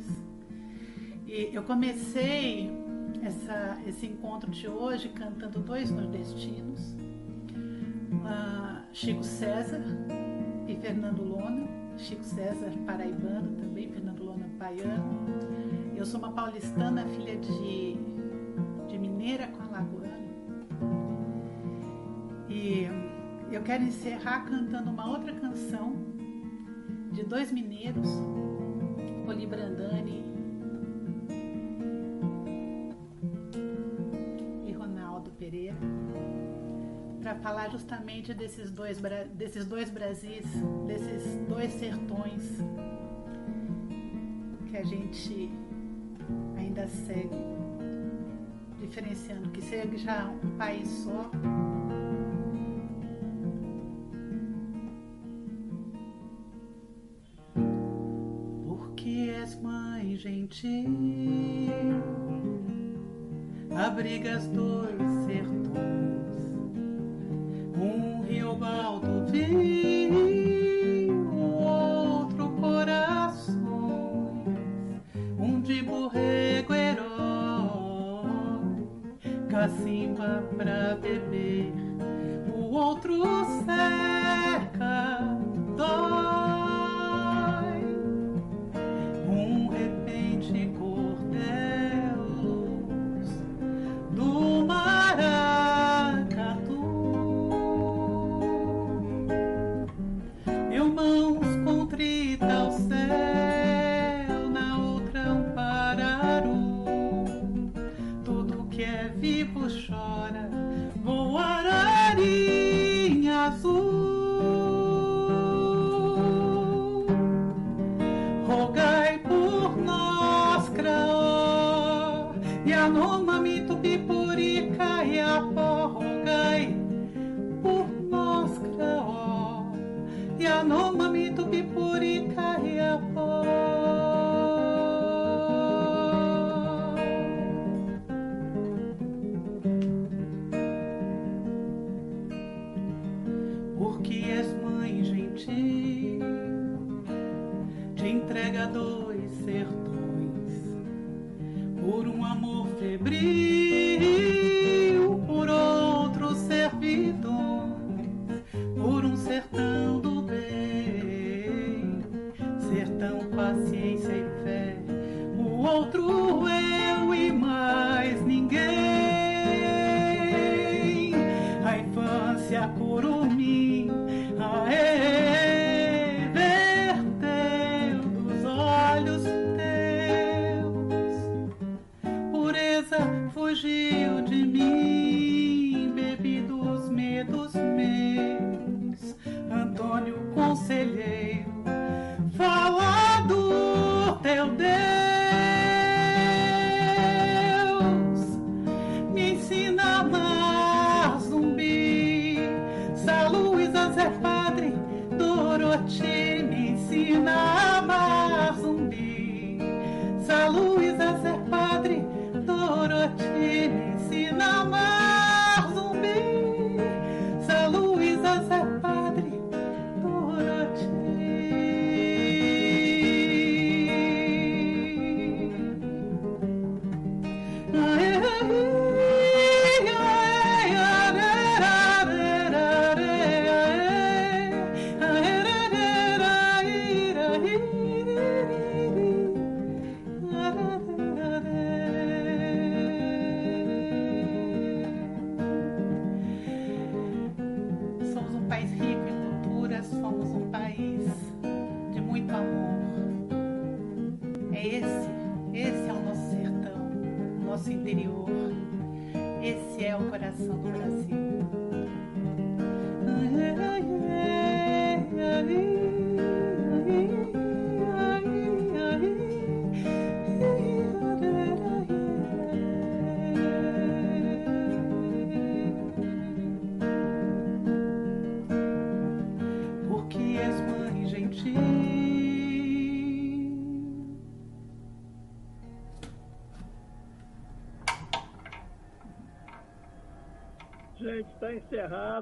E eu comecei essa, esse encontro de hoje cantando dois nordestinos, uh, Chico César e Fernando Lona. Chico César paraibano também, Fernando Lona baiano. Eu sou uma paulistana, filha de, de mineira com alagoano. E eu quero encerrar cantando uma outra canção de dois mineiros, Poli Brandani para falar justamente desses dois, desses dois Brasis, desses dois sertões que a gente ainda segue diferenciando, que seja um país só. Porque és mãe gentil, abrigas dois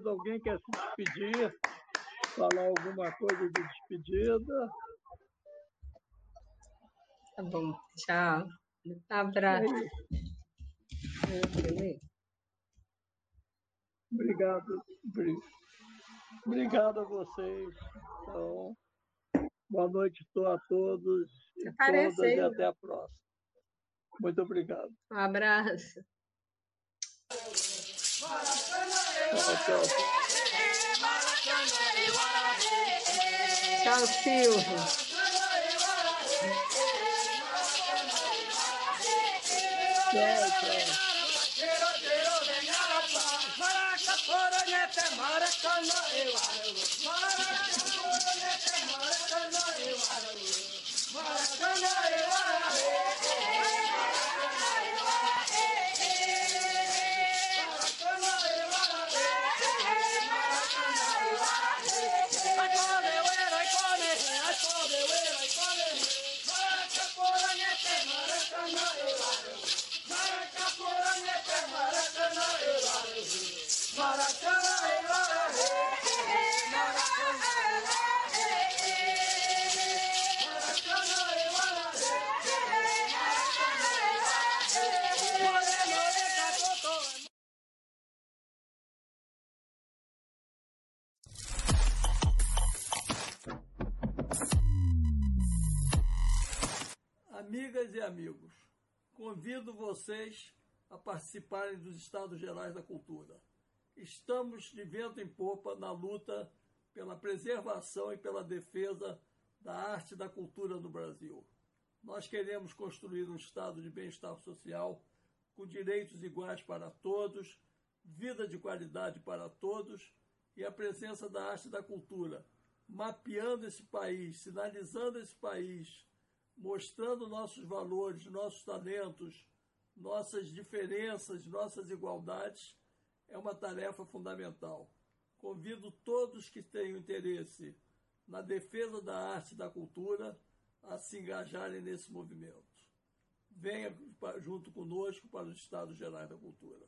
despedida, alguém quer se despedir? Falar alguma coisa de despedida? Tá bom, tchau. Abraço. É obrigado. Obrigado a vocês. Então, boa noite a todos e todas e até a próxima. Muito obrigado. Um abraço. Tchau, Silvio. Tchau, tchau. Maracanã, eu Amigas e amigos, convido vocês a participarem dos Estados Gerais da Cultura. Estamos de vento em popa na luta pela preservação e pela defesa da arte e da cultura no Brasil. Nós queremos construir um estado de bem-estar social com direitos iguais para todos, vida de qualidade para todos e a presença da arte e da cultura, mapeando esse país, sinalizando esse país, mostrando nossos valores, nossos talentos, nossas diferenças, nossas igualdades, é uma tarefa fundamental. Convido todos que tenham interesse na defesa da arte e da cultura a se engajarem nesse movimento. Venha junto conosco para os Estados Gerais da Cultura.